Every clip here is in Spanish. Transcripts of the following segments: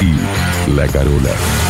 y La Carola.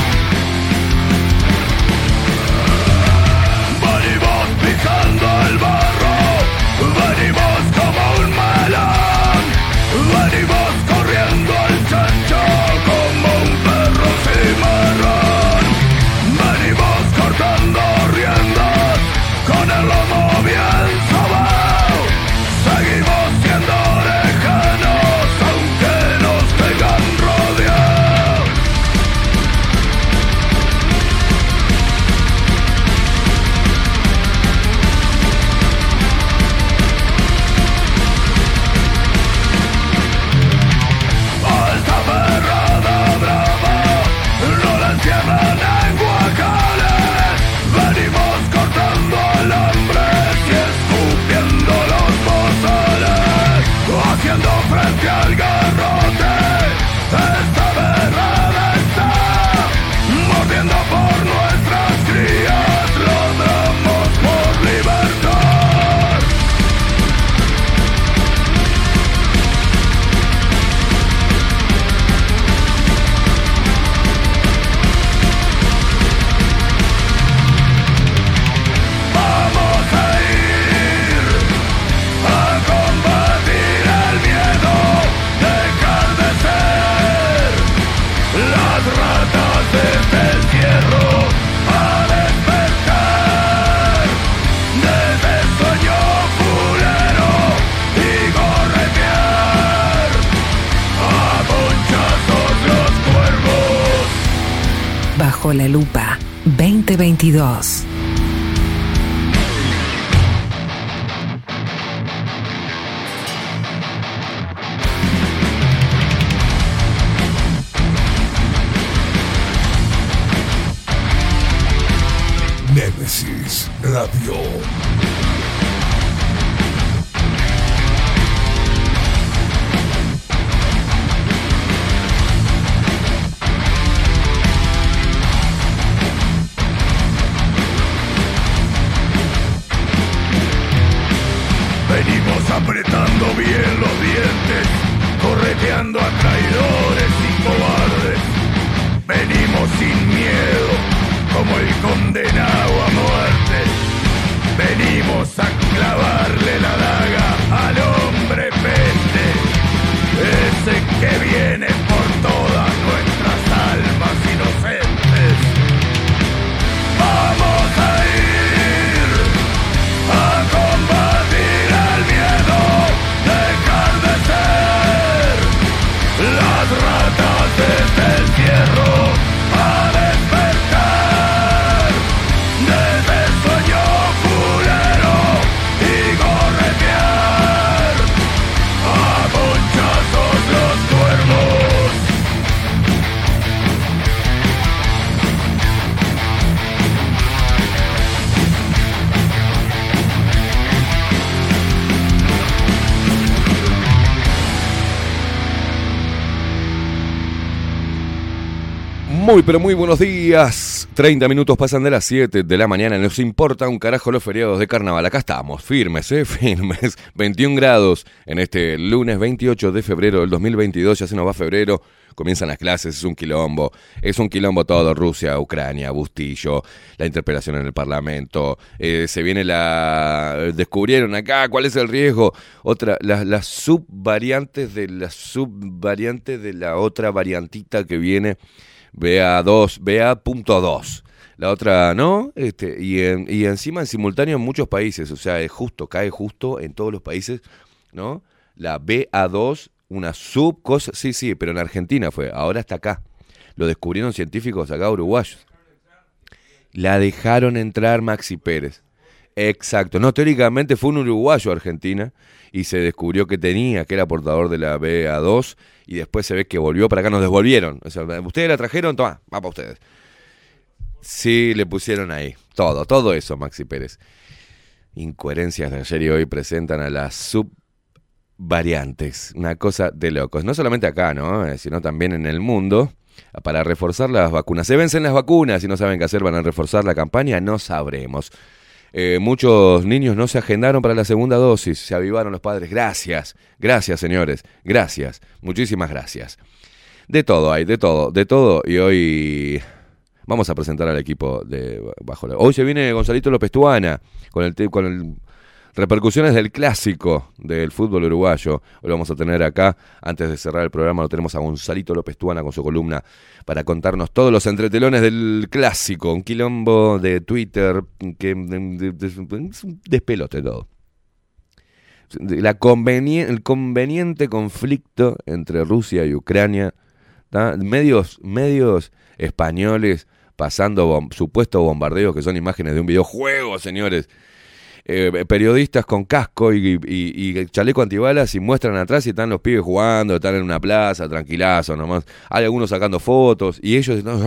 La Lupa 2022. Radio. Pero muy buenos días. 30 minutos pasan de las 7 de la mañana. Nos importa un carajo los feriados de carnaval. Acá estamos, firmes, ¿eh? Firmes. 21 grados en este lunes 28 de febrero del 2022. Ya se nos va febrero. Comienzan las clases, es un quilombo. Es un quilombo todo. Rusia, Ucrania, Bustillo, la interpelación en el Parlamento. Eh, se viene la. Descubrieron acá cuál es el riesgo. Otra, las, las subvariantes de la subvariante de la otra variantita que viene BA2, BA.2. La otra no, este, y, y encima en simultáneo en muchos países, o sea, es justo, cae justo en todos los países, ¿no? La BA2, una subcosa, sí, sí, pero en Argentina fue, ahora está acá. Lo descubrieron científicos acá uruguayos. La dejaron entrar Maxi Pérez. Exacto, no, teóricamente fue un uruguayo Argentina y se descubrió que tenía, que era portador de la BA2 y después se ve que volvió para acá, nos devolvieron. O sea, ustedes la trajeron, toma, va para ustedes. Sí, le pusieron ahí. Todo, todo eso, Maxi Pérez. Incoherencias de ayer y hoy presentan a las subvariantes. Una cosa de locos. No solamente acá, ¿no? Eh, sino también en el mundo. Para reforzar las vacunas. Se vencen las vacunas y no saben qué hacer, van a reforzar la campaña. No sabremos. Eh, muchos niños no se agendaron para la segunda dosis, se avivaron los padres. Gracias, gracias señores, gracias, muchísimas gracias. De todo hay, de todo, de todo. Y hoy vamos a presentar al equipo de Bajo. Hoy se viene Gonzalito López Tuana con el, con el Repercusiones del clásico del fútbol uruguayo. Hoy vamos a tener acá. Antes de cerrar el programa, lo tenemos a Gonzalito López Tuana con su columna para contarnos todos los entretelones del clásico. Un quilombo de Twitter que es despelote todo. La el conveniente conflicto entre Rusia y Ucrania. Medios, medios españoles pasando supuestos bombardeos que son imágenes de un videojuego, señores eh, periodistas con casco y, chaleco antibalas y muestran atrás y están los pibes jugando, están en una plaza, tranquilazo nomás. Hay algunos sacando fotos y ellos, no,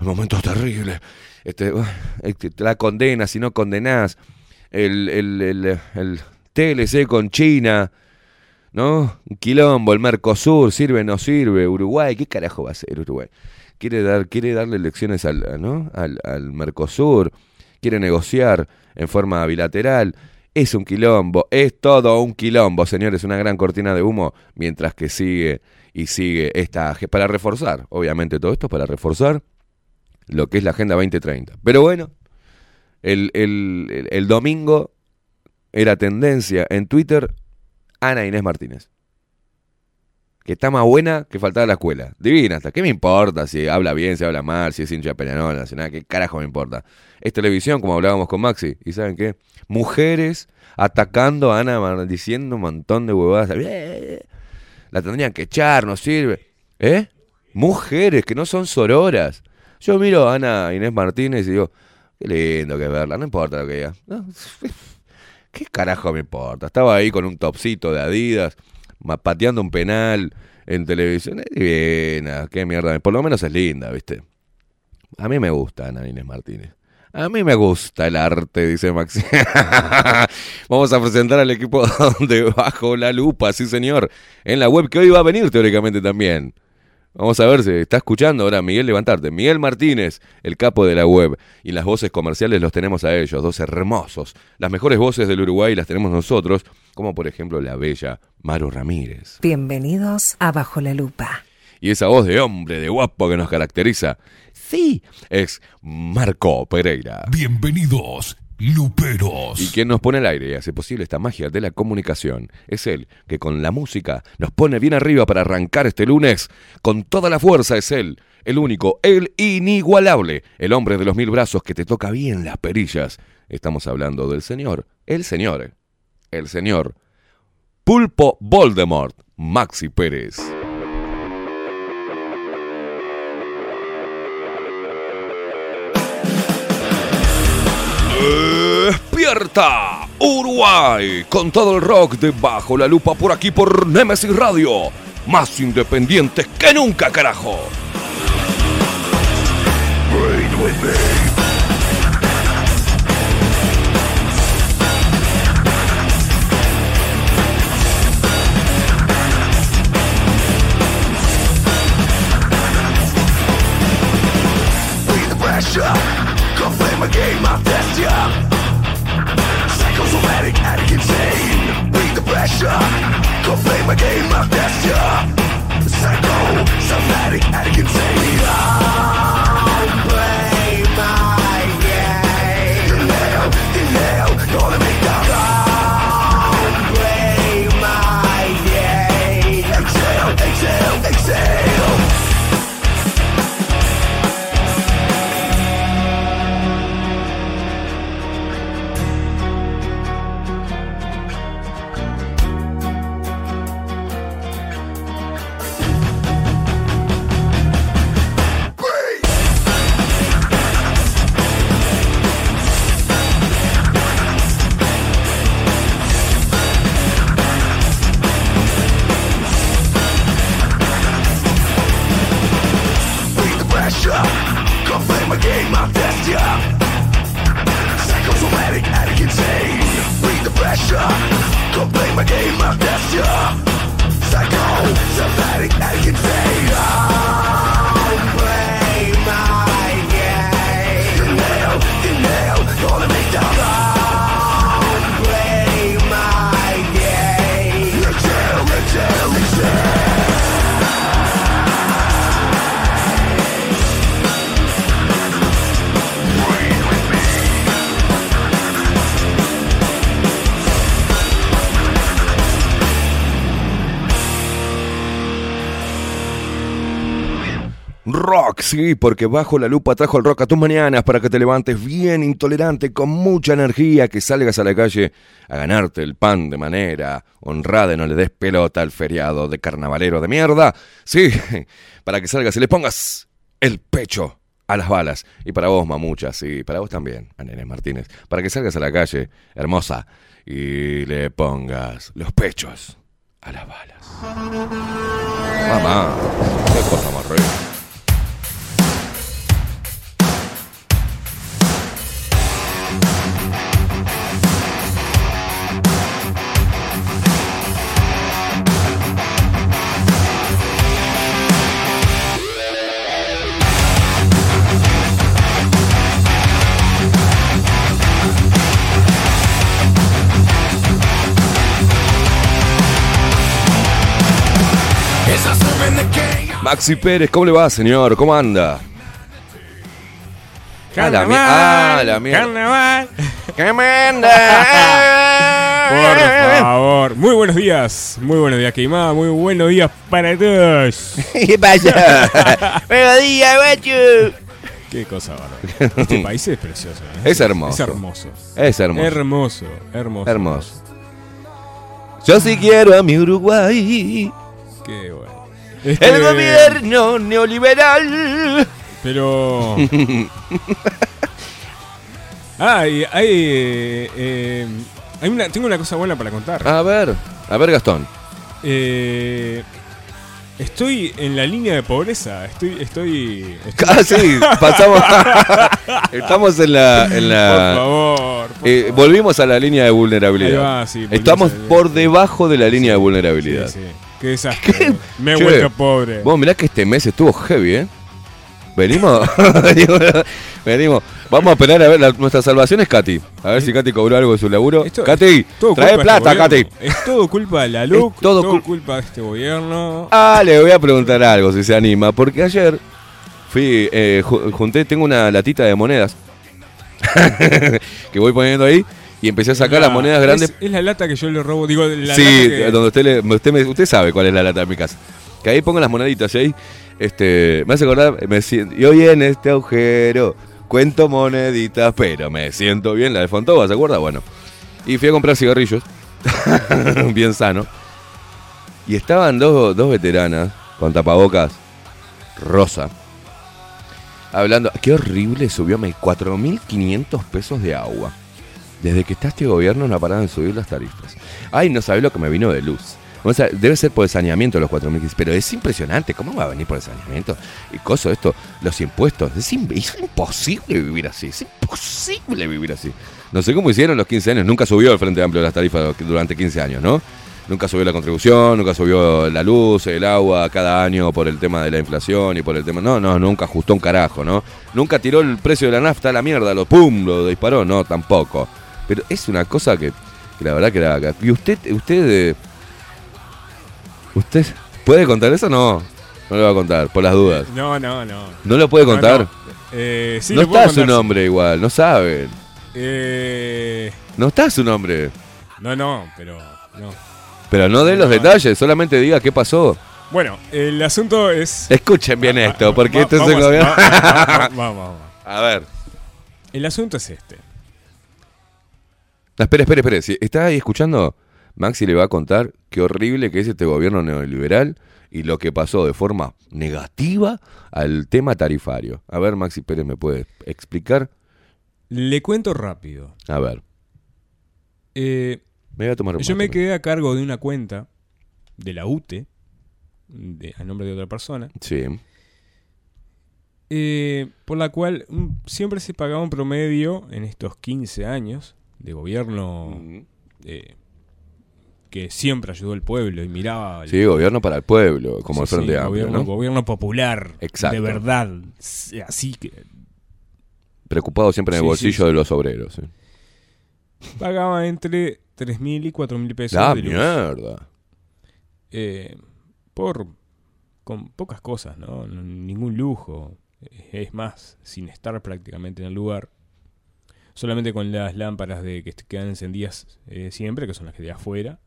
momentos terribles. Este, este, la condena, si no condenás. El, el, el, TLC con China. ¿no? Quilombo, el Mercosur, sirve, no sirve, Uruguay, ¿qué carajo va a hacer Uruguay? Quiere, dar, quiere darle lecciones al, ¿no? al, al Mercosur, quiere negociar en forma bilateral. Es un quilombo, es todo un quilombo, señores, una gran cortina de humo, mientras que sigue y sigue esta, para reforzar, obviamente todo esto para reforzar lo que es la Agenda 2030. Pero bueno, el, el, el domingo era tendencia en Twitter Ana Inés Martínez que está más buena que faltar a la escuela. Divina hasta. ¿Qué me importa si habla bien, si habla mal, si es hincha de Peñarol, Nacional? ¿Qué carajo me importa? Es televisión, como hablábamos con Maxi. ¿Y saben qué? Mujeres atacando a Ana, diciendo un montón de huevadas. La tendrían que echar, no sirve. ¿Eh? Mujeres que no son sororas. Yo miro a Ana Inés Martínez y digo, qué lindo que verla, no importa lo que diga. ¿Qué carajo me importa? Estaba ahí con un topcito de Adidas pateando un penal en televisión. Es divina, qué mierda. Por lo menos es linda, ¿viste? A mí me gusta Ana Inés Martínez. A mí me gusta el arte, dice Maxi. Vamos a presentar al equipo de Bajo la Lupa, sí señor, en la web que hoy va a venir teóricamente también. Vamos a ver si está escuchando ahora Miguel Levantarte. Miguel Martínez, el capo de la web. Y las voces comerciales los tenemos a ellos, dos hermosos. Las mejores voces del Uruguay las tenemos nosotros, como por ejemplo la bella Maru Ramírez. Bienvenidos a Bajo la Lupa. Y esa voz de hombre, de guapo que nos caracteriza, sí, es Marco Pereira. Bienvenidos Luperos. Y quien nos pone al aire y hace posible esta magia de la comunicación es él, que con la música nos pone bien arriba para arrancar este lunes. Con toda la fuerza es él, el único, el inigualable, el hombre de los mil brazos que te toca bien las perillas. Estamos hablando del señor, el señor, el señor Pulpo Voldemort, Maxi Pérez. Despierta Uruguay con todo el rock de Bajo la Lupa por aquí por Nemesis Radio. Más independientes que nunca, carajo. Pressure. Go play my game, test ya. Psycho, somatic, addict, insane. became a fixture Psycho, somatic, and container sí, porque bajo la lupa trajo el rock a tus mañanas para que te levantes bien intolerante, con mucha energía, que salgas a la calle a ganarte el pan de manera honrada y no le des pelota al feriado de carnavalero de mierda. Sí, para que salgas y le pongas el pecho a las balas. Y para vos, mamucha, sí, para vos también, Anene Martínez, para que salgas a la calle, hermosa, y le pongas los pechos a las balas. Mamá, qué cosa más Maxi Pérez, ¿cómo le va, señor? ¿Cómo anda? Ah, la mi- ah, la mierda. Carnaval. Por favor. Muy buenos días. Muy buenos días, Queimada. Muy buenos días para todos. ¿Qué pasa? ¡Buenos días, guacho! Qué cosa bárbara. Este país es precioso. ¿eh? Es hermoso. Es hermoso. Es hermoso. Hermoso. Hermoso. Hermoso. Yo sí quiero a mi Uruguay. Qué bueno. Este, El gobierno neoliberal. Pero. Ay, hay. eh, eh, hay una, tengo una cosa buena para contar. A ver, a ver, Gastón. Eh, estoy en la línea de pobreza. Estoy. Estoy. estoy- Ah, sí, pasamos. Estamos en la. En Por la favor. por eh, favor. volvimos a la línea de vulnerabilidad. Va, sí, Estamos por debajo de la línea de vulnerabilidad. Sí. Qué desastre. Me he Che, vuelto pobre. Vos mirá que este mes estuvo heavy, ¿eh? Venimos, venimos. Vamos a esperar a ver, la- nuestra salvación es Katy. A ver si Katy cobró algo de su laburo. Esto- Katy, trae plata, este Katy. Es todo culpa de la. Es todo todo cul- culpa de este gobierno. Ah, le voy a preguntar algo si se anima, porque ayer fui, eh, ju- junté, tengo una latita de monedas que voy poniendo ahí y empecé a sacar La- las monedas grandes. Es, es la lata que yo le robo. Digo, la sí, lata que- donde usted, le- usted, me- usted sabe cuál es la lata de mi casa. Que ahí pongo las moneditas y ahí este, me hace acordar, me siento, y hoy en este agujero cuento moneditas, pero me siento bien, la de Fontova, ¿se acuerda? Bueno, y fui a comprar cigarrillos, bien sano, y estaban dos, dos veteranas con tapabocas rosa, hablando, qué horrible subió, me 4.500 pesos de agua. Desde que está este gobierno no ha parado de subir las tarifas. Ay, no sabés lo que me vino de luz. O sea, debe ser por el saneamiento los 4.000, pero es impresionante. ¿Cómo va a venir por el saneamiento? Y coso esto, los impuestos. Es, es imposible vivir así. Es imposible vivir así. No sé cómo hicieron los 15 años. Nunca subió el Frente Amplio las tarifas durante 15 años, ¿no? nunca subió la contribución, nunca subió la luz, el agua cada año por el tema de la inflación y por el tema. No, no, nunca ajustó un carajo, ¿no? Nunca tiró el precio de la nafta a la mierda, lo pum, lo disparó, no, tampoco. Pero es una cosa que, que la verdad que era. ¿Y usted, usted. eh, ¿Usted puede contar eso? No, no lo va a contar, por las dudas. No, no, no. ¿No lo puede No, contar? no. Eh, sí, no le puedo está su contar, sí. nombre igual, no saben. Eh, No está su nombre. no, no, pero no. Pero no den los No. detalles, solamente diga qué pasó. Bueno, el asunto es. Escuchen bien esto, porque Va- esto es el vamos, va- Vamos, vamos. A ver. El asunto es este. No, espere, espere, espere. Si está ahí escuchando, Maxi le va a contar qué horrible que es este gobierno neoliberal y lo que pasó de forma negativa al tema tarifario. A ver, Maxi Pérez, ¿me puede explicar? Le cuento rápido. A ver, Eh, me voy a tomar un yo me quedé a cargo de una cuenta de la UTE, de- a nombre de otra persona, Sí. eh, por la cual siempre se pagaba un promedio en estos 15 años de gobierno eh, que siempre ayudó al pueblo y miraba Sí, gobierno para el pueblo, como el Frente sí, Amplio, gobierno, ¿no? gobierno popular. Exacto. De verdad. Así que Preocupado siempre en el Sí, bolsillo de los obreros. pagaba entre 3.000 y 4.000 pesos. La de luz. mierda. Eh, por. con pocas cosas, ¿no? Ningún lujo. Es más, sin estar prácticamente en el lugar. Solamente con las lámparas de que quedan encendidas eh, siempre, que son las que de afuera.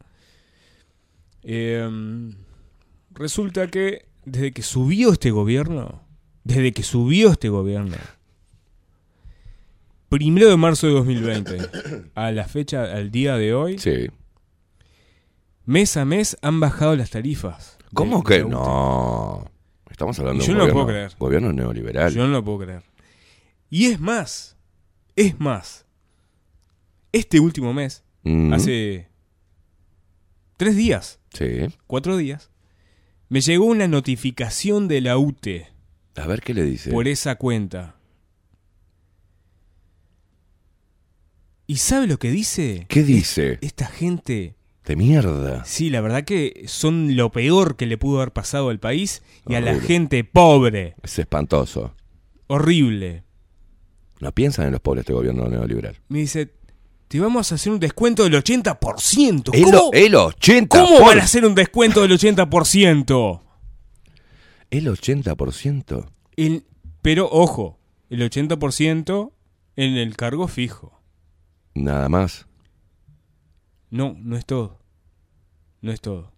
Eh, resulta que desde que subió este gobierno, desde que subió este gobierno, primero de marzo de 2020, a la fecha, al día de hoy, Sí. mes a mes han bajado las tarifas. ¿Cómo que no? Estamos hablando de un no lo gobierno, puedo creer. gobierno neoliberal. Yo no lo puedo creer. Y es más, es más, este último mes, Mm, hace tres días, Sí. cuatro días, me llegó una notificación de la UTE A ver qué le dice. por esa cuenta. ¿Y sabe lo que dice? ¿Qué dice? Esta gente, De mierda. sí, la verdad que son lo peor que le pudo haber pasado al país y a la gente pobre. Es espantoso. Horrible. No piensan en los pobres este gobierno neoliberal. Me dice, te vamos a hacer un descuento del 80%. El, ¿Cómo, el 80%. ¿Cómo van a hacer un descuento del 80%? El 80%. El- pero ojo, el 80% en el cargo fijo. Nada más. No, no es todo. No es todo.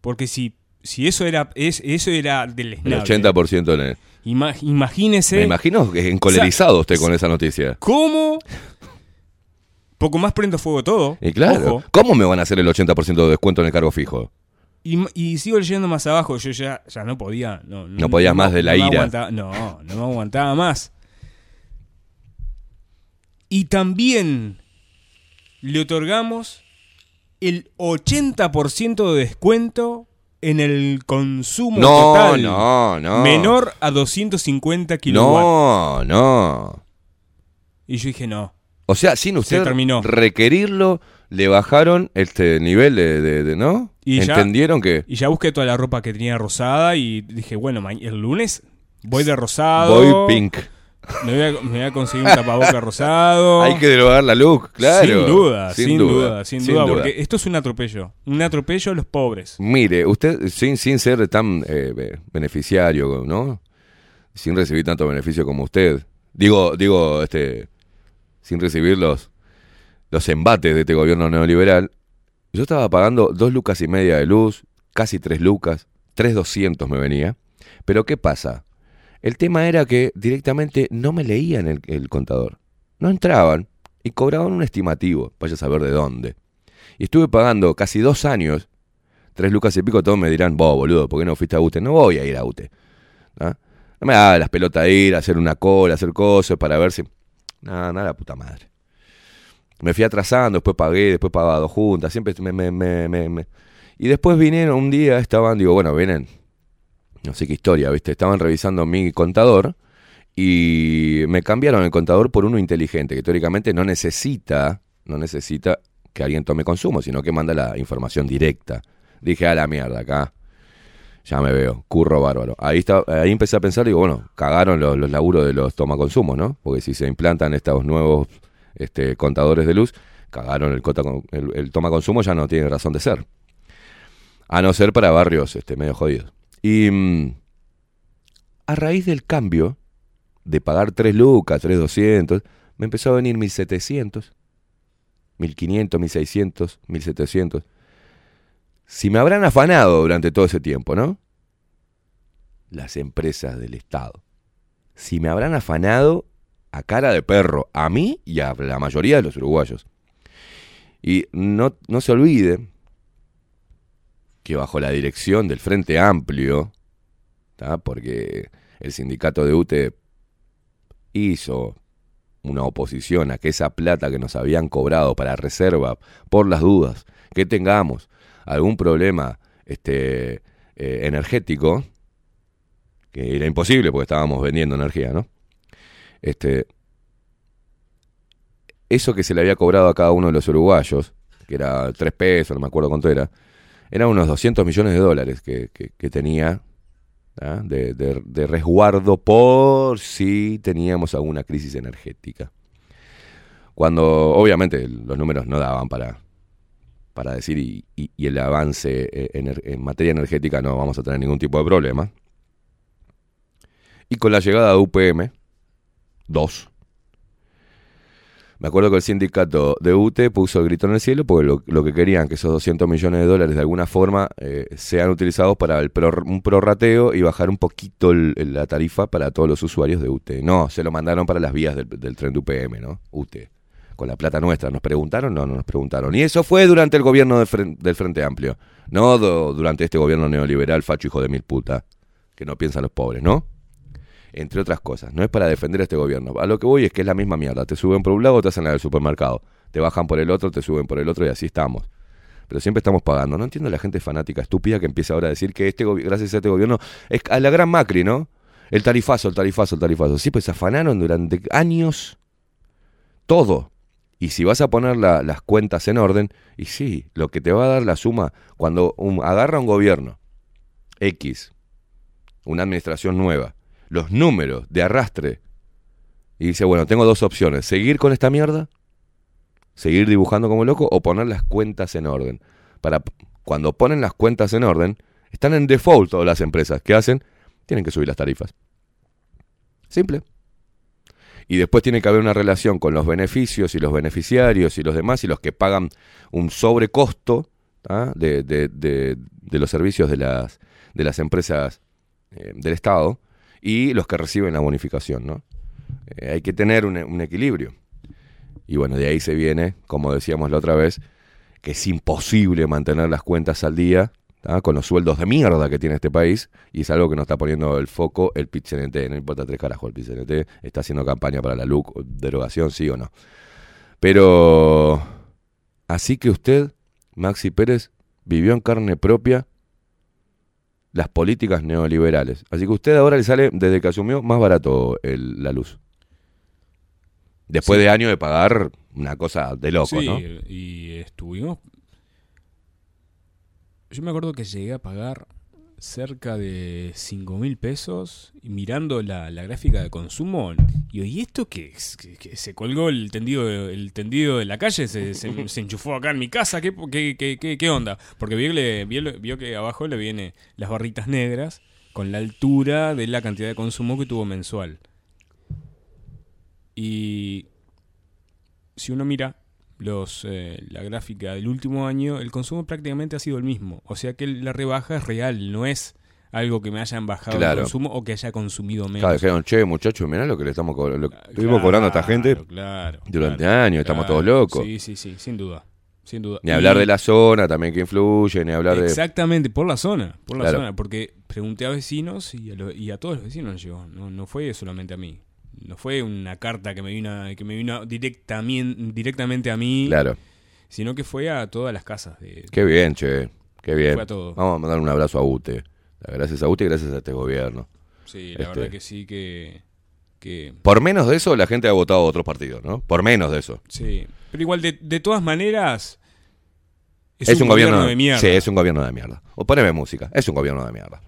Porque si, si eso era es, eso era del El esnable, 80% en el- ima- imagínese Me imagino que es encolerizado usted con esa noticia. cómo poco más prendo fuego todo. Y claro, Ojo, ¿cómo me van a hacer el 80% de descuento en el cargo fijo? y, sigo leyendo más abajo. Yo ya, ya no podía. No, No podías más de la me ira. aguantaba- no, no me aguantaba más. Y también le otorgamos el 80% de descuento en el consumo No, total. no, no. Menor a 250 kilowatts. No, no. Y yo dije, no. O sea, sin usted terminó. requerirlo, le bajaron este nivel de, de- de- ¿no? Y ya- ¿Entendieron que Y ya busqué toda la ropa que tenía rosada y dije, bueno, el lunes voy de rosado. voy pink? Me voy, a, me voy a conseguir un tapaboca rosado. Hay que derogar la look, claro. Sin duda, sin, duda, sin, duda, porque esto es un atropello. Un atropello a los pobres. Mire, usted sin, sin ser tan eh, be- beneficiario, ¿no? Sin recibir tanto beneficio como usted. Digo, digo, este, sin recibir los, los embates de este gobierno neoliberal. Yo estaba pagando dos lucas y media de luz, casi tres lucas, tres doscientos me venía. Pero ¿qué pasa? El tema era que directamente no me leían el, contador. No entraban y cobraban un estimativo, vaya a saber de dónde. Y estuve pagando casi dos años tres lucas y pico, todos me dirán, vos, boludo, ¿por qué no fuiste a UTE? No voy a ir a UTE. ¿Ah? No me hagas las pelotas de ir, hacer una cola, hacer cosas para ver si. Nada, nada, puta madre. Me fui atrasando, después pagué, después pagaba dos juntas, siempre me, me, me- me- Y después vinieron un día, estaban, digo, bueno, vienen, no sé qué historia, ¿viste? Estaban revisando mi contador y me cambiaron el contador por uno inteligente, que teóricamente no necesita, no necesita que alguien tome consumo, sino que manda la información directa. Dije, a la mierda, acá. Ya me veo, curro bárbaro. Ahí, está, ahí empecé a pensar, digo, bueno, cagaron los, los laburos de los tomaconsumos, ¿no? Porque si se implantan estos nuevos este, contadores de luz, cagaron el, cota, el, el toma consumo, ya no tiene razón de ser. A no ser para barrios este, medio jodidos. Y mm, a raíz del cambio de pagar 3 lucas, 3.200, me empezó a venir 1.700, 1.500, 1.600, 1.700. Si me habrán afanado durante todo ese tiempo, ¿no? Las empresas del Estado. Si me habrán afanado a cara de perro, a mí y a la mayoría de los uruguayos. Y no, no se olvide que bajo la dirección del Frente Amplio, ¿tá? porque el sindicato de UTE hizo una oposición a que esa plata que nos habían cobrado para reserva, por las dudas, que tengamos algún problema este, eh, energético, que era imposible porque estábamos vendiendo energía, ¿no? Este, eso que se le había cobrado a cada uno de los uruguayos, que era 3 pesos, no me acuerdo cuánto era, eran unos 200 millones de dólares que, que- tenía ¿ah? de, de- resguardo por si teníamos alguna crisis energética. Cuando obviamente los números no daban para, para decir y, el avance eh, ener- en materia energética no vamos a tener ningún tipo de problema. Y con la llegada de UPM, 2, me acuerdo que el sindicato de UTE puso el grito en el cielo porque lo, lo que querían que esos 200 millones de dólares de alguna forma eh, sean utilizados para el pror- un prorrateo y bajar un poquito el- la tarifa para todos los usuarios de UTE. No, se lo mandaron para las vías del, tren de UPM, ¿no? UTE. Con la plata nuestra. ¿Nos preguntaron? No, no nos preguntaron. Y eso fue durante el gobierno del, Fren- del Frente Amplio. No durante este gobierno neoliberal, facho hijo de mil puta. Que no piensan los pobres, ¿no? Entre otras cosas. No es para defender a este gobierno. A lo que voy es que es la misma mierda. Te suben por un lado, te hacen la del supermercado. Te bajan por el otro, te suben por el otro y así estamos. Pero siempre estamos pagando. No entiendo la gente fanática estúpida que empieza ahora a decir que este gracias a este gobierno es a la gran Macri, ¿no? El tarifazo, el tarifazo, el tarifazo. Sí, pues se afanaron durante años todo. Y si vas a poner la- las cuentas en orden, y sí, lo que te va a dar la suma cuando agarra un gobierno X, una administración nueva, los números de arrastre y dice, bueno, tengo dos opciones, seguir con esta mierda, seguir dibujando como loco o poner las cuentas en orden. Para cuando ponen las cuentas en orden, están en default todas las empresas. ¿Qué hacen? Tienen que subir las tarifas. Simple. Y después tiene que haber una relación con los beneficios y los beneficiarios y los demás y los que pagan un sobrecosto de, de- de- de los servicios de las, de las empresas eh, del Estado y los que reciben la bonificación, ¿no? Eh, hay que tener un, equilibrio. Y bueno, de ahí se viene, como decíamos la otra vez, que es imposible mantener las cuentas al día con los sueldos de mierda que tiene este país y es algo que nos está poniendo el foco el PIT-CNT. No importa tres carajos, el PIT-CNT está haciendo campaña para la LUC, derogación, sí o no. Pero, así que usted, Maxi Pérez, vivió en carne propia las políticas neoliberales. Así que usted ahora le sale, desde que asumió, más barato el- la luz. Después Sí. de años de pagar una cosa de loco, sí, ¿no? y estuvimos... Yo me acuerdo que llegué a pagar cerca de 5 mil pesos y mirando la, la gráfica de consumo y ¿y esto qué es? Que, que se colgó el tendido de, el tendido de la calle, se, se- se enchufó acá en mi casa, ¿qué, qué, qué- qué- onda? Porque vio, que le- vio, vio que abajo le viene las barritas negras con la altura de la cantidad de consumo que tuvo mensual. Y si uno mira los eh, la gráfica del último año, el consumo prácticamente ha sido el mismo. O sea que la rebaja es real, no es algo que me hayan bajado Claro. el consumo o que haya consumido menos. Claro, dijeron, che, muchachos, mirá lo que le estamos cobrando. Estuvimos cobrando a esta gente claro, durante años, estamos todos locos. Sí, sí, sí, sin duda. Sin duda. Ni Y- hablar de la zona también que influye, ni hablar de... Exactamente, por la zona, por la zona, porque pregunté a vecinos y a, lo- y a todos los vecinos llegó, no, no fue solamente a mí. No fue una carta que me vino, que me vino directamente, directamente a mí, Claro. sino que fue a todas las casas. De, Qué bien, che. Qué bien. Fue a todo. Vamos a mandar un abrazo a UTE. Gracias a UTE y gracias a este gobierno. sí, la Este- verdad que sí, que, que Por menos de eso, la gente ha votado a otros partidos, ¿no? Por menos de eso. sí. Pero igual, de, de todas maneras, Es, un, gobierno, de mierda. Sí, es un gobierno de mierda. O poneme música. Es un gobierno de mierda.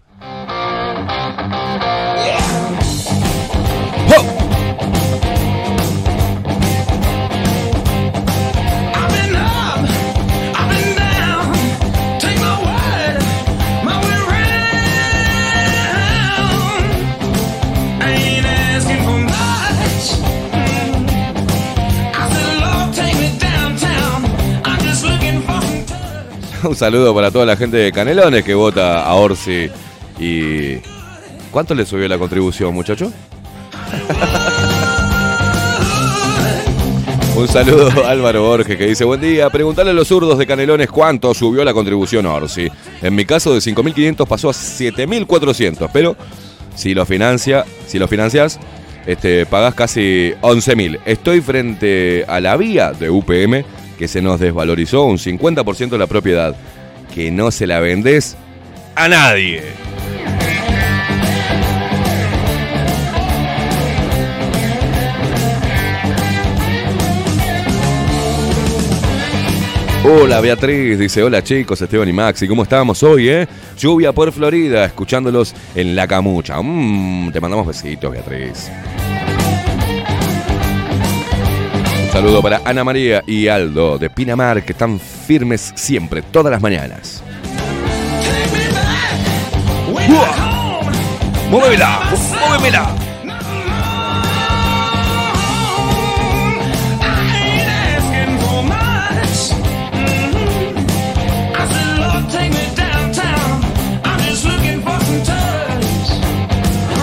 Un saludo para toda la gente de Canelones que vota a Orsi. Y. ¿Cuánto le subió la contribución, muchacho? Un saludo a Álvaro Borges que dice, buen día, preguntale a los zurdos de Canelones cuánto subió la contribución Orsi. En mi caso de 5.500 pasó a 7.400, pero si lo financia, si lo financias, este, pagás casi 11.000. Estoy frente a la vía de UPM que se nos desvalorizó un 50% de la propiedad, que no se la vendés a nadie. Hola Beatriz, dice hola chicos, Esteban y Maxi, ¿cómo estamos hoy, eh? Lluvia por Florida, escuchándolos en La Camucha. Mm, te mandamos besitos, Beatriz. Saludo para Ana María y Aldo de Pinamar, que están firmes siempre, todas las mañanas. ¡Muévela! ¡Muévela!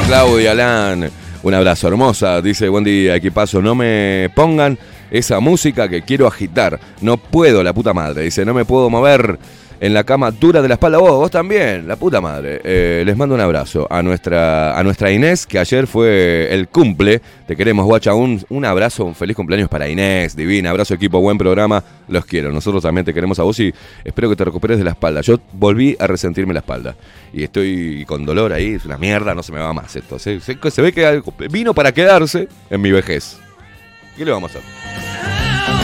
Claudia Lan, un abrazo hermosa. Dice, buen día, equipazo. No me pongan esa música que quiero agitar. No puedo, la puta madre. Dice, no me puedo mover en la cama dura de la espalda. Vos, vos también, la puta madre. Eh, les mando un abrazo a nuestra, a nuestra Inés, que ayer fue el cumple. Te queremos, guacha. Un, un abrazo, un feliz cumpleaños para Inés. Divina, abrazo equipo, buen programa. Los quiero. Nosotros también te queremos a vos y espero que te recuperes de la espalda. Yo volví a resentirme la espalda. Y estoy con dolor ahí, es una mierda, no se me va más esto. Se, ve que vino para quedarse en mi vejez. ¿Qué le vamos a hacer?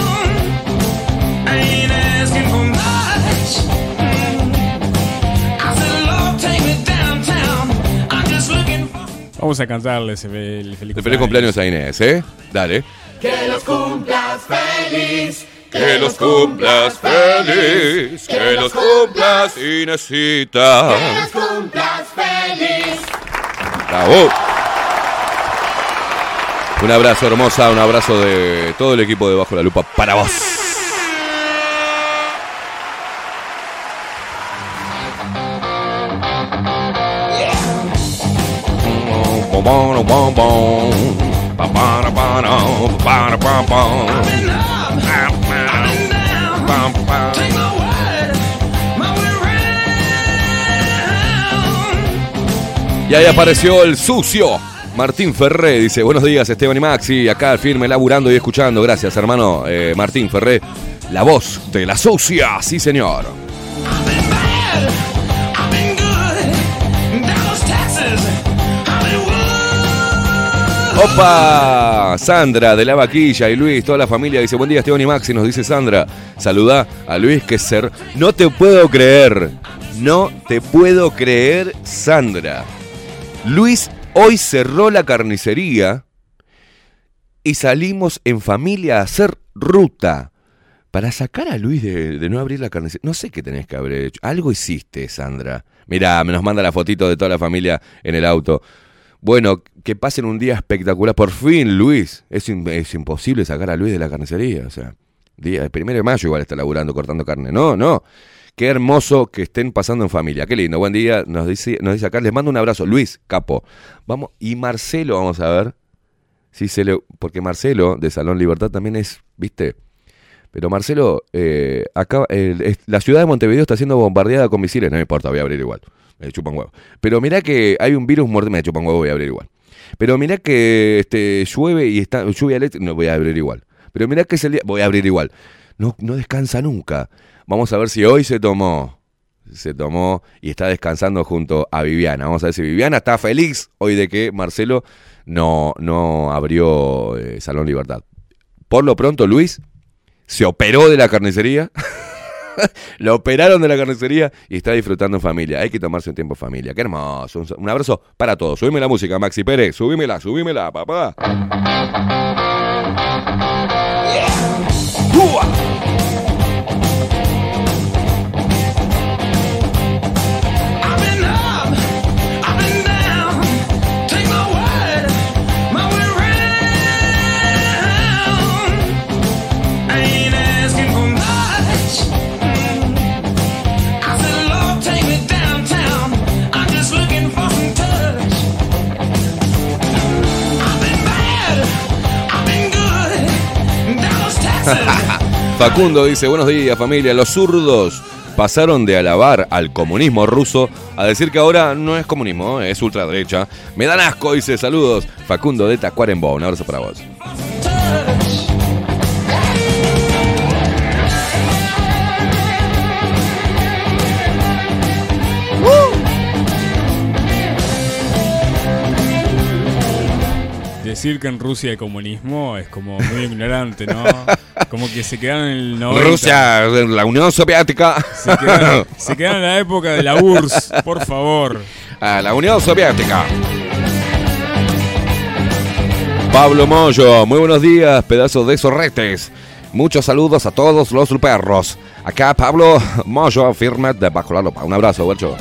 Vamos a cantarles el, el feliz, Feliz cumpleaños a Inés, ¿eh? Dale. Que los cumplas feliz. Que los cumplas feliz, que los cumplas Inesita. cumplas feliz. Bravo. Un abrazo hermosa, un abrazo de todo el equipo de Bajo la Lupa para vos. Y ahí apareció el sucio. Martín Ferré dice, buenos días Esteban y Maxi, acá firme, laburando y escuchando. Gracias hermano eh, Martín Ferré, la voz de la sucia, sí señor. Opa, Sandra de la vaquilla y Luis, toda la familia dice, buen día Esteban y Maxi, nos dice Sandra. Saluda a Luis que ser. No te puedo creer, no te puedo creer Sandra. Luis hoy cerró la carnicería y salimos en familia a hacer ruta. Para sacar a Luis de, no abrir la carnicería. No sé qué tenés que haber hecho. Algo hiciste, Sandra. Mirá, me nos manda la fotito de toda la familia en el auto. Bueno, que pasen un día espectacular. Por fin, Luis. Es, es imposible sacar a Luis de la carnicería. O sea, día, el primero de mayo igual está laburando, cortando carne. No, no. Qué hermoso que estén pasando en familia. Qué lindo. Buen día. Nos dice, nos dice acá. Les mando un abrazo. Luis, capo. Vamos. Y Marcelo, vamos a ver. Si se le, porque Marcelo de Salón Libertad también es, viste. Pero Marcelo, eh, acá, la ciudad de Montevideo está siendo bombardeada con misiles. No me importa, voy a abrir igual. Me chupan huevo. Pero mirá que hay un virus muerto. Me chupan huevo, voy a abrir igual. Pero mirá que este, llueve y está lluvia eléctrica. No voy a abrir igual. Pero mirá que es el día. Voy a abrir igual. No, no descansa nunca. Vamos a ver si hoy se tomó. Se tomó y está descansando junto a Viviana. Vamos a ver si Viviana está feliz hoy de que Marcelo no, no abrió eh, Salón Libertad. Por lo pronto, Luis se operó de la carnicería. Lo operaron de la carnicería y está disfrutando en familia. Hay que tomarse un tiempo familia. Qué hermoso. Un, un abrazo para todos. Subime la música, Maxi Pérez. Subímela, subímela, papá. Facundo dice, buenos días familia, los zurdos pasaron de alabar al comunismo ruso a decir que ahora no es comunismo, es ultraderecha. Me dan asco, dice, saludos. Facundo de Tacuarembó, un abrazo para vos. Decir que en Rusia hay comunismo es como muy ignorante, ¿no? Como que se quedaron en el 90. Rusia, la Unión Soviética. Se quedaron, se quedaron en la época de la URSS, por favor. A la Unión Soviética. Pablo Moyo, muy buenos días, pedazos de zorretes. Muchos saludos a todos los perros. Acá Pablo Moyo, firme de Bajo la Lupa. Un abrazo, guacho.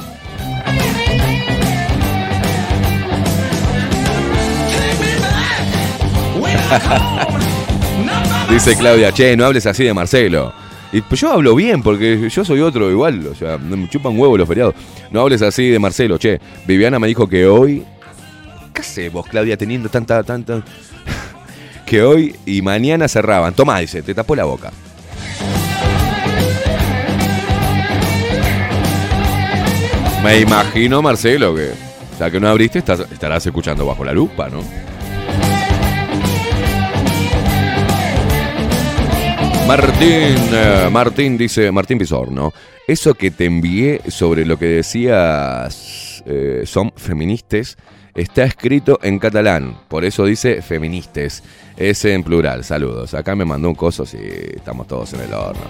Dice Claudia, che, no hables así de Marcelo. Y pues yo hablo bien, porque yo soy otro igual, o sea, me chupan huevo los feriados. No hables así de Marcelo, che. Viviana me dijo que hoy. ¿Qué haces vos, Claudia, teniendo tanta, tanta. que hoy y mañana cerraban. Tomá, dice, te tapó la boca. Me imagino, Marcelo, que. Ya que no abriste, estarás escuchando bajo la lupa, ¿no? Martín, eh, Martín dice, Martín Pizorno, eso que te envié sobre lo que decías eh, son feministas, está escrito en catalán, por eso dice feministas, es en plural, saludos. Acá me mandó un coso, sí, estamos todos en el horno.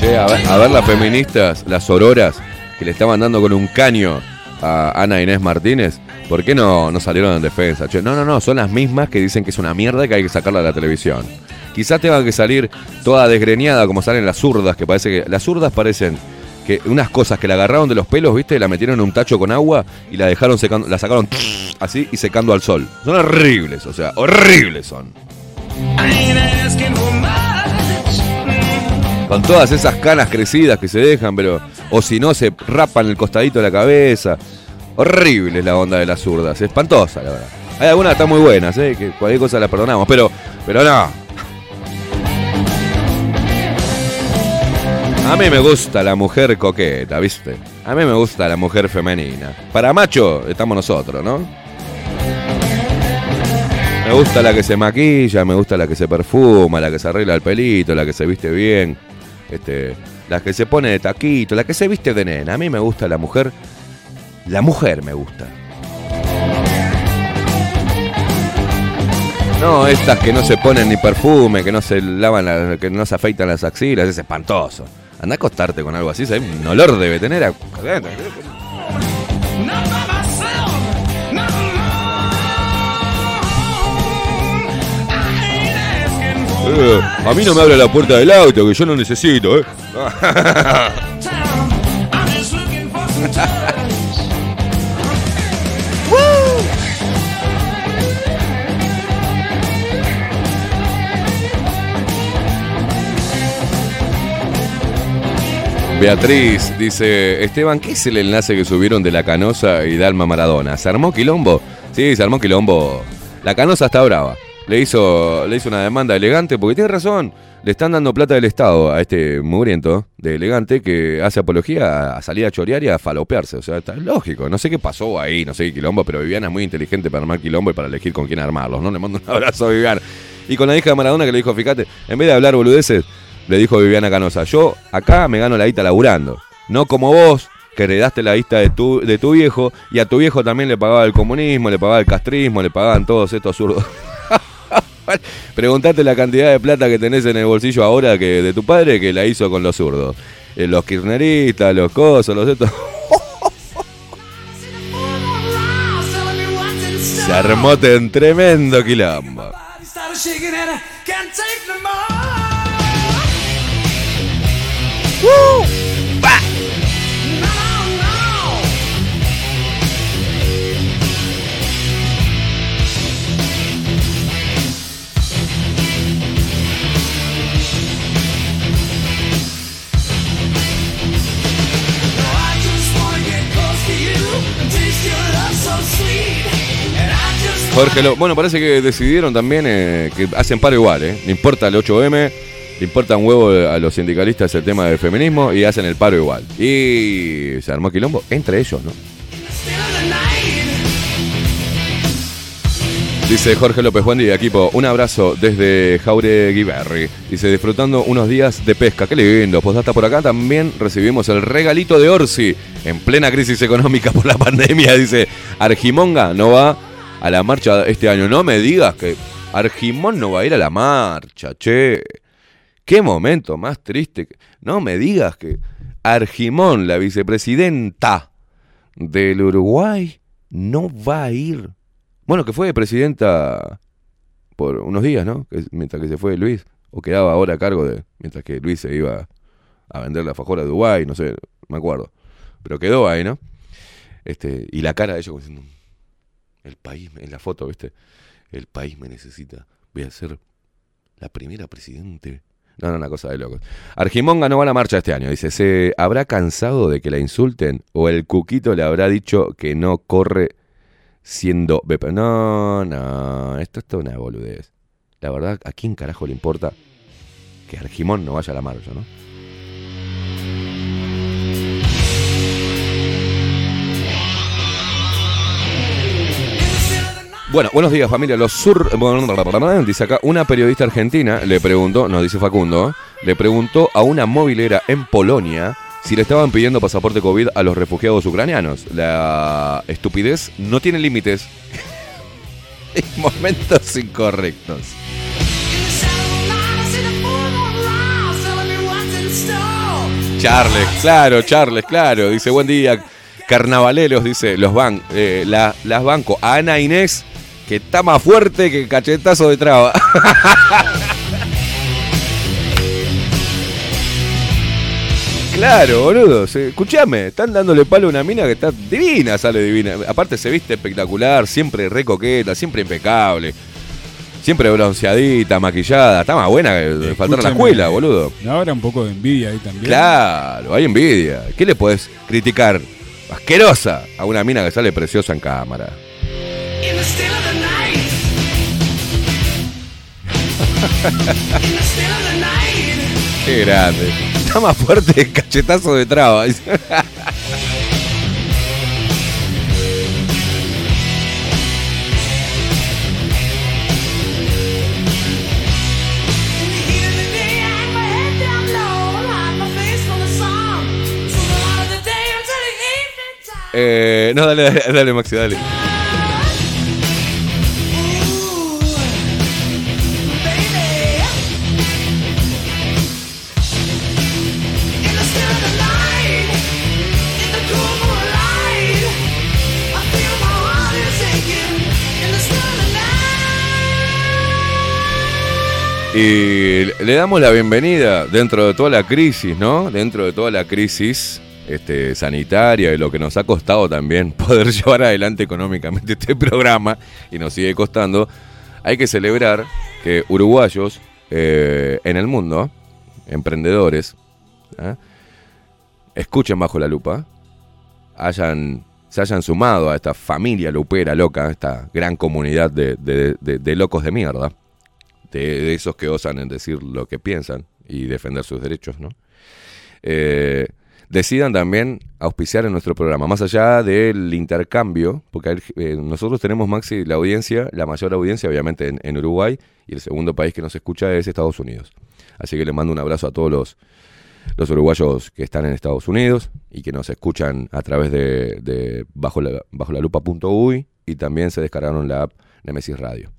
A ver, a ver las feministas, las auroras, que le estaban dando con un caño a Ana Inés Martínez, ¿por qué no, no salieron en defensa? No, no, no, son las mismas que dicen que es una mierda y que hay que sacarla de la televisión. Quizás tenga que salir toda desgreñada como salen las zurdas, que parece que... Las zurdas parecen que unas cosas que la agarraron de los pelos, ¿viste? La metieron en un tacho con agua y la dejaron secando, la sacaron así y secando al sol. Son horribles, o sea, horribles son. Con todas esas canas crecidas que se dejan, pero. O si no, se rapan el costadito de la cabeza. Horrible es la onda de las zurdas. Espantosa, la verdad. Hay algunas que están muy buenas, ¿eh? Que cualquier cosa la perdonamos, pero. Pero no. A mí me gusta la mujer coqueta, ¿viste? A mí me gusta la mujer femenina. Para macho estamos nosotros, ¿no? Me gusta la que se maquilla, me gusta la que se perfuma, la que se arregla el pelito, la que se viste bien, este, la que se pone de taquito, la que se viste de nena. A mí me gusta la mujer, la mujer me gusta. No, estas que no se ponen ni perfume, que no se lavan, la- que no se afeitan las axilas, es espantoso. Anda a acostarte con algo así, ¿sabes? Un olor debe tener. a- A mí no me abre la puerta del auto, que yo no necesito, ¿eh? Beatriz dice, Esteban, ¿qué es el enlace que subieron de la Canosa y Dalma Maradona? ¿Se armó quilombo? Sí, se armó quilombo. La Canosa está brava. Le hizo, le hizo una demanda elegante porque tiene razón. Le están dando plata del Estado a este mugriento de elegante que hace apología a salir a chorear y a falopearse. O sea, está lógico. No sé qué pasó ahí, no sé qué quilombo, pero Viviana es muy inteligente para armar quilombo y para elegir con quién armarlos, ¿no? Le mando un abrazo a Viviana. Y con la hija de Maradona que le dijo, fíjate, en vez de hablar boludeces, le dijo Viviana Canosa, yo acá me gano la guita laburando. No como vos, que heredaste la guita de tu, de tu viejo, y a tu viejo también le pagaba el comunismo, le pagaba el castrismo, le pagaban todos estos zurdos. Preguntate la cantidad de plata que tenés en el bolsillo ahora que de tu padre que la hizo con los zurdos. Eh, los kirchneristas, los cosos, los estos. Se armó un tremendo quilombo. Jorge, Lo- bueno, parece que decidieron también eh, que hacen paro igual, ¿eh? No importa el 8M, le importa un huevo a los sindicalistas el tema del feminismo y hacen el paro igual. Y se armó quilombo entre ellos, ¿no? Dice Jorge López, buen día equipo, un abrazo desde Jauregui Berry. Dice, disfrutando unos días de pesca, qué lindo. Hasta por acá también recibimos el regalito de Orsi en plena crisis económica por la pandemia. Dice, Argimonga no va a la marcha este año. No me digas que Argimón no va a ir a la marcha, che. Qué momento más triste. No me digas que Argimón, la vicepresidenta del Uruguay, no va a ir. Bueno, que fue presidenta por unos días, ¿no? Mientras que se fue Luis. O quedaba ahora a cargo de. Mientras que Luis se iba a vender la fajora de Dubái, no sé, me acuerdo. Pero quedó ahí, ¿no? Este, y la cara de diciendo. El país, en la foto, ¿viste? El país me necesita. Voy a ser la primera presidente. No, no, una cosa de locos. Argimonga no va a la marcha este año. Dice, ¿se habrá cansado de que la insulten? ¿O el Cuquito le habrá dicho que no corre siendo... No, no, esto es toda una boludez. La verdad, ¿a quién carajo le importa que Argimón no vaya a la marcha, no? Bueno, buenos días familia. Los sur... Dice acá, una periodista argentina le preguntó, nos dice Facundo, le preguntó a una movilera en Polonia si le estaban pidiendo pasaporte COVID a los refugiados ucranianos. La estupidez no tiene límites. en momentos incorrectos. Charles, claro, Charles, claro. Dice, buen día, carnavaleros, dice, los van, eh, la- las banco. Ana Inés, que está más fuerte que cachetazo de traba. Claro, boludo. Escuchame, están dándole palo a una mina que está divina, sale divina. Aparte se viste espectacular, siempre re coqueta, siempre impecable. Siempre bronceadita, maquillada. Está más buena que faltar a la Escúchame, escuela, boludo. Ahora un poco de envidia ahí también. Claro, hay envidia. ¿Qué le puedes criticar? Asquerosa a una mina que sale preciosa en cámara. Qué grande. Está más fuerte que cachetazo de traba. Eh, no, dale, dale, dale, Maxi, dale. Y le damos la bienvenida dentro de toda la crisis, ¿no? Dentro de toda la crisis este, sanitaria y lo que nos ha costado también poder llevar adelante económicamente este programa y nos sigue costando, hay que celebrar que uruguayos eh, en el mundo, emprendedores, ¿ah? escuchen bajo la lupa, hayan, se hayan sumado a esta familia lupera loca, esta gran comunidad de, locos de mierda, de, esos que osan en decir lo que piensan y defender sus derechos, ¿no? Eh, decidan también auspiciar en nuestro programa, más allá del intercambio, porque eh, nosotros tenemos, Maxi, la audiencia, la mayor audiencia obviamente en, Uruguay, y el segundo país que nos escucha es Estados Unidos. Así que le mando un abrazo a todos los, los uruguayos que están en Estados Unidos y que nos escuchan a través de, de bajo la, bajo la lupa.uy y también se descargaron la app Nemesis Radio.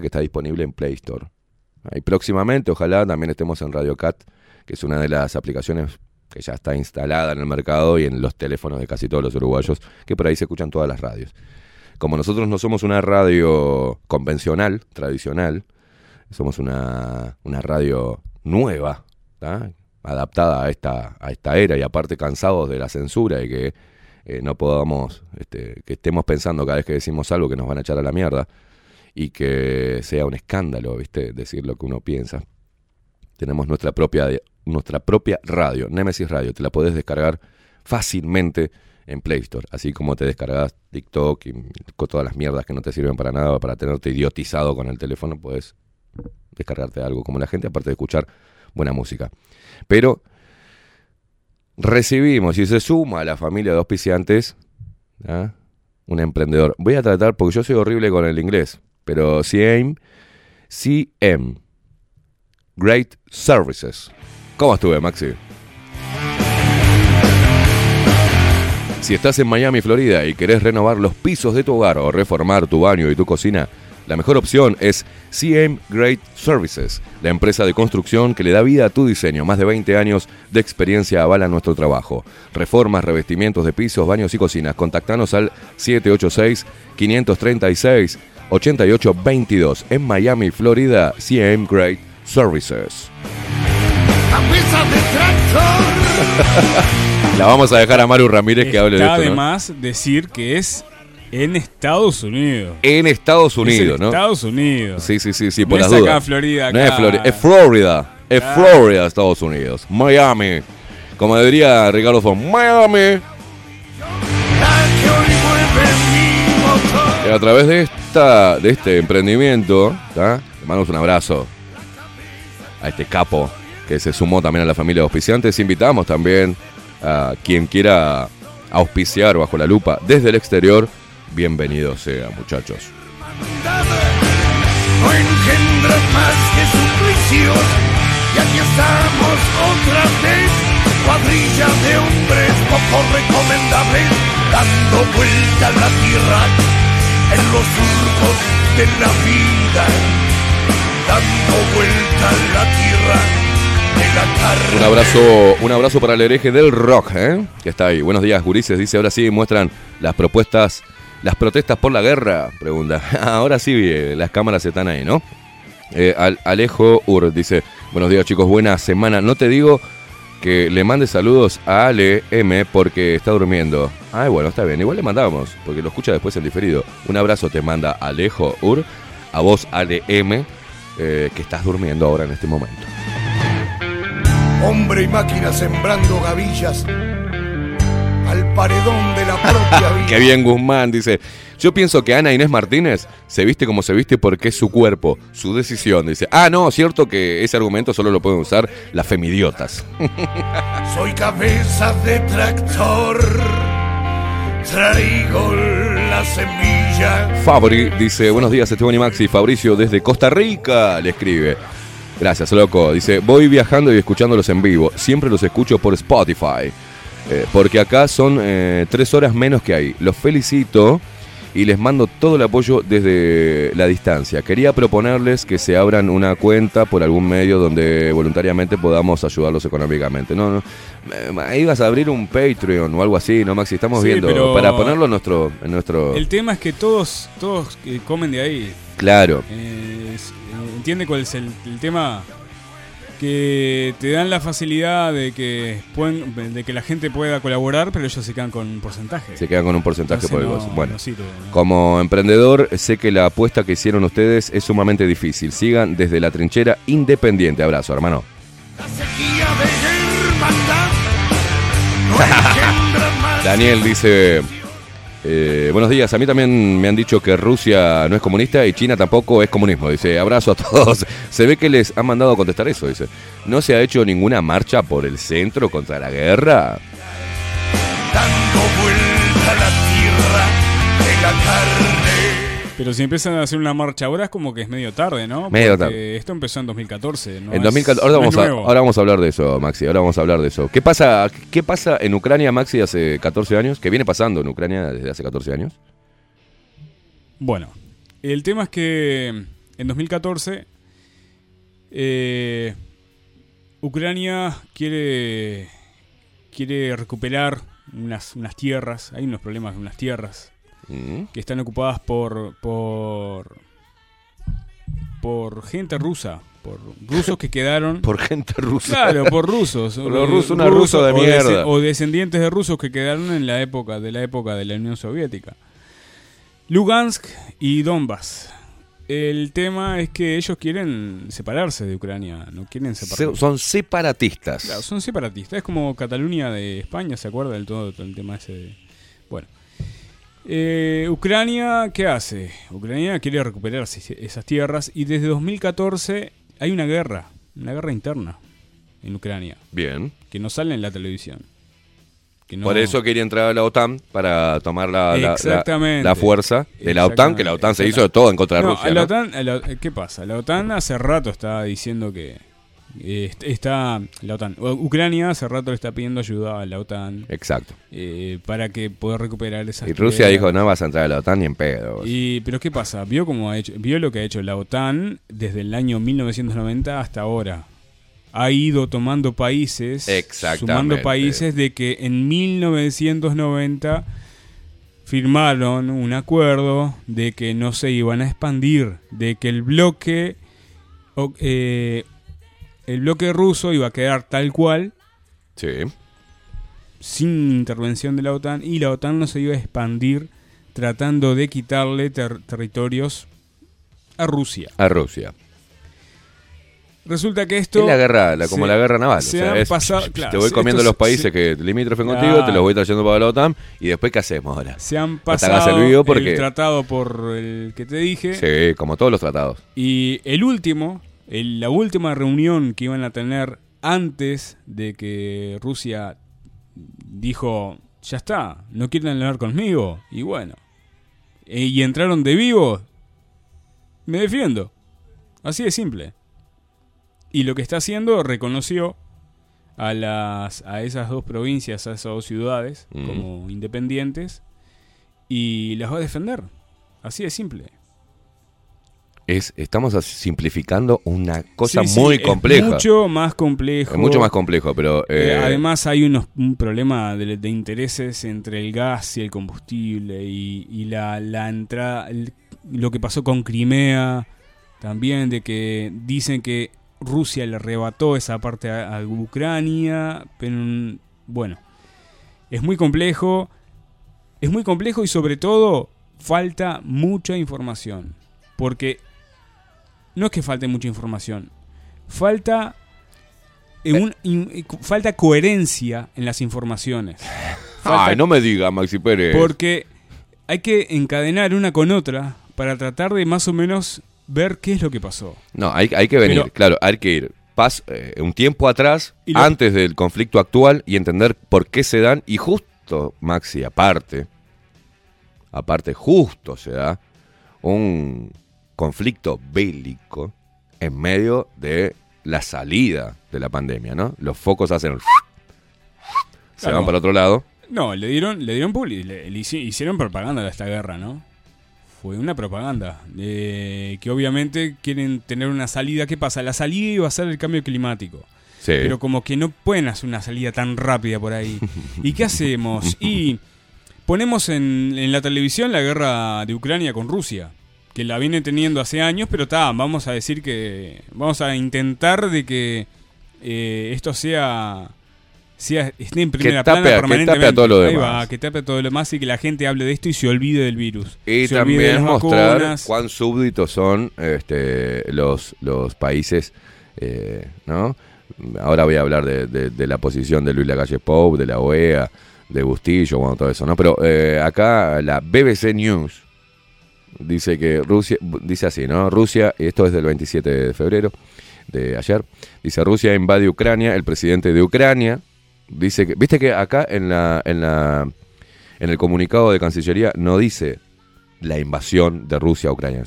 Que está disponible en Play Store. Y próximamente, ojalá también estemos en Radio Cat, que es una de las aplicaciones que ya está instalada en el mercado y en los teléfonos de casi todos los uruguayos, que por ahí se escuchan todas las radios. Como nosotros no somos una radio convencional, tradicional, somos una, una radio nueva, adaptada a esta, a esta era y aparte cansados de la censura y que eh, no podamos, este, que estemos pensando cada vez que decimos algo que nos van a echar a la mierda y que sea un escándalo, ¿viste? Decir lo que uno piensa. Tenemos nuestra propia, nuestra propia radio, Nemesis Radio, te la podés descargar fácilmente en Play Store, así como te descargas TikTok y todas las mierdas que no te sirven para nada, para tenerte idiotizado con el teléfono, puedes descargarte algo como la gente, aparte de escuchar buena música. Pero recibimos y se suma a la familia de auspiciantes ¿ah? un emprendedor. Voy a tratar, porque yo soy horrible con el inglés, pero CM, CM, Great Services. ¿Cómo estuve, Maxi? Si estás en Miami, Florida y querés renovar los pisos de tu hogar o reformar tu baño y tu cocina, la mejor opción es CM Great Services, la empresa de construcción que le da vida a tu diseño. Más de 20 años de experiencia avalan nuestro trabajo. Reformas, revestimientos de pisos, baños y cocinas. Contactanos al 786-536-8822 en Miami, Florida, CM Great Services. La vamos a dejar a Maru Ramírez que hable de esto. ¿no? además decir que es en Estados Unidos. En Estados Es en Unidos, ¿no? Estados Unidos. Sí, sí, sí, sí, No por es las acá dudas. Florida, No es. Florida, es Florida. Es. Florida, Estados Unidos. Miami. Como diría Ricardo Fon, Miami. A través de esta, de este emprendimiento, ¿tá? le mandamos un abrazo a este capo que se sumó también a la familia de auspiciantes. Invitamos también a quien quiera auspiciar bajo la lupa desde el exterior. Bienvenido sea, muchachos. No engendran más que suplicios. Y aquí estamos otra vez. Cuadrilla de hombres poco recomendables. Dando vuelta a la tierra. En los surcos de la vida. Dando vuelta a la tierra. De la carne. Un abrazo, un abrazo para el hereje del rock, ¿eh? Que está ahí. Buenos días, gurises. Dice, ahora sí muestran las propuestas, las protestas por la guerra. Pregunta. ahora sí, eh, las cámaras están ahí, ¿no? Eh, Al- Alejo Ur dice, buenos días chicos, buena semana. No te digo que le mande saludos a Ale M porque está durmiendo. Ay, bueno, está bien. Igual le mandamos, porque lo escucha después el diferido. Un abrazo te manda Alejo Ur, a vos Ale M, eh, que estás durmiendo ahora en este momento. Hombre y máquina sembrando gavillas al paredón de la propia vida. Qué bien, Guzmán, dice. Yo pienso que Ana Inés Martínez se viste como se viste porque es su cuerpo, su decisión. Dice, ah, no, cierto que ese argumento solo lo pueden usar las femidiotas. Soy cabeza de tractor, traigo la semilla. Fabri dice, buenos días Esteban y Maxi, Fabricio desde Costa Rica, le escribe. Gracias, loco. Dice, voy viajando y escuchándolos en vivo. Siempre los escucho por Spotify. Eh, porque acá son eh, tres horas menos que ahí. Los felicito y les mando todo el apoyo desde la distancia. Quería proponerles que se abran una cuenta por algún medio donde voluntariamente podamos ayudarlos económicamente. No, no. eh, Ahí vas a abrir un Patreon o algo así, ¿no, Maxi? Estamos Sí, viendo. pero- Para ponerlo en nuestro... En nuestro... El tema es que todos, todos eh, comen de ahí. Claro. Eh, eh, ¿Entiende cuál es el, el tema? Que te dan la facilidad de que pueden, de que la gente pueda colaborar, pero ellos se quedan con un porcentaje. Se quedan con un porcentaje Entonces por el no- gozo. Bueno, no sirve, ¿no? como emprendedor, sé que la apuesta que hicieron ustedes es sumamente difícil. Sigan desde la trinchera independiente. Abrazo, hermano. Daniel dice: eh, Buenos días, a mí también me han dicho que Rusia no es comunista y China tampoco es comunismo. Dice: Abrazo a todos. Se ve que les han mandado a contestar eso. Dice: ¿No se ha hecho ninguna marcha por el centro contra la guerra? Dando vuelta la tierra de la carne. Pero si empiezan a hacer una marcha ahora es como que es medio tarde, ¿no? Medio Porque tarde. Esto empezó en 2014. ¿no? en es- 2014, ahora, no vamos es a, nuevo. ahora vamos a hablar de eso, Maxi. Ahora vamos a hablar de eso. ¿Qué pasa, ¿Qué pasa en Ucrania, Maxi, hace 14 años? ¿Qué viene pasando en Ucrania desde hace 14 años? Bueno, el tema es que en 2014, eh, Ucrania quiere, quiere recuperar unas, unas tierras. Hay unos problemas con unas tierras Mm. que están ocupadas por, por, por gente rusa. Por rusos que quedaron. Por gente rusa. Claro, por rusos. Por los rusos, una rusa de o mierda. O descendientes de rusos que quedaron en la época de la época de la Unión Soviética. Lugansk y Donbass. El tema es que ellos quieren separarse de Ucrania, no quieren Se- separarse. son separatistas. Claro, son separatistas. Es como Cataluña de España, ¿se acuerda del todo, todo el tema ese? de- Bueno. Eh, Ucrania, ¿qué hace? Ucrania quiere recuperar esas tierras y desde 2014 hay una guerra, una guerra interna en Ucrania, Bien. que no sale en la televisión. Que no- Por eso quería entrar a la OTAN para tomar la, la- la- fuerza de la OTAN, que la OTAN se hizo de todo en contra de No, Rusia. a la ¿no? OTAN- a la- ¿Qué pasa? La OTAN hace rato está diciendo que eh, est- está la OTAN. Ucrania hace rato le está pidiendo ayuda a la OTAN Exacto. eh, para que pueda recuperar esas Y Rusia dijo, no vas a entrar a la OTAN ni en pedo. vos". Y, pero ¿qué pasa? Vio cómo ha hecho, vio lo que ha hecho la OTAN desde el año 1990 hasta ahora. Ha ido tomando países, sumando países de que en 1990 firmaron un acuerdo de que no se iban a expandir, de que el bloque eh, el bloque ruso iba a quedar tal cual Sí. sin intervención de la OTAN y la OTAN no se iba a expandir tratando de quitarle ter- territorios a Rusia. A Rusia. Resulta que esto es la guerra, la- como se- la guerra naval. o se sea, han es- pasado- te voy comiendo los se- países se- que limítrofen contigo, te los voy trayendo para la OTAN y después ¿qué hacemos ahora? se han pasado el porque- el tratado por el que te dije Sí, como todos los tratados. y el último, el- la última reunión que iban a tener antes de que Rusia dijo ya está, no quieren hablar conmigo y bueno e- y entraron de vivo, me defiendo, así de simple. Y lo que está haciendo reconoció a las a esas dos provincias, a esas dos ciudades Mm. como independientes y las va a defender. Así de simple. Es, estamos simplificando una cosa Sí, sí, muy es compleja. mucho más complejo. Es mucho más complejo, pero... Eh, eh, además hay unos, un problema de, de intereses entre el gas y el combustible y, y la, la entrada, el- lo que pasó con Crimea también, de que dicen que Rusia le arrebató esa parte a, a Ucrania, pero bueno, es muy complejo, es muy complejo y sobre todo falta mucha información, porque no es que falte mucha información, falta eh, un- in- falta coherencia en las informaciones. Falta- Ay, no me diga, Maxi Pérez. porque hay que encadenar una con otra para tratar de más o menos ver qué es lo que pasó. No, hay, hay que venir, Pero- claro, hay que ir pas, eh, un tiempo atrás, lo- antes del conflicto actual, y entender por qué se dan, y justo, Maxi, aparte, aparte, justo se da un conflicto bélico en medio de la salida de la pandemia, ¿no? Los focos hacen... Se Claro. van para otro lado. No, le dieron, le dieron publi- le, le hici- hicieron propaganda de esta guerra, ¿no? Fue una propaganda. que obviamente quieren tener una salida. ¿Qué pasa? La salida iba a ser el cambio climático. Sí. Pero como que no pueden hacer una salida tan rápida por ahí. ¿Y qué hacemos? Y ponemos en, en la televisión la guerra de Ucrania con Rusia. Que la viene teniendo hace años, pero está, vamos a decir que. Vamos a intentar de que eh, esto sea. sea esté en primera tape a- plana que permanentemente. tape a todo lo demás. va, que tape a todo lo demás y que la gente hable de esto y se olvide del virus. Y se de también las mostrar vacunas. cuán súbditos son este, los, los países, eh, ¿no? Ahora voy a hablar de, de- de la posición de Luis Lacalle Pou, de la OEA, de Bustillo, bueno, todo eso, ¿no? Pero eh, acá la BBC News dice que Rusia, dice así, ¿no? Rusia, y esto es del 27 de febrero de ayer, dice Rusia invade Ucrania, el presidente de Ucrania dice que, viste que acá en la, en la, en el comunicado de Cancillería no dice la invasión de Rusia a Ucrania.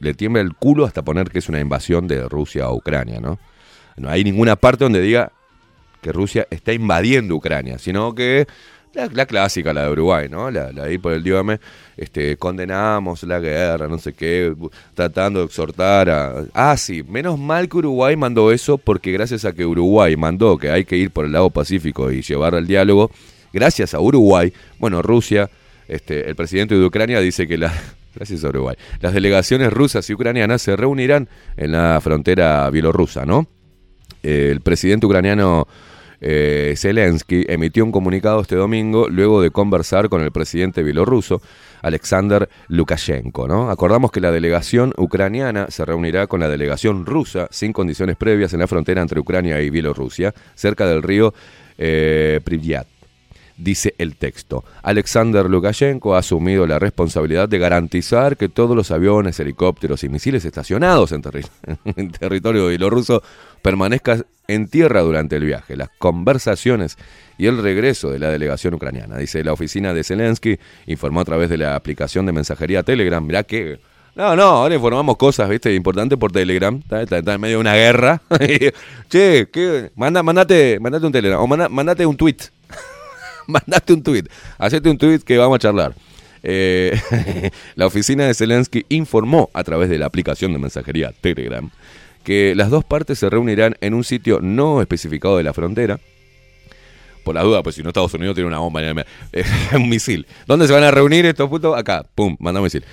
Le tiembla el culo hasta poner que es una invasión de Rusia a Ucrania, ¿no? No hay ninguna parte donde diga que Rusia está invadiendo Ucrania, sino que La, clásica, la de Uruguay, ¿no? La, la de ahí por el Diome, este, condenamos la guerra, no sé qué, tratando de exhortar a... Ah, sí, menos mal que Uruguay mandó eso, porque gracias a que Uruguay mandó que hay que ir por el lado Pacífico y llevar al diálogo, gracias a Uruguay, bueno, Rusia, este, el presidente de Ucrania dice que la... Gracias a Uruguay. Las delegaciones rusas y ucranianas se reunirán en la frontera bielorrusa, ¿no? El presidente ucraniano eh, Zelensky emitió un comunicado este domingo luego de conversar con el presidente bielorruso Alexander Lukashenko. ¿no? Acordamos que la delegación ucraniana se reunirá con la delegación rusa sin condiciones previas en la frontera entre Ucrania y Bielorrusia, cerca del río eh, Pripyat dice el texto. Alexander Lukashenko ha asumido la responsabilidad de garantizar que todos los aviones, helicópteros y misiles estacionados en territorio bielorruso permanezcan en tierra durante el viaje, las conversaciones y el regreso de la delegación ucraniana. Dice la oficina de Zelensky, informó a través de la aplicación de mensajería Telegram. Mirá que... No, no, ahora informamos cosas, viste, importantes por Telegram. Está, en medio de una guerra. che, ¿qué? Manda, mandate, mandate un Telegram o manda- mandate un tweet mandate un tuit, hacete un tuit que vamos a charlar. Eh, la oficina de Zelensky informó a través de la aplicación de mensajería Telegram que las dos partes se reunirán en un sitio no especificado de la frontera. Por la duda, pues si no Estados Unidos tiene una bomba en un misil. ¿Dónde se van a reunir estos putos? Acá, pum, manda un misil.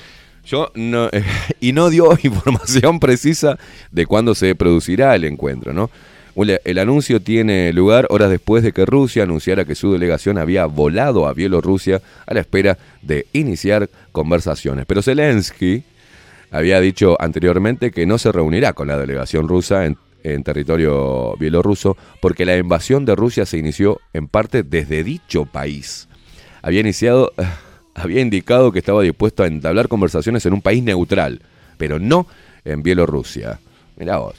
Yo no, y no dio información precisa de cuándo se producirá el encuentro, ¿no? El anuncio tiene lugar horas después de que Rusia anunciara que su delegación había volado a Bielorrusia a la espera de iniciar conversaciones. Pero Zelensky había dicho anteriormente que no se reunirá con la delegación rusa en, en territorio bielorruso porque la invasión de Rusia se inició en parte desde dicho país. Había iniciado, había indicado que estaba dispuesto a entablar conversaciones en un país neutral, pero no en Bielorrusia. Mirá vos.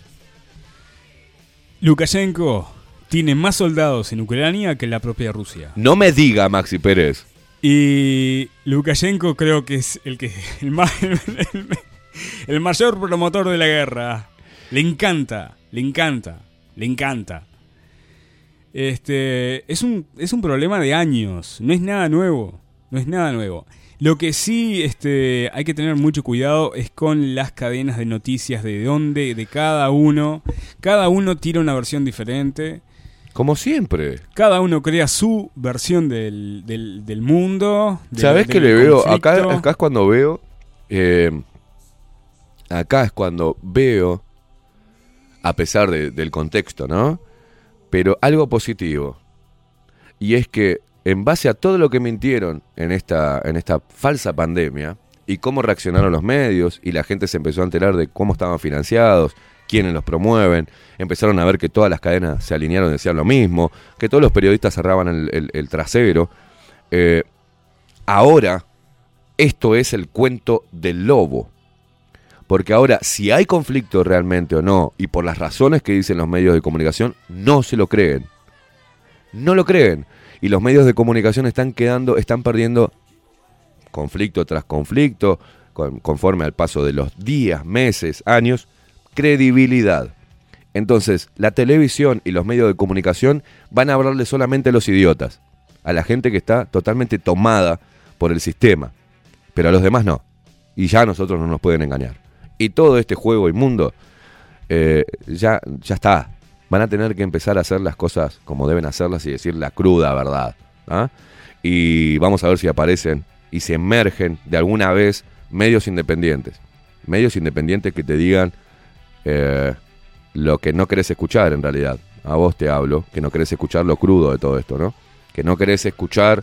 Lukashenko tiene más soldados en Ucrania que la propia Rusia. No me diga, Maxi Pérez. Y Lukashenko creo que es el que el, el mayor promotor de la guerra. Le encanta, le encanta, le encanta. Este es un, es un problema de años, no es nada nuevo, no es nada nuevo. Lo que sí este, hay que tener mucho cuidado es con las cadenas de noticias de dónde, de cada uno. Cada uno tira una versión diferente. Como siempre. Cada uno crea su versión del, del, del mundo. del- ¿Sabés le veo? Acá, acá es cuando veo. eh, acá es cuando veo. A pesar de- del contexto, ¿no? Pero algo positivo. Y es que, en base a todo lo que mintieron en esta, en esta falsa pandemia, y cómo reaccionaron los medios, y la gente se empezó a enterar de cómo estaban financiados, quiénes los promueven, empezaron a ver que todas las cadenas se alinearon y decían lo mismo, que todos los periodistas cerraban el trasero. Eh, ahora, esto es el cuento del lobo. Porque ahora, si hay conflicto realmente o no, y por las razones que dicen los medios de comunicación, no se lo creen. No lo creen. Y los medios de comunicación están quedando, están perdiendo conflicto tras conflicto, con- conforme al paso de los días, meses, años, credibilidad. Entonces, la televisión y los medios de comunicación van a hablarle solamente a los idiotas, a la gente que está totalmente tomada por el sistema, pero a los demás no. Y ya nosotros no nos pueden engañar. Y todo este juego inmundo eh, ya, ya está. Van a tener que empezar a hacer las cosas como deben hacerlas y decir la cruda verdad. ¿ah? Y vamos a ver si aparecen y se emergen de alguna vez medios independientes. Medios independientes que te digan eh, lo que no querés escuchar en realidad. A vos te hablo, que no querés escuchar lo crudo de todo esto, ¿no? Que no querés escuchar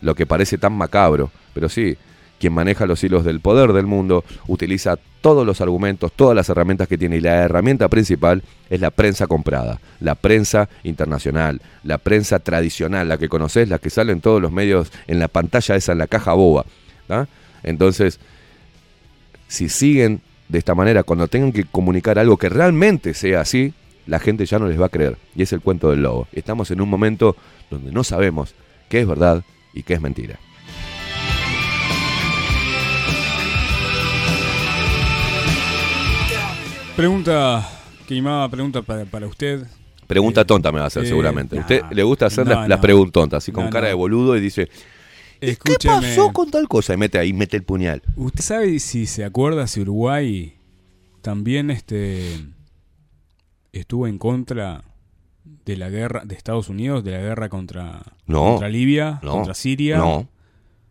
lo que parece tan macabro. Pero sí, quien maneja los hilos del poder del mundo utiliza todos los argumentos, todas las herramientas que tiene y la herramienta principal es la prensa comprada, la prensa internacional, la prensa tradicional, la que conoces, la que sale en todos los medios, en la pantalla esa, en la caja boba. Entonces, si siguen de esta manera, cuando tengan que comunicar algo que realmente sea así, la gente ya no les va a creer. Y es el cuento del lobo. Estamos en un momento donde no sabemos qué es verdad y qué es mentira. Pregunta, Queimada, pregunta para, para usted. Pregunta Eh, tonta me va a hacer eh, seguramente. nah, Usted le gusta hacer no, las, las no. preguntontas, así con No, cara de boludo y dice, ¿y ¿qué pasó con tal cosa? Y mete ahí, mete el puñal. ¿Usted sabe si se acuerda si Uruguay también este estuvo en contra de la guerra de Estados Unidos, de la guerra contra, No. contra Libia, No. contra Siria? No,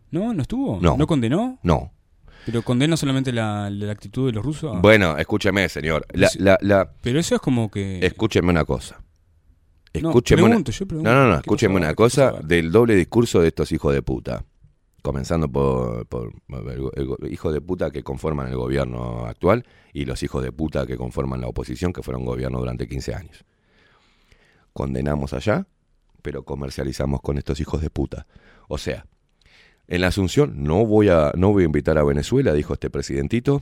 no, no estuvo. No. condenó? no. Pero condena solamente la, la actitud de los rusos. Bueno, escúcheme, señor. La, Pero eso es como que escúcheme una cosa. No, Escúcheme una, pregunto, yo pregunto. no, no, no, ¿Qué escúcheme una ¿Qué cosa del doble discurso de estos hijos de puta. Comenzando por, por el, el- hijos de puta que conforman el gobierno actual y los hijos de puta que conforman la oposición, que fueron gobierno durante 15 años. Condenamos allá, pero comercializamos con estos hijos de puta. O sea, en la Asunción no voy a, no voy a invitar a Venezuela, dijo este presidentito,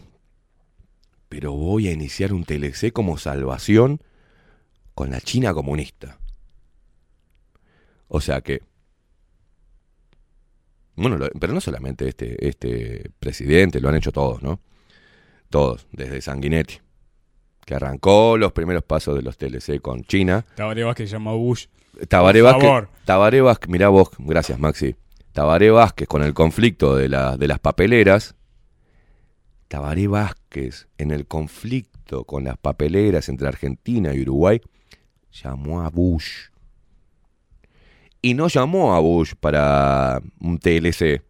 pero voy a iniciar un TLC como salvación con la China comunista. O sea que. Bueno, lo- pero no solamente este, este presidente, lo han hecho todos, ¿no? Todos, desde Sanguinetti, que arrancó los primeros pasos de los TLC con China. Tabaré Vázquez llama a Bush. Tabaré Vázquez, favor. Tabaré Vázquez, mirá vos, gracias Maxi. Tabaré Vázquez con el conflicto de, la- de las papeleras. Tabaré Vázquez en el conflicto con las papeleras entre Argentina y Uruguay llamó a Bush. Y no llamó a Bush para un TLC.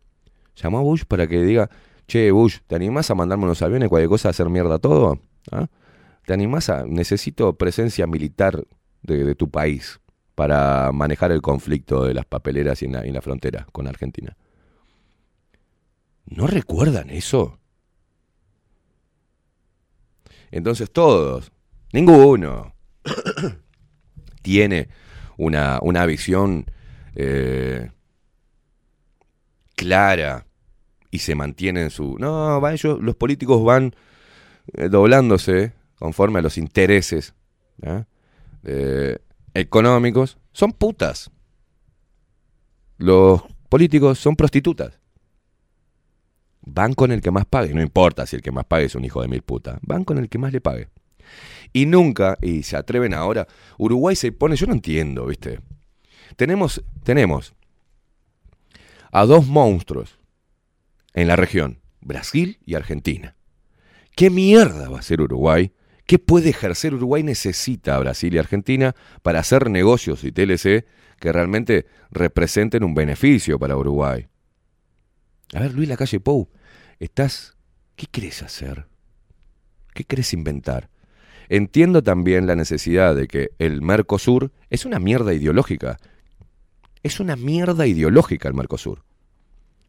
Llamó a Bush para que diga, che, Bush, ¿te animás a mandarme unos aviones, cualquier cosa, a hacer mierda todo? ¿Ah? ¿Te animás a... Necesito presencia militar de tu país para manejar el conflicto de las papeleras en la, en la frontera con Argentina. ¿No recuerdan eso? Entonces todos, ninguno, tiene una, una visión eh, clara y se mantiene en su... No, va, ellos, los políticos van eh, doblándose conforme a los intereses ¿ah? eh, económicos. Son putas. Los políticos son prostitutas. Van con el que más pague. No importa si el que más pague es un hijo de mil putas. Van con el que más le pague. Y nunca, y se atreven ahora, Uruguay se pone, yo no entiendo, ¿viste? Tenemos, tenemos a dos monstruos en la región, Brasil y Argentina. ¿Qué mierda va a hacer Uruguay? ¿Qué puede ejercer Uruguay? Necesita a Brasil y Argentina para hacer negocios y TLC que realmente representen un beneficio para Uruguay. A ver, Luis Lacalle Pou, estás. ¿Qué querés hacer? ¿Qué querés inventar? Entiendo también la necesidad de que el Mercosur es una mierda ideológica. Es una mierda ideológica el Mercosur.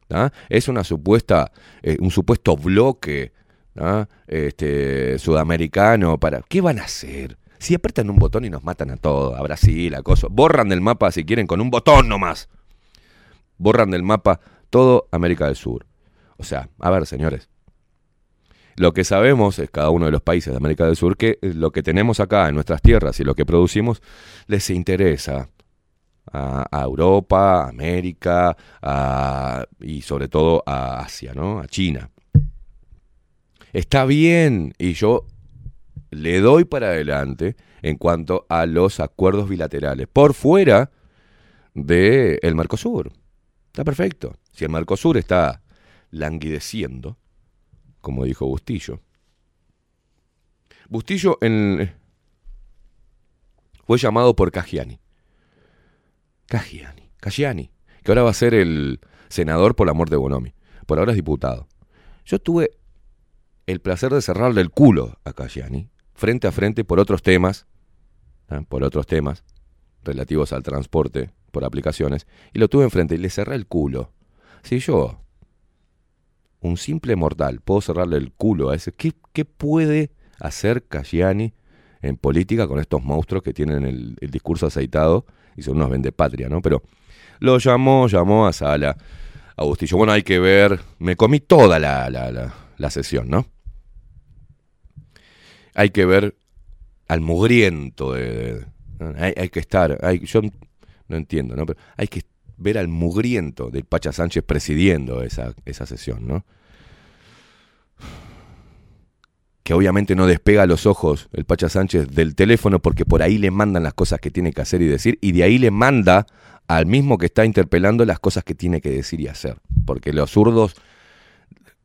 ¿tá? Es una supuesta, eh, un supuesto bloque ¿tá? este, sudamericano para. ¿Qué van a hacer? Si apretan un botón y nos matan a todos, a Brasil, a Kosovo, borran del mapa si quieren con un botón nomás. Borran del mapa todo América del Sur. O sea, a ver, señores. Lo que sabemos es cada uno de los países de América del Sur que lo que tenemos acá en nuestras tierras y lo que producimos les interesa a, a Europa, a América a- y sobre todo a Asia, ¿no? A China. Está bien y yo le doy para adelante en cuanto a los acuerdos bilaterales por fuera del el Mercosur. Está perfecto. Si el Mercosur está languideciendo, como dijo Bustillo. Bustillo en- fue llamado por Cagiani. Cagiani, Cagiani, que ahora va a ser el senador por la muerte de Bonomi. Por ahora es diputado. Yo tuve el placer de cerrarle el culo a Cagiani, frente a frente por otros temas, ¿ah? por otros temas relativos al transporte por aplicaciones, y lo tuve enfrente y le cerré el culo. Si yo, un simple mortal, puedo cerrarle el culo a ese, ¿qué, puede hacer Cagiani en política con estos monstruos que tienen el, discurso aceitado y son unos vendepatria, ¿no? Pero lo llamó, llamó a Sala, a Bustillo. Bueno, hay que ver, me comí toda la, la, la, la sesión, ¿no? Hay que ver al mugriento de... hay, que estar, yo no entiendo, ¿no? Pero hay que ver al mugriento del Pacha Sánchez presidiendo esa, esa sesión, ¿no? que obviamente no despega los ojos el Pacha Sánchez del teléfono porque por ahí le mandan las cosas que tiene que hacer y decir y de ahí le manda al mismo que está interpelando las cosas que tiene que decir y hacer. Porque los zurdos,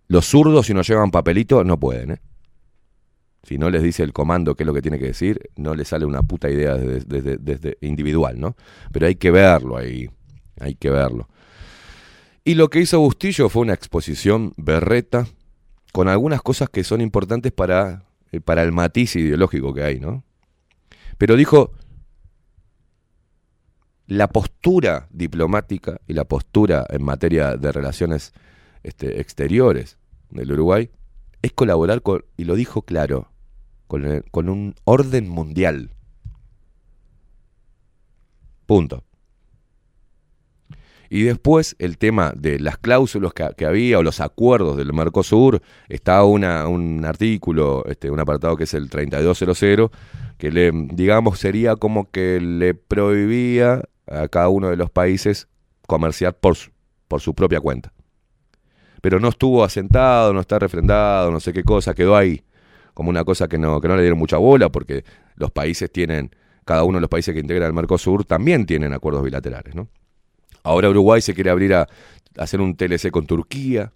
los zurdos si no llevan papelito no pueden, ¿eh? Si no les dice el comando qué es lo que tiene que decir, no les sale una puta idea desde, desde- individual, ¿no? Pero hay que verlo ahí, hay que verlo. Y lo que hizo Bustillo fue una exposición berreta con algunas cosas que son importantes para, eh, para el matiz ideológico que hay, ¿no? Pero dijo, la postura diplomática y la postura en materia de relaciones este, exteriores del Uruguay es colaborar con, y lo dijo claro, con, con un orden mundial. Punto. Y después el tema de las cláusulas que, que había o los acuerdos del Mercosur, está una, un artículo, este, un apartado que es el 3200, que le, digamos, sería como que le prohibía a cada uno de los países comerciar por su, por su propia cuenta. Pero no estuvo asentado, no está refrendado, no sé qué cosa, quedó ahí como una cosa que no, que no le dieron mucha bola porque los países tienen, cada uno de los países que integran el Mercosur también tienen acuerdos bilaterales, ¿no? Ahora Uruguay se quiere abrir a, hacer un TLC con Turquía,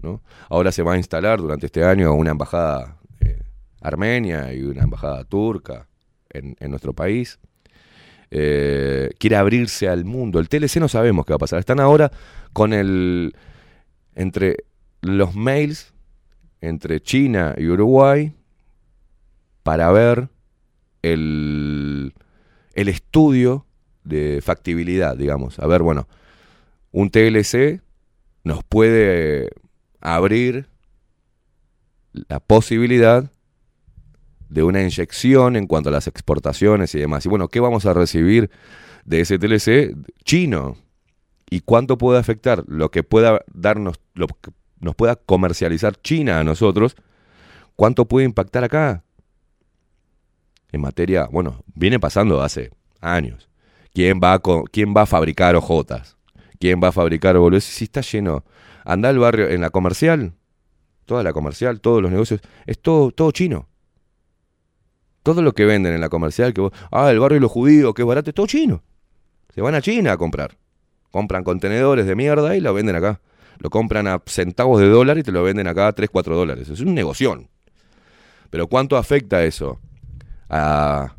¿no? Ahora se va a instalar durante este año una embajada eh, armenia y una embajada turca en, en nuestro país. Eh, quiere abrirse al mundo. El TLC no sabemos qué va a pasar. Están ahora con el. entre los mails entre China y Uruguay para ver el, el estudio de factibilidad, digamos. A ver, bueno, un TLC nos puede abrir la posibilidad de una inyección en cuanto a las exportaciones y demás. Y bueno, ¿qué vamos a recibir de ese TLC chino? ¿Y cuánto puede afectar lo que pueda darnos, nos pueda comercializar China a nosotros? ¿Cuánto puede impactar acá? En materia, bueno, viene pasando hace años. ¿Quién va a, quién va a fabricar hojotas? ¿Quién va a fabricar boludeces? Si está lleno. Anda al barrio, en la comercial, toda la comercial, todos los negocios, es todo, todo chino. Todo lo que venden en la comercial, que vos, ah, el barrio de los judíos, es barato, es todo chino. Se van a China a comprar. Compran contenedores de mierda y lo venden acá. Lo compran a centavos de dólar y te lo venden acá a 3, 4 dólares. Es un negoción. Pero ¿cuánto afecta eso a,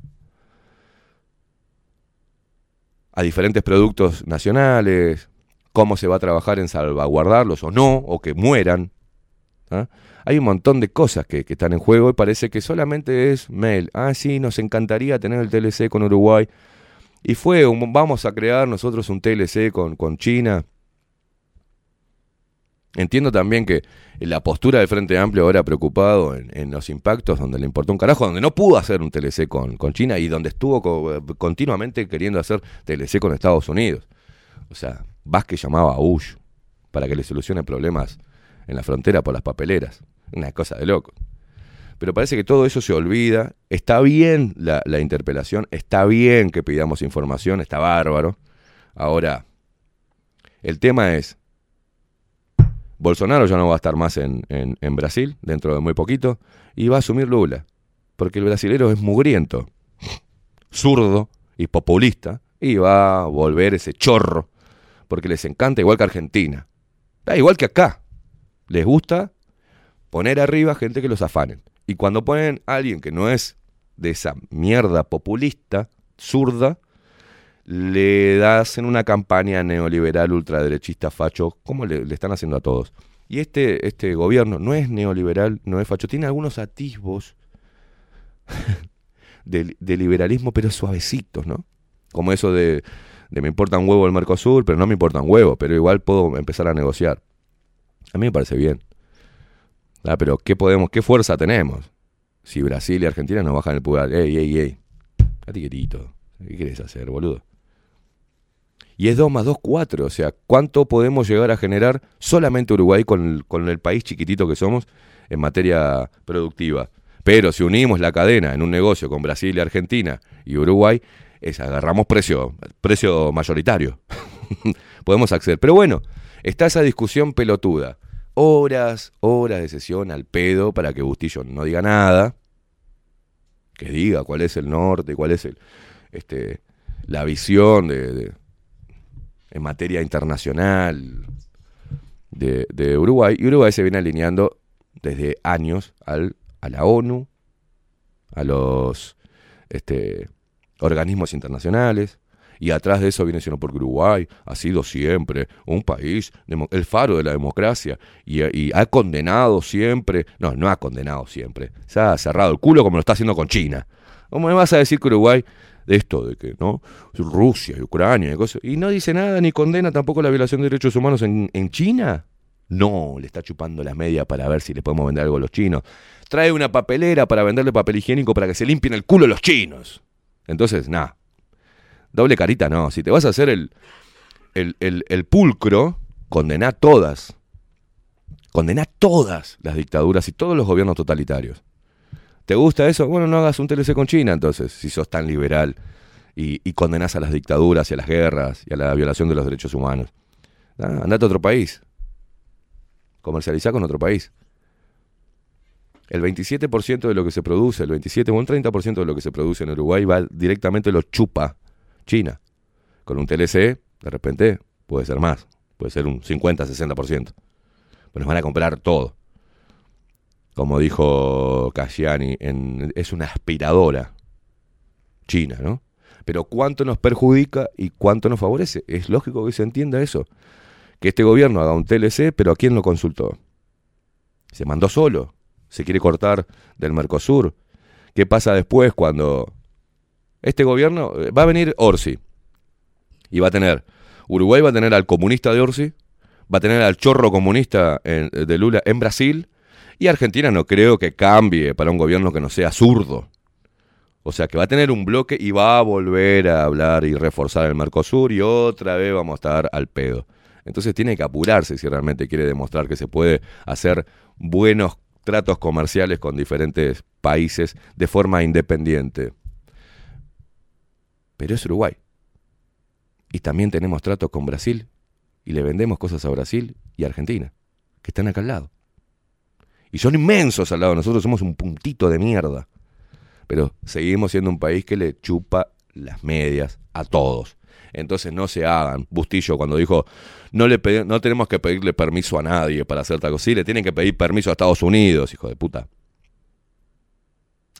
a diferentes productos nacionales? ¿Cómo se va a trabajar en salvaguardarlos o no? O que mueran. ¿ah? Hay un montón de cosas que, están en juego y parece que solamente es mail. Ah, sí, nos encantaría tener el TLC con Uruguay. Y fue, vamos a crear nosotros un TLC con China. Entiendo también que la postura del Frente Amplio ahora preocupado en, los impactos, donde le importó un carajo, donde no pudo hacer un TLC con, con China y donde estuvo co- continuamente queriendo hacer TLC con Estados Unidos. O sea, Vázquez llamaba a Bush para que le solucione problemas en la frontera por las papeleras. Una cosa de loco. Pero parece que todo eso se olvida. Está bien la interpelación, está bien que pidamos información, está bárbaro. Ahora, el tema es, Bolsonaro ya no va a estar más en, en- Brasil dentro de muy poquito y va a asumir Lula. Porque el brasilero es mugriento, zurdo y populista y va a volver ese chorro porque les encanta igual que Argentina. Da igual que acá. Les gusta poner arriba gente que los afanen. Y cuando ponen a alguien que no es de esa mierda populista, zurda, le hacen una campaña neoliberal, ultraderechista, facho, como le, están haciendo a todos. Y este, este gobierno no es neoliberal, no es facho, tiene algunos atisbos de, de liberalismo, pero suavecitos, ¿no? Como eso de, de me importa un huevo el Mercosur, pero no me importa un huevo, pero igual puedo empezar a negociar. A mí me parece bien. Ah, pero ¿qué podemos, qué fuerza tenemos? Si Brasil y Argentina nos bajan el pulgar, ey, ey, ey, a ti querido, ¿qué querés hacer, boludo? Y es 2 más 2, 4. O sea, ¿cuánto podemos llegar a generar solamente Uruguay con el, con el país chiquitito que somos en materia productiva? Pero si unimos la cadena en un negocio con Brasil Argentina y Uruguay, es agarramos precio, precio mayoritario. podemos acceder. Pero bueno, está esa discusión pelotuda. horas, horas de sesión al pedo para que Bustillo no diga nada, que diga cuál es el norte, cuál es el, este, la visión de- en materia internacional de, de Uruguay. Y Uruguay se viene alineando desde años al, a la ONU, a los este, organismos internacionales. Y atrás de eso viene siendo porque Uruguay ha sido siempre un país, el faro de la democracia, y, y ha condenado siempre, no, no ha condenado siempre, se ha cerrado el culo como lo está haciendo con China. ¿Cómo me vas a decir que Uruguay, de esto, de que, ¿no? Rusia y Ucrania y cosas, y no dice nada ni condena tampoco la violación de derechos humanos en, en China? No, le está chupando las medias para ver si le podemos vender algo a los chinos. Trae una papelera para venderle papel higiénico para que se limpien el culo los chinos. Entonces, nada. Doble carita, no. Si te vas a hacer el, el, el, el pulcro, condená todas. Condená todas las dictaduras y todos los gobiernos totalitarios. ¿Te gusta eso? Bueno, no hagas un TLC con China entonces, si sos tan liberal y, y condenás a las dictaduras y a las guerras y a la violación de los derechos humanos. Ah, andate a otro país. Comercializá con otro país. El 27% de lo que se produce, el 27 o un 30% de lo que se produce en Uruguay va directamente lo chupa China. Con un TLC, de repente, puede ser más. Puede ser un 50, 60%. Pero nos van a comprar todo. Como dijo Casciani, en- es una aspiradora China, ¿no? Pero ¿cuánto nos perjudica y cuánto nos favorece? Es lógico que se entienda eso. Que este gobierno haga un TLC, pero ¿a quién lo consultó? Se mandó solo. Se quiere cortar del Mercosur. ¿Qué pasa después cuando este gobierno eh, va a venir Orsi y va a tener Uruguay va a tener al comunista de Orsi, va a tener al chorro comunista en- de Lula en Brasil y Argentina no creo que cambie para un gobierno que no sea zurdo. O sea que va a tener un bloque y va a volver a hablar y reforzar el Mercosur y otra vez vamos a estar al pedo. Entonces tiene que apurarse si realmente quiere demostrar que se puede hacer buenos tratos comerciales con diferentes países de forma independiente. Pero es Uruguay. Y también tenemos tratos con Brasil y le vendemos cosas a Brasil y Argentina, que están acá al lado. Y son inmensos al lado, nosotros somos un puntito de mierda. Pero seguimos siendo un país que le chupa las medias a todos. Entonces no se hagan. Bustillo cuando dijo, no, le no tenemos que pedirle permiso a nadie para hacer tal cosa. Sí, le tienen que pedir permiso a Estados Unidos, hijo de puta.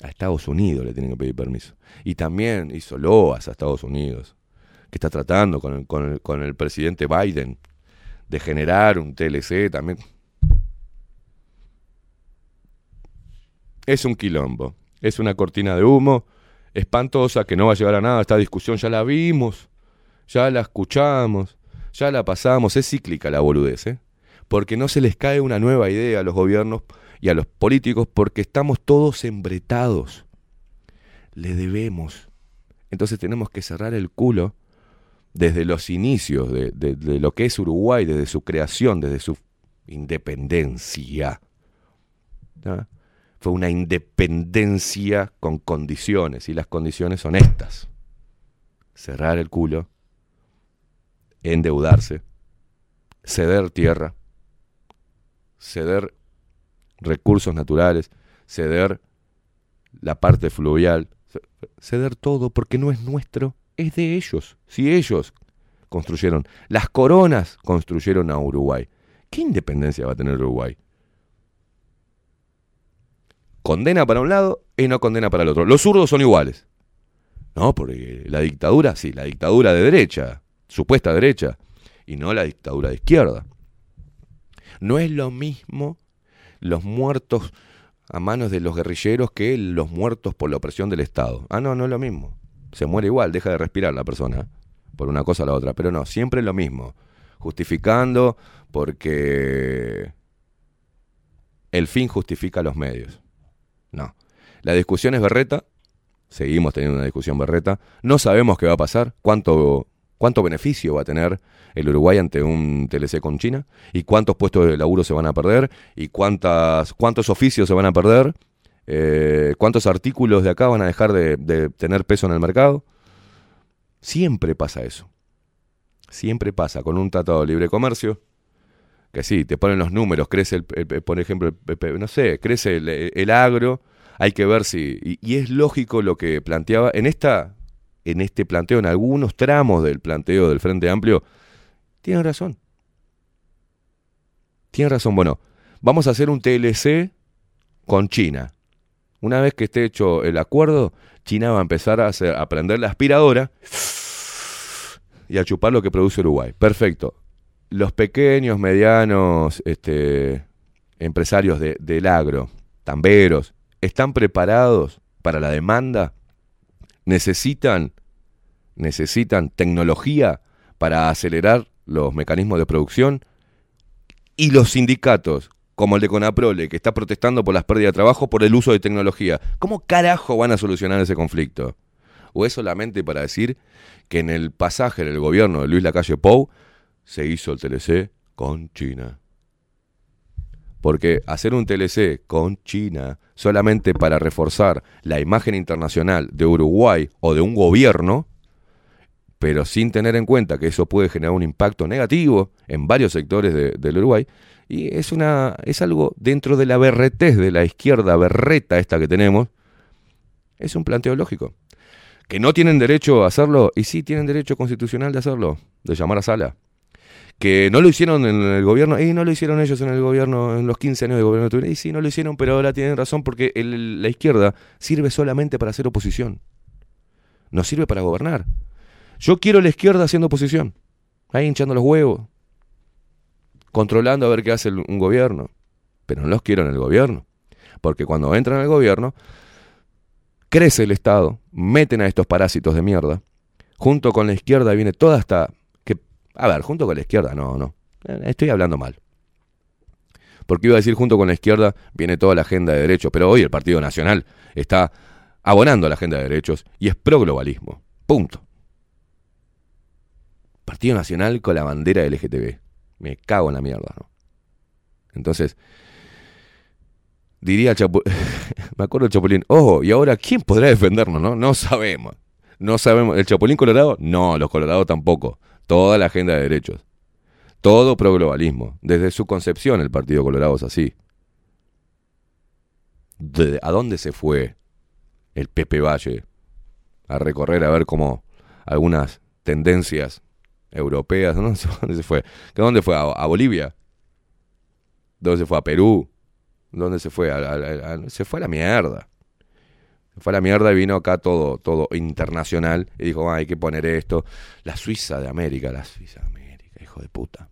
A Estados Unidos le tienen que pedir permiso. Y también hizo loas a Estados Unidos, que está tratando con el, con el, con el presidente Biden de generar un TLC también. Es un quilombo. Es una cortina de humo espantosa que no va a llegar a nada. Esta discusión ya la vimos, ya la escuchamos, ya la pasamos. Es cíclica la boludez, ¿eh? Porque no se les cae una nueva idea a los gobiernos y a los políticos porque estamos todos embretados. Le debemos. Entonces tenemos que cerrar el culo desde los inicios de, lo que es Uruguay, desde su creación, desde su independencia. ¿tá? Fue una independencia con condiciones, y las condiciones son estas. Cerrar el culo, endeudarse, ceder tierra, ceder recursos naturales, ceder la parte fluvial, ceder todo porque no es nuestro, es de ellos. Si ellos construyeron, las coronas construyeron a Uruguay, ¿qué independencia va a tener Uruguay? Condena para un lado y no condena para el otro. Los zurdos son iguales. No, porque la dictadura, sí, la dictadura de derecha, supuesta derecha, y no la dictadura de izquierda. No es lo mismo los muertos a manos de los guerrilleros que los muertos por la opresión del Estado. Ah, no, no es lo mismo. Se muere igual, deja de respirar la persona, por una cosa o la otra. Pero no, siempre es lo mismo. Justificando porque el fin justifica los medios. No. La discusión es berreta. Seguimos teniendo una discusión berreta. No sabemos qué va a pasar, cuánto, cuánto beneficio va a tener el Uruguay ante un TLC con China, y cuántos puestos de laburo se van a perder, y cuántas, cuántos oficios se van a perder, eh, cuántos artículos de acá van a dejar de, de tener peso en el mercado. Siempre pasa eso. Siempre pasa con un tratado de libre comercio. Que sí, te ponen los números, crece, el, por ejemplo, el- no sé, crece el agro, hay que ver si... Y, y es lógico lo que planteaba en esta en este planteo, en algunos tramos del planteo del Frente Amplio, tienen razón. Tienen razón. Bueno, vamos a hacer un TLC con China. Una vez que esté hecho el acuerdo, China va a empezar a, hacer, a prender la aspiradora y a chupar lo que produce Uruguay. Perfecto. Los pequeños, medianos este, empresarios de- del agro, tamberos, ¿están preparados para la demanda? ¿Necesitan, necesitan tecnología para acelerar los mecanismos de producción? Y los sindicatos, como el de Conaprole, que está protestando por las pérdidas de trabajo por el uso de tecnología, ¿cómo carajo van a solucionar ese conflicto? ¿O es solamente para decir que en el pasaje del gobierno de Luis Lacalle Pou se hizo el TLC con China? Porque hacer un TLC con China solamente para reforzar la imagen internacional de Uruguay o de un gobierno, pero sin tener en cuenta que eso puede generar un impacto negativo en varios sectores de- del Uruguay, y es, una, es algo dentro de la berretez de la izquierda berreta esta que tenemos, es un planteo lógico. Que no tienen derecho a hacerlo, y sí tienen derecho constitucional de hacerlo, de llamar a sala. Que no lo hicieron en el gobierno, y no lo hicieron ellos en el gobierno, en los 15 años de gobierno de y sí, no lo hicieron, pero ahora tienen razón porque la izquierda sirve solamente para hacer oposición. No sirve para gobernar. Yo quiero la izquierda haciendo oposición, ahí hinchando los huevos, controlando a ver qué hace un gobierno, pero no los quiero en el gobierno, porque cuando entran al gobierno, crece el Estado, meten a estos parásitos de mierda, junto con la izquierda viene toda esta... A ver, junto con la izquierda, no, no, estoy hablando mal. Porque iba a decir junto con la izquierda viene toda la agenda de derechos, pero hoy el Partido Nacional está abonando la agenda de derechos y es pro-globalismo. Punto. Partido Nacional con la bandera LGTB. Me cago en la mierda, ¿no? Entonces, diría Chapu me acuerdo del Chapulín, ojo, y ahora, ¿quién podrá defendernos, no? No sabemos. No sabemos. ¿El Chapulín Colorado? No, los Colorados tampoco. Toda la agenda de derechos. Todo pro-globalismo. Desde su concepción el Partido Colorado es así. De- ¿A dónde se fue el Pepe Valle? A recorrer a ver cómo algunas tendencias europeas, no dónde se fue. ¿Que ¿Dónde fue? ¿A, Bolivia? ¿Dónde se fue? ¿A Perú? ¿Dónde se fue? A- se fue a la mierda. Fue a la mierda y vino acá todo, todo internacional y dijo, "Ah, hay que poner esto. La Suiza de América, la Suiza de América, hijo de puta.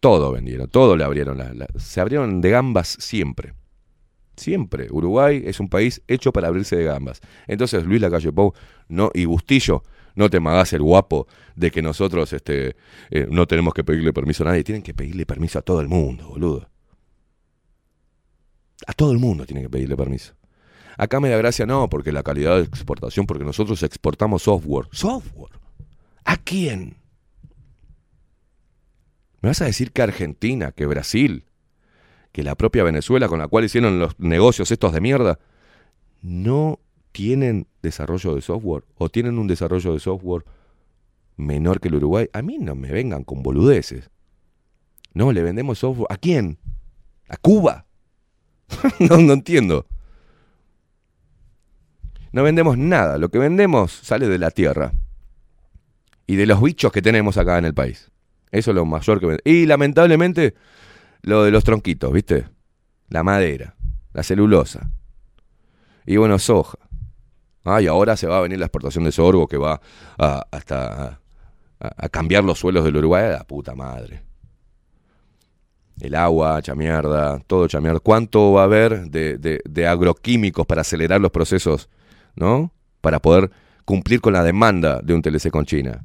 Todo vendieron, todo le abrieron. la- se abrieron de gambas siempre. Siempre. Uruguay es un país hecho para abrirse de gambas. Entonces Luis Lacalle Pou no, y Bustillo, no te magas el guapo de que nosotros este, eh, no tenemos que pedirle permiso a nadie. Tienen que pedirle permiso a todo el mundo, boludo. A todo el mundo tienen que pedirle permiso. Acá me da gracia, no, porque la calidad de exportación, porque nosotros exportamos software. ¿Software? ¿A quién? ¿Me vas a decir que Argentina, que Brasil, que la propia Venezuela con la cual hicieron los negocios estos de mierda, no tienen desarrollo de software o tienen un desarrollo de software menor que el Uruguay? A mí no me vengan con boludeces. No, le vendemos software. ¿A quién? ¿A Cuba? no, no entiendo. No vendemos nada. Lo que vendemos sale de la tierra. Y de los bichos que tenemos acá en el país. Eso es lo mayor que vendemos. Y lamentablemente, lo de los tronquitos, ¿viste? La madera, la celulosa. Y bueno, soja. Ah, y ahora se va a venir la exportación de sorgo que va a- hasta a, cambiar los suelos del Uruguay la puta madre. El agua, hecha mierda, todo hecha mierda. ¿Cuánto va a haber de agroquímicos para acelerar los procesos, ¿no? Para poder cumplir con la demanda de un TLC con China.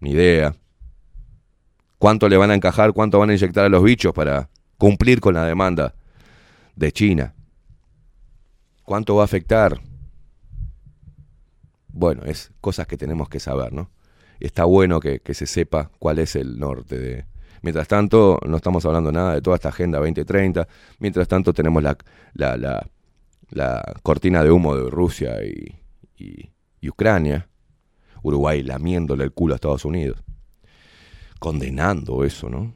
Ni idea. ¿Cuánto le van a encajar, cuánto van a inyectar a los bichos para cumplir con la demanda de China? ¿Cuánto va a afectar? Bueno, es cosas que tenemos que saber, ¿no? Está bueno que, se sepa cuál es el norte de... Mientras tanto, no estamos hablando nada de toda esta Agenda 2030. Mientras tanto, tenemos la, la, la cortina de humo de Rusia y, y- Ucrania. Uruguay lamiéndole el culo a Estados Unidos. Condenando eso, ¿no?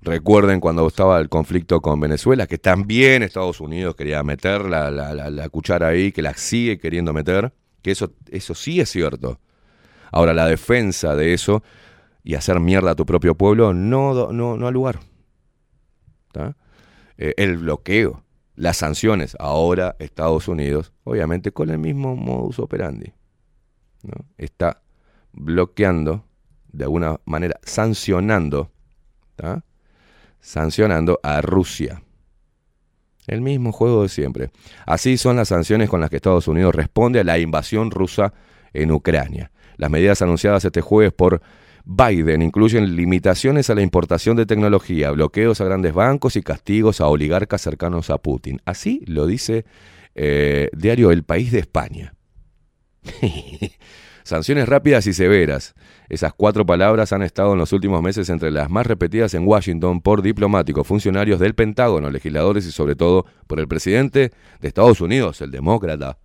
Recuerden cuando estaba el conflicto con Venezuela, que también Estados Unidos quería meter la, la- la- cuchara ahí, que la sigue queriendo meter, que eso, eso sí es cierto. Ahora, la defensa de eso y hacer mierda a tu propio pueblo no, no, no ha lugar. Eh, el bloqueo, las sanciones, ahora Estados Unidos, obviamente con el mismo modus operandi, está bloqueando, de alguna manera, sancionando, sancionando a Rusia. El mismo juego de siempre. Así son las sanciones con las que Estados Unidos responde a la invasión rusa en Ucrania. Las medidas anunciadas este jueves por Biden incluyen limitaciones a la importación de tecnología, bloqueos a grandes bancos y castigos a oligarcas cercanos a Putin. Así lo dice eh, diario El País de España. Sanciones rápidas y severas. Esas cuatro palabras han estado en los últimos meses entre las más repetidas en Washington por diplomáticos, funcionarios del Pentágono, legisladores y sobre todo por el presidente de Estados Unidos, el demócrata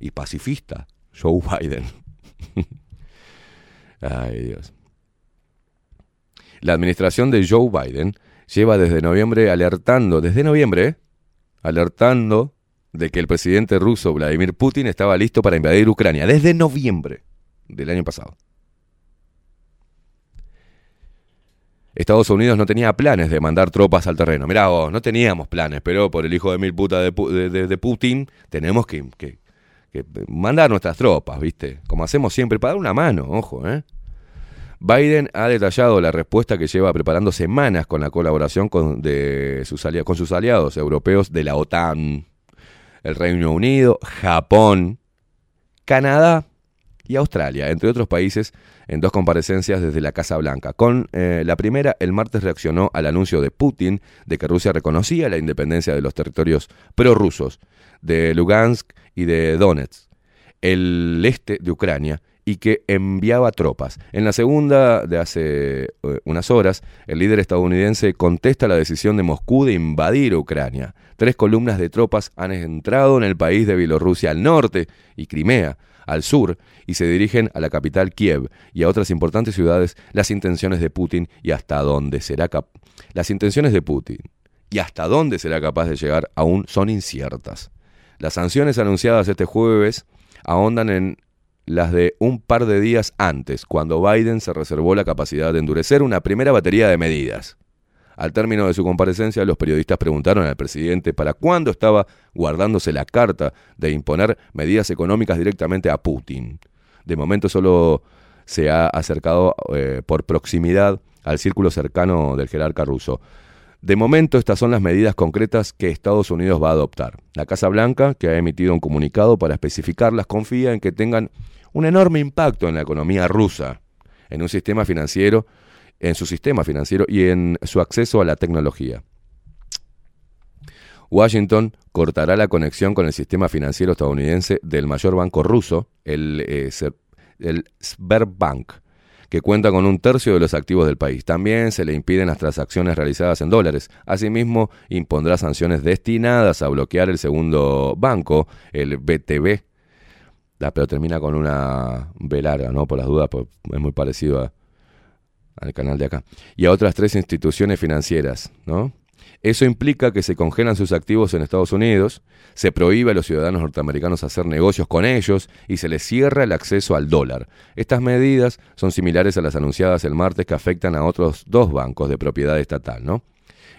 y pacifista, Joe Biden. Ay Dios. La administración de Joe Biden lleva desde noviembre alertando, desde noviembre, alertando de que el presidente ruso Vladimir Putin estaba listo para invadir Ucrania, desde noviembre del año pasado. Estados Unidos no tenía planes de mandar tropas al terreno. Mirá vos, no teníamos planes, pero por el hijo de mil puta de, de- de- Putin tenemos que- que mandar nuestras tropas, ¿viste? Como hacemos siempre, para dar una mano, ojo, ¿eh? Biden ha detallado la respuesta que lleva preparando semanas con la colaboración con, de sus aliados europeos de la OTAN, el Reino Unido, Japón, Canadá y Australia, entre otros países, en dos comparecencias desde la Casa Blanca. Con eh, la primera, el martes reaccionó al anuncio de Putin de que Rusia reconocía la independencia de los territorios prorrusos de Lugansk y de Donetsk, el este de Ucrania, y que enviaba tropas. En la segunda, de hace eh, unas horas, el líder estadounidense contesta la decisión de Moscú de invadir Ucrania. Tres columnas de tropas han entrado en el país de Bielorrusia al norte y Crimea al sur y se dirigen a la capital Kiev y a otras importantes ciudades las intenciones de Putin y hasta dónde será cap las intenciones de Putin y hasta dónde será capaz de llegar aún son inciertas. Las sanciones anunciadas este jueves ahondan en las de un par de días antes, cuando Biden se reservó la capacidad de endurecer una primera batería de medidas. Al término de su comparecencia, los periodistas preguntaron al presidente para cuándo estaba guardándose la carta de imponer medidas económicas directamente a Putin. De momento solo se ha acercado eh, por proximidad al círculo cercano del jerarca ruso. De momento estas son las medidas concretas que Estados Unidos va a adoptar. La Casa Blanca, que ha emitido un comunicado para especificarlas, confía en que tengan un enorme impacto en la economía rusa, en un sistema financiero, en su sistema financiero y en su acceso a la tecnología. Washington cortará la conexión con el sistema financiero estadounidense del mayor banco ruso, el, eh, el Sberbank, que cuenta con un tercio de los activos del país. También se le impiden las transacciones realizadas en dólares. Asimismo, impondrá sanciones destinadas a bloquear el segundo banco, el BTB. La, pero termina con una B larga, ¿no? Por las dudas, pues es muy parecido al canal de acá. Y a otras tres instituciones financieras, ¿no? Eso implica que se congelan sus activos en Estados Unidos, se prohíbe a los ciudadanos norteamericanos hacer negocios con ellos y se les cierra el acceso al dólar. Estas medidas son similares a las anunciadas el martes que afectan a otros dos bancos de propiedad estatal, ¿no?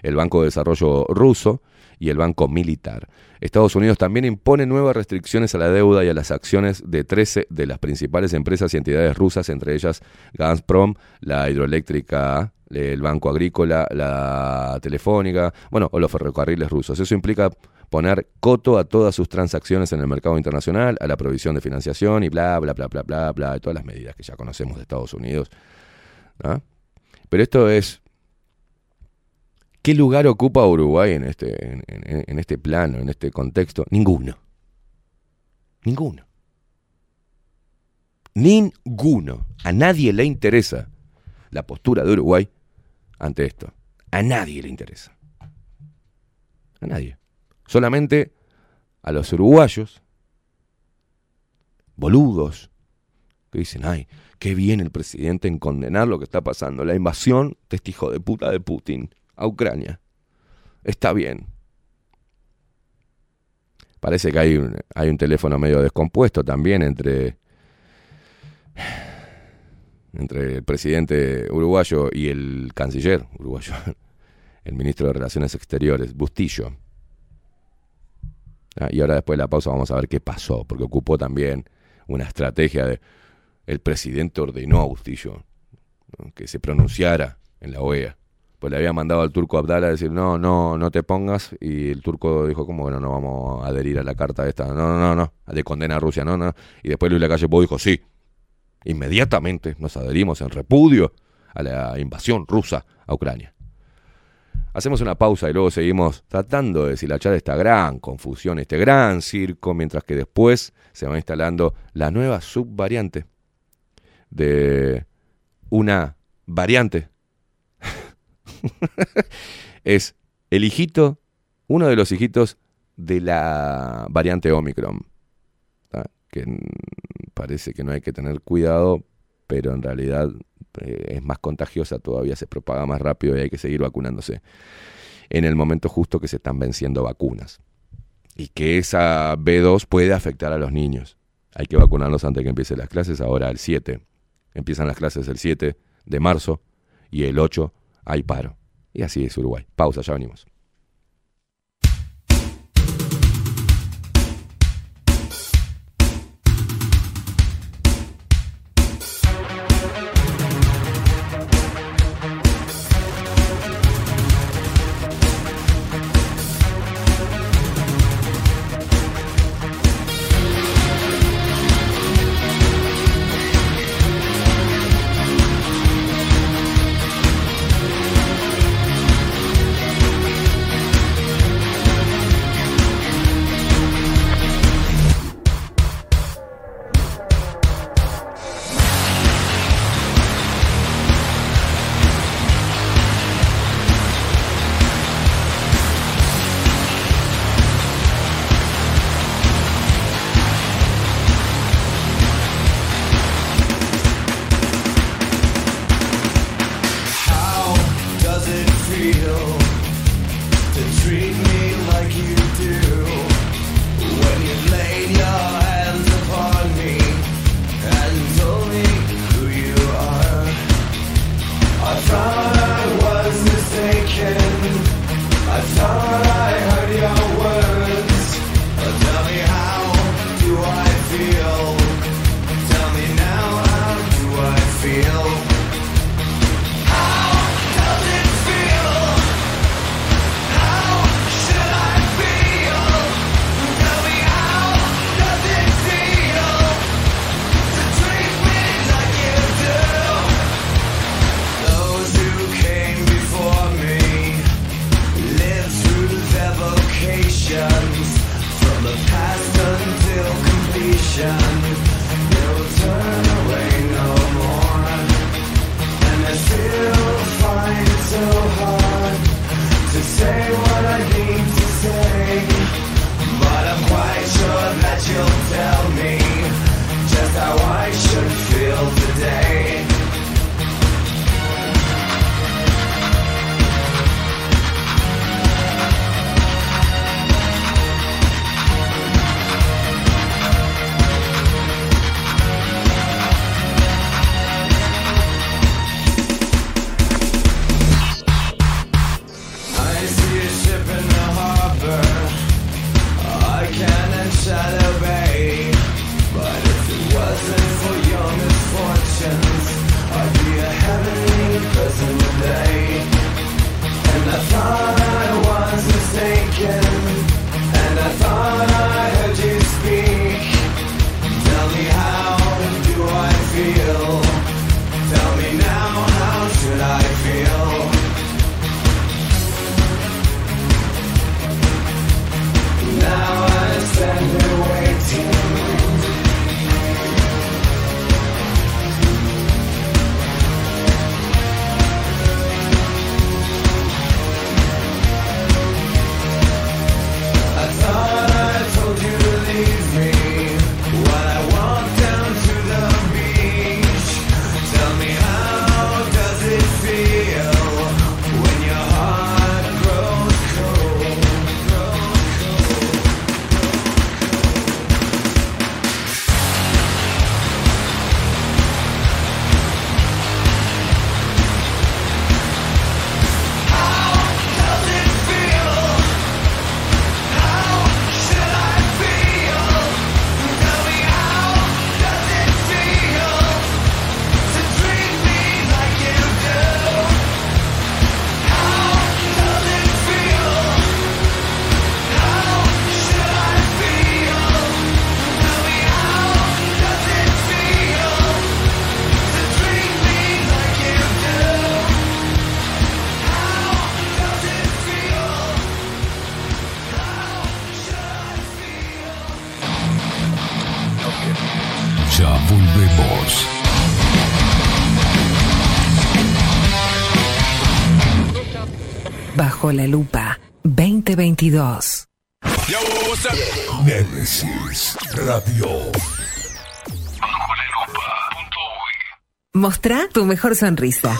El Banco de Desarrollo ruso y el Banco Militar. Estados Unidos también impone nuevas restricciones a la deuda y a las acciones de 13 de las principales empresas y entidades rusas, entre ellas Gazprom, la hidroeléctrica, el Banco Agrícola, la Telefónica, bueno, o los ferrocarriles rusos. Eso implica poner coto a todas sus transacciones en el mercado internacional, a la provisión de financiación y bla, bla, bla, bla, bla, bla, todas las medidas que ya conocemos de Estados Unidos. Pero esto es ¿Qué lugar ocupa Uruguay en este, en, este plano, en este contexto? Ninguno. Ninguno. Ninguno. A nadie le interesa la postura de Uruguay ante esto. A nadie le interesa. A nadie. Solamente a los uruguayos, boludos, que dicen, ay, qué bien el presidente en condenar lo que está pasando, la invasión de hijo de puta de Putin a Ucrania. Está bien. Parece que hay un, hay un teléfono medio descompuesto también entre, entre el presidente uruguayo y el canciller uruguayo, el ministro de Relaciones Exteriores, Bustillo. Ah, y ahora después de la pausa vamos a ver qué pasó, porque ocupó también una estrategia de... El presidente ordenó a Bustillo que se pronunciara en la OEA. Le había mandado al turco Abdala a decir, no, no, no te pongas. Y el turco dijo, ¿cómo bueno, no vamos a adherir a la carta esta? No, no, no, no, de condena a Rusia, no, no. Y después Luis Lacalle Pou dijo, sí. Inmediatamente nos adherimos en repudio a la invasión rusa a Ucrania. Hacemos una pausa y luego seguimos tratando de deshilachar esta gran confusión, este gran circo, mientras que después se va instalando la nueva subvariante de una variante. es el hijito, uno de los hijitos de la variante Omicron. Que parece que no hay que tener cuidado, pero en realidad eh, es más contagiosa, todavía se propaga más rápido y hay que seguir vacunándose en el momento justo que se están venciendo vacunas. Y que esa B2 puede afectar a los niños. Hay que vacunarlos antes de que empiecen las clases, ahora el 7. Empiezan las clases el 7 de marzo y el 8 hay paro. Y así es Uruguay. Pausa, ya venimos. Bajo la lupa 2022. Nemesis Radio. Mostrá tu mejor sonrisa.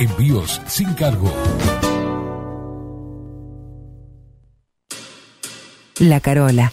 Envíos sin cargo. La Carola.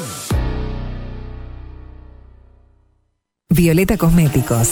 Violeta Cosméticos.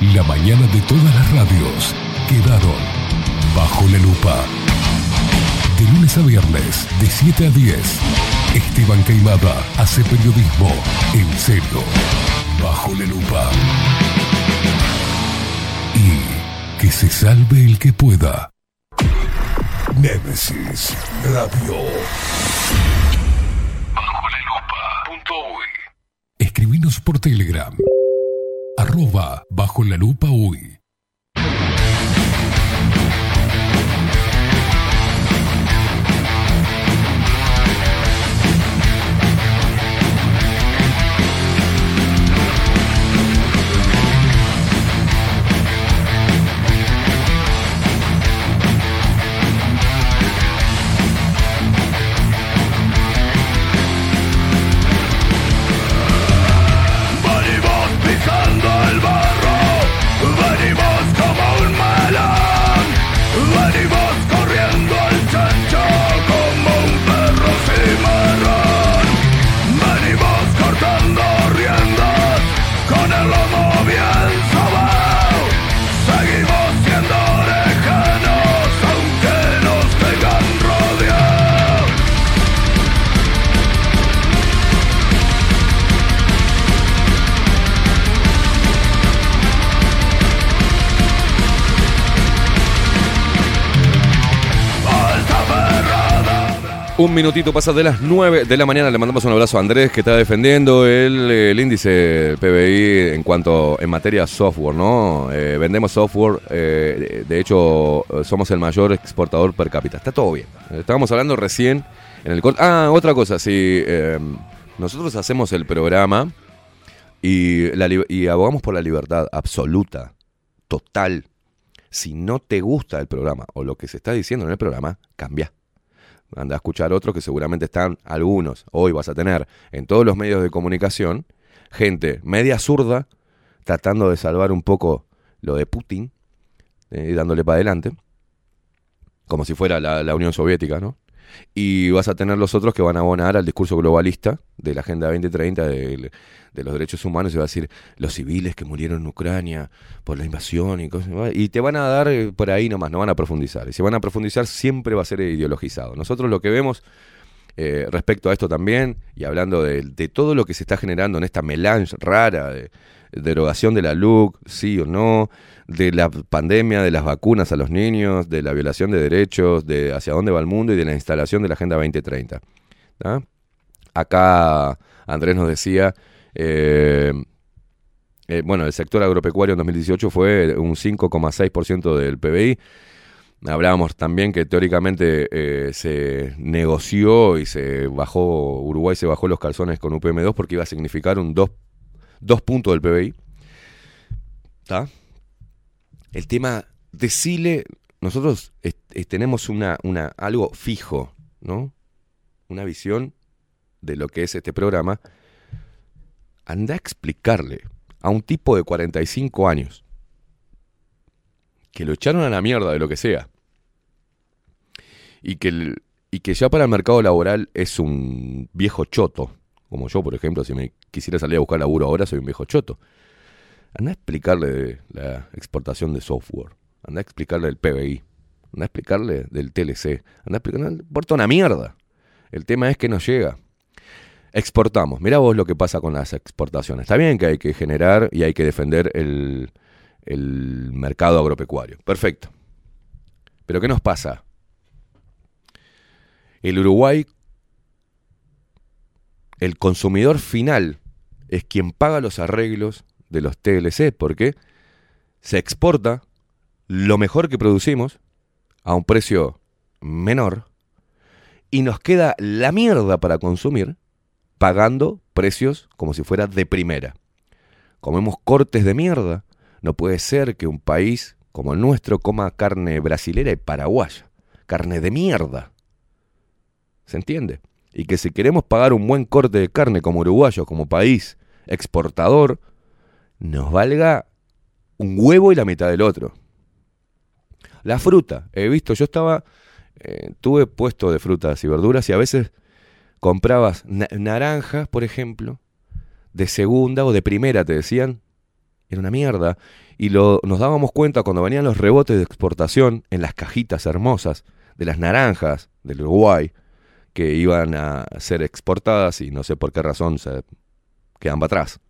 La mañana de todas las radios quedaron bajo la lupa. De lunes a viernes, de 7 a 10, Esteban Caimada hace periodismo en serio, bajo la lupa. Y que se salve el que pueda. Némesis Radio. Bajo la lupa. Escribinos por Telegram. Arroba bajo la lupa uy. Un minutito pasa de las 9 de la mañana. Le mandamos un abrazo a Andrés que está defendiendo el, el índice PBI en cuanto en materia software, ¿no? Eh, vendemos software, eh, de hecho eh, somos el mayor exportador per cápita. Está todo bien. Estábamos hablando recién en el... Ah, otra cosa, sí. eh, nosotros hacemos el programa y abogamos por la libertad absoluta, total. Si no te gusta el programa o lo que se está diciendo en el programa, cambia. Anda a escuchar otros que seguramente están algunos. Hoy vas a tener en todos los medios de comunicación gente media zurda tratando de salvar un poco lo de Putin eh, dándole para adelante, como si fuera la, la Unión Soviética, ¿no? Y vas a tener los otros que van a abonar al discurso globalista de la Agenda 2030 de, de los derechos humanos y va a decir los civiles que murieron en Ucrania por la invasión y cosas. Y te van a dar eh, por ahí nomás, no van a profundizar. Y si van a profundizar siempre va a ser ideologizado. Nosotros lo que vemos eh, respecto a esto también, y hablando de, todo lo que se está generando en esta melange rara de derogación de la LUC, sí o no, de la pandemia, de las vacunas a los niños, de la violación de derechos, de hacia dónde va el mundo y de la instalación de la Agenda 2030. ¿tá? Acá Andrés nos decía, eh, eh, bueno, el sector agropecuario en 2018 fue un 5,6% del PBI. Hablábamos también que teóricamente eh, se negoció y se bajó, Uruguay se bajó los calzones con UPM2 porque iba a significar un 2 dos puntos del PBI. ¿Está? El tema, decile, nosotros es- es- tenemos una, una, algo fijo, ¿no? Una visión de lo que es este programa. Anda a explicarle a un tipo de 45 años que lo echaron a la mierda de lo que sea y que, el- y que ya para el mercado laboral es un viejo choto, como yo, por ejemplo, si me quisiera salir a buscar laburo ahora, soy un viejo choto. Anda a explicarle la exportación de software, anda a explicarle del PBI, anda a explicarle del TLC, anda a explicarle, no una mierda. El tema es que nos llega. Exportamos. Mirá vos lo que pasa con las exportaciones. Está bien que hay que generar y hay que defender el, el mercado agropecuario. Perfecto. Pero ¿qué nos pasa? El Uruguay, el consumidor final, es quien paga los arreglos de los TLC, porque se exporta lo mejor que producimos a un precio menor y nos queda la mierda para consumir pagando precios como si fuera de primera. Comemos cortes de mierda. No puede ser que un país como el nuestro coma carne brasilera y paraguaya. Carne de mierda. ¿Se entiende? Y que si queremos pagar un buen corte de carne como uruguayo, como país exportador, nos valga un huevo y la mitad del otro. La fruta, he visto, yo estaba, eh, tuve puesto de frutas y verduras y a veces comprabas na- naranjas, por ejemplo, de segunda o de primera, te decían, era una mierda. Y lo, nos dábamos cuenta cuando venían los rebotes de exportación en las cajitas hermosas de las naranjas del Uruguay, que iban a ser exportadas y no sé por qué razón se quedan para atrás.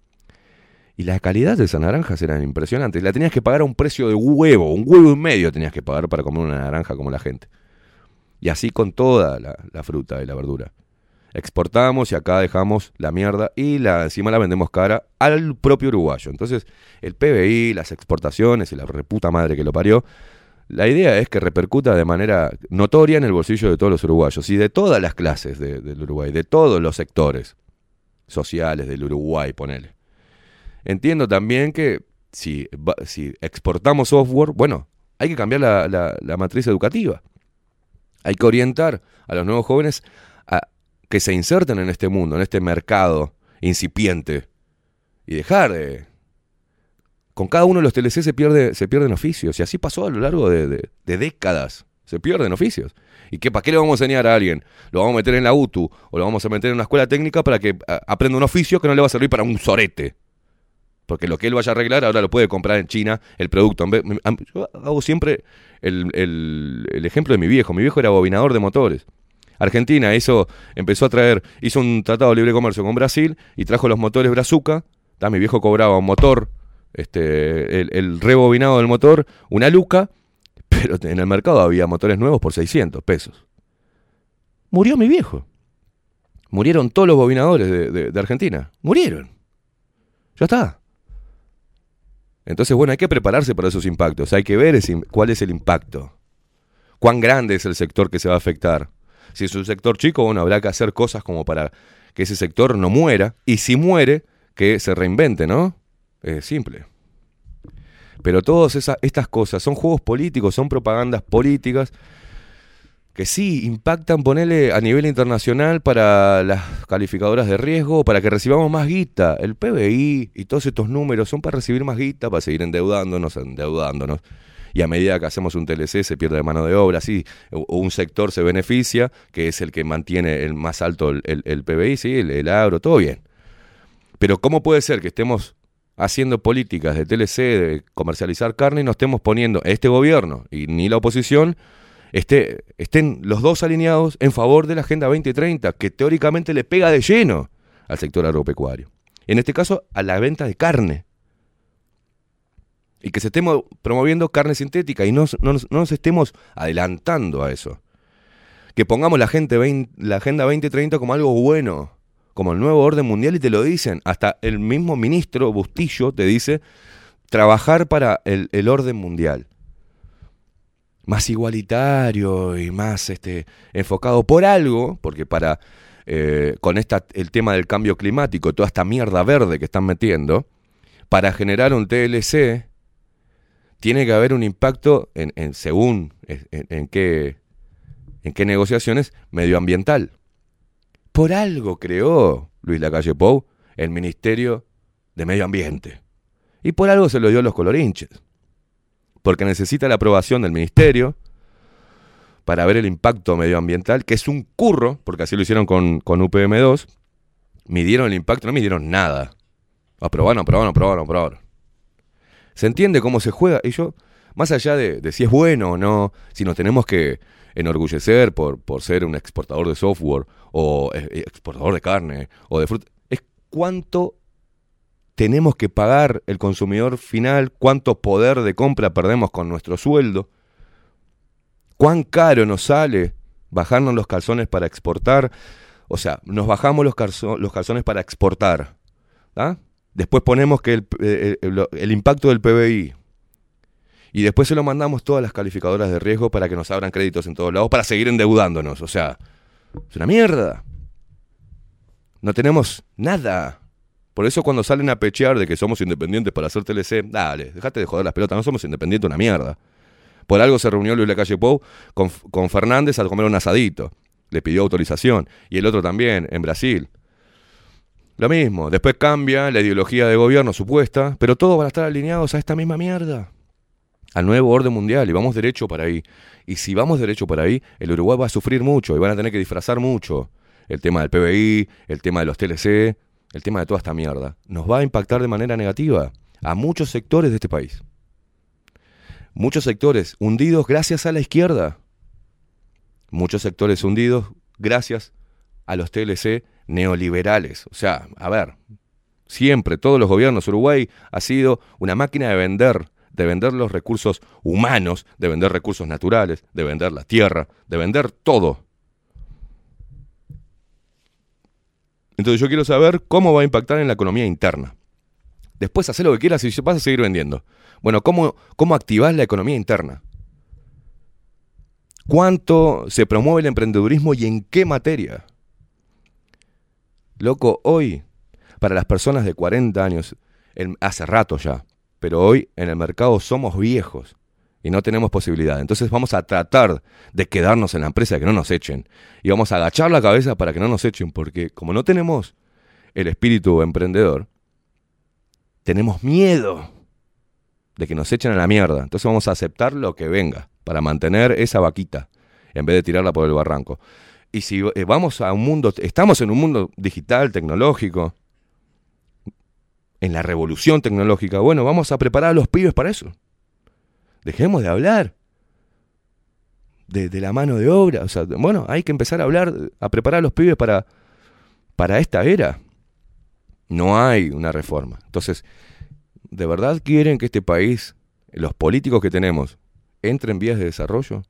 Y la calidad de esas naranjas eran impresionantes. La tenías que pagar a un precio de huevo, un huevo y medio tenías que pagar para comer una naranja como la gente. Y así con toda la, la fruta y la verdura. Exportamos y acá dejamos la mierda y la, encima la vendemos cara al propio uruguayo. Entonces, el PBI, las exportaciones y la reputa madre que lo parió, la idea es que repercuta de manera notoria en el bolsillo de todos los uruguayos y de todas las clases de- del Uruguay, de todos los sectores sociales del Uruguay, ponele. Entiendo también que si, si exportamos software, bueno, hay que cambiar la, la- matriz educativa. Hay que orientar a los nuevos jóvenes que se inserten en este mundo, en este mercado incipiente y dejar de... Con cada uno de los TLC se, pierde, se pierden oficios y así pasó a lo largo de, de- décadas. Se pierden oficios. ¿Y qué, para qué le vamos a enseñar a alguien? ¿Lo vamos a meter en la UTU o lo vamos a meter en una escuela técnica para que aprenda un oficio que no le va a servir para un sorete? Porque lo que él vaya a arreglar ahora lo puede comprar en China el producto. Yo hago siempre el, el- el ejemplo de mi viejo. Mi viejo era bobinador de motores. Argentina hizo, empezó a traer, hizo un tratado de libre comercio con Brasil y trajo los motores Brazuca. Mi viejo cobraba un motor, este, el, rebobinado del motor, una luca, pero en el mercado había motores nuevos por 600 pesos. Murió mi viejo. Murieron todos los bobinadores de, Argentina. Murieron. Ya está. Entonces, bueno, hay que prepararse para esos impactos. Hay que ver cuál es el impacto. Cuán grande es el sector que se va a afectar. Si es un sector chico, bueno, habrá que hacer cosas como para que ese sector no muera. Y si muere, que se reinvente, ¿no? Es simple. Pero todas esa- estas cosas son juegos políticos, son propagandas políticas que sí impactan, ponele a nivel internacional para las calificadoras de riesgo, para que recibamos más guita. El PBI y todos estos números son para recibir más guita, para seguir endeudándonos, endeudándonos. Y a medida que hacemos un TLC se pierde mano de obra, sí, o un sector se beneficia, que es el que mantiene el más alto el, el- PBI, sí, el, el agro, todo bien. Pero ¿cómo puede ser que estemos haciendo políticas de TLC, de comercializar carne, y nos estemos poniendo este gobierno y ni la oposición esté, estén los dos alineados en favor de la Agenda 2030, que teóricamente le pega de lleno al sector agropecuario. En este caso, a la venta de carne. Y que se estemos promoviendo carne sintética y no, no no nos estemos adelantando a eso. Que pongamos la, gente 20 la Agenda 2030 como algo bueno, como el nuevo orden mundial y te lo dicen. Hasta el mismo ministro Bustillo te dice trabajar para el, el orden mundial más igualitario y más este, enfocado por algo, porque para eh, con esta, el tema del cambio climático, toda esta mierda verde que están metiendo, para generar un TLC, tiene que haber un impacto en, según en qué, en qué negociaciones medioambiental. Por algo creó Luis Lacalle Pou el Ministerio de Medio Ambiente. Y por algo se lo dio a los colorinches porque necesita la aprobación del ministerio para ver el impacto medioambiental, que es un curro, porque así lo hicieron con, con UPM2, midieron el impacto, no midieron nada. Aprobaron, aprobaron, aprobaron, aprobaron. Se entiende cómo se juega, y yo, más allá de, si es bueno o no, si nos tenemos que enorgullecer por, por ser un exportador de software, o eh, exportador de carne, o de fruta, es cuánto tenemos que pagar el consumidor final, cuánto poder de compra perdemos con nuestro sueldo, cuán caro nos sale bajarnos los calzones para exportar, o sea, nos bajamos los calzones para exportar, ¿ah? Después ponemos que el, eh, el- el impacto del PBI, y después se lo mandamos todas las calificadoras de riesgo para que nos abran créditos en todos lados para seguir endeudándonos, o sea, es una mierda. No tenemos nada. Por eso cuando salen a pechear de que somos independientes para hacer TLC, dale, dejate de joder las pelotas, no somos independientes una mierda. Por algo se reunió Luis Lacalle Pou con, con Fernández a comer un asadito. Le pidió autorización. Y el otro también, en Brasil. Lo mismo. Después cambia la ideología de gobierno supuesta, pero todos van a estar alineados a esta misma mierda. Al nuevo orden mundial. Y vamos derecho para ahí. Y si vamos derecho para ahí, el Uruguay va a sufrir mucho y van a tener que disfrazar mucho. El tema del PBI, el tema de los TLC, el tema de toda esta mierda. Nos va a impactar de manera negativa a muchos sectores de este país. Muchos sectores hundidos gracias a la izquierda. Muchos sectores hundidos gracias a los TLC neoliberales. O sea, a ver, siempre todos los gobiernos, Uruguay ha sido una máquina de vender, de vender los recursos humanos, de vender recursos naturales, de vender la tierra, de vender todo. Entonces yo quiero saber cómo va a impactar en la economía interna. Después hacer lo que quieras y vas a seguir vendiendo. Bueno, ¿cómo, cómo activás la economía interna? ¿Cuánto se promueve el emprendedurismo y en qué materia? Loco, hoy, para las personas de 40 años, hace rato ya, pero hoy en el mercado somos viejos y no tenemos posibilidad. Entonces vamos a tratar de quedarnos en la empresa, que no nos echen. Y vamos a agachar la cabeza para que no nos echen, porque como no tenemos el espíritu emprendedor, tenemos miedo de que nos echen a la mierda. Entonces vamos a aceptar lo que venga para mantener esa vaquita en vez de tirarla por el barranco. Y si eh, vamos a un mundo, estamos en un mundo digital, tecnológico, en la revolución tecnológica, bueno, vamos a preparar a los pibes para eso. Dejemos de hablar de, la mano de obra. O sea, bueno, hay que empezar a hablar, a preparar a los pibes para, para esta era. No hay una reforma. Entonces, ¿de verdad quieren que este país, los políticos que tenemos, entren en vías de desarrollo?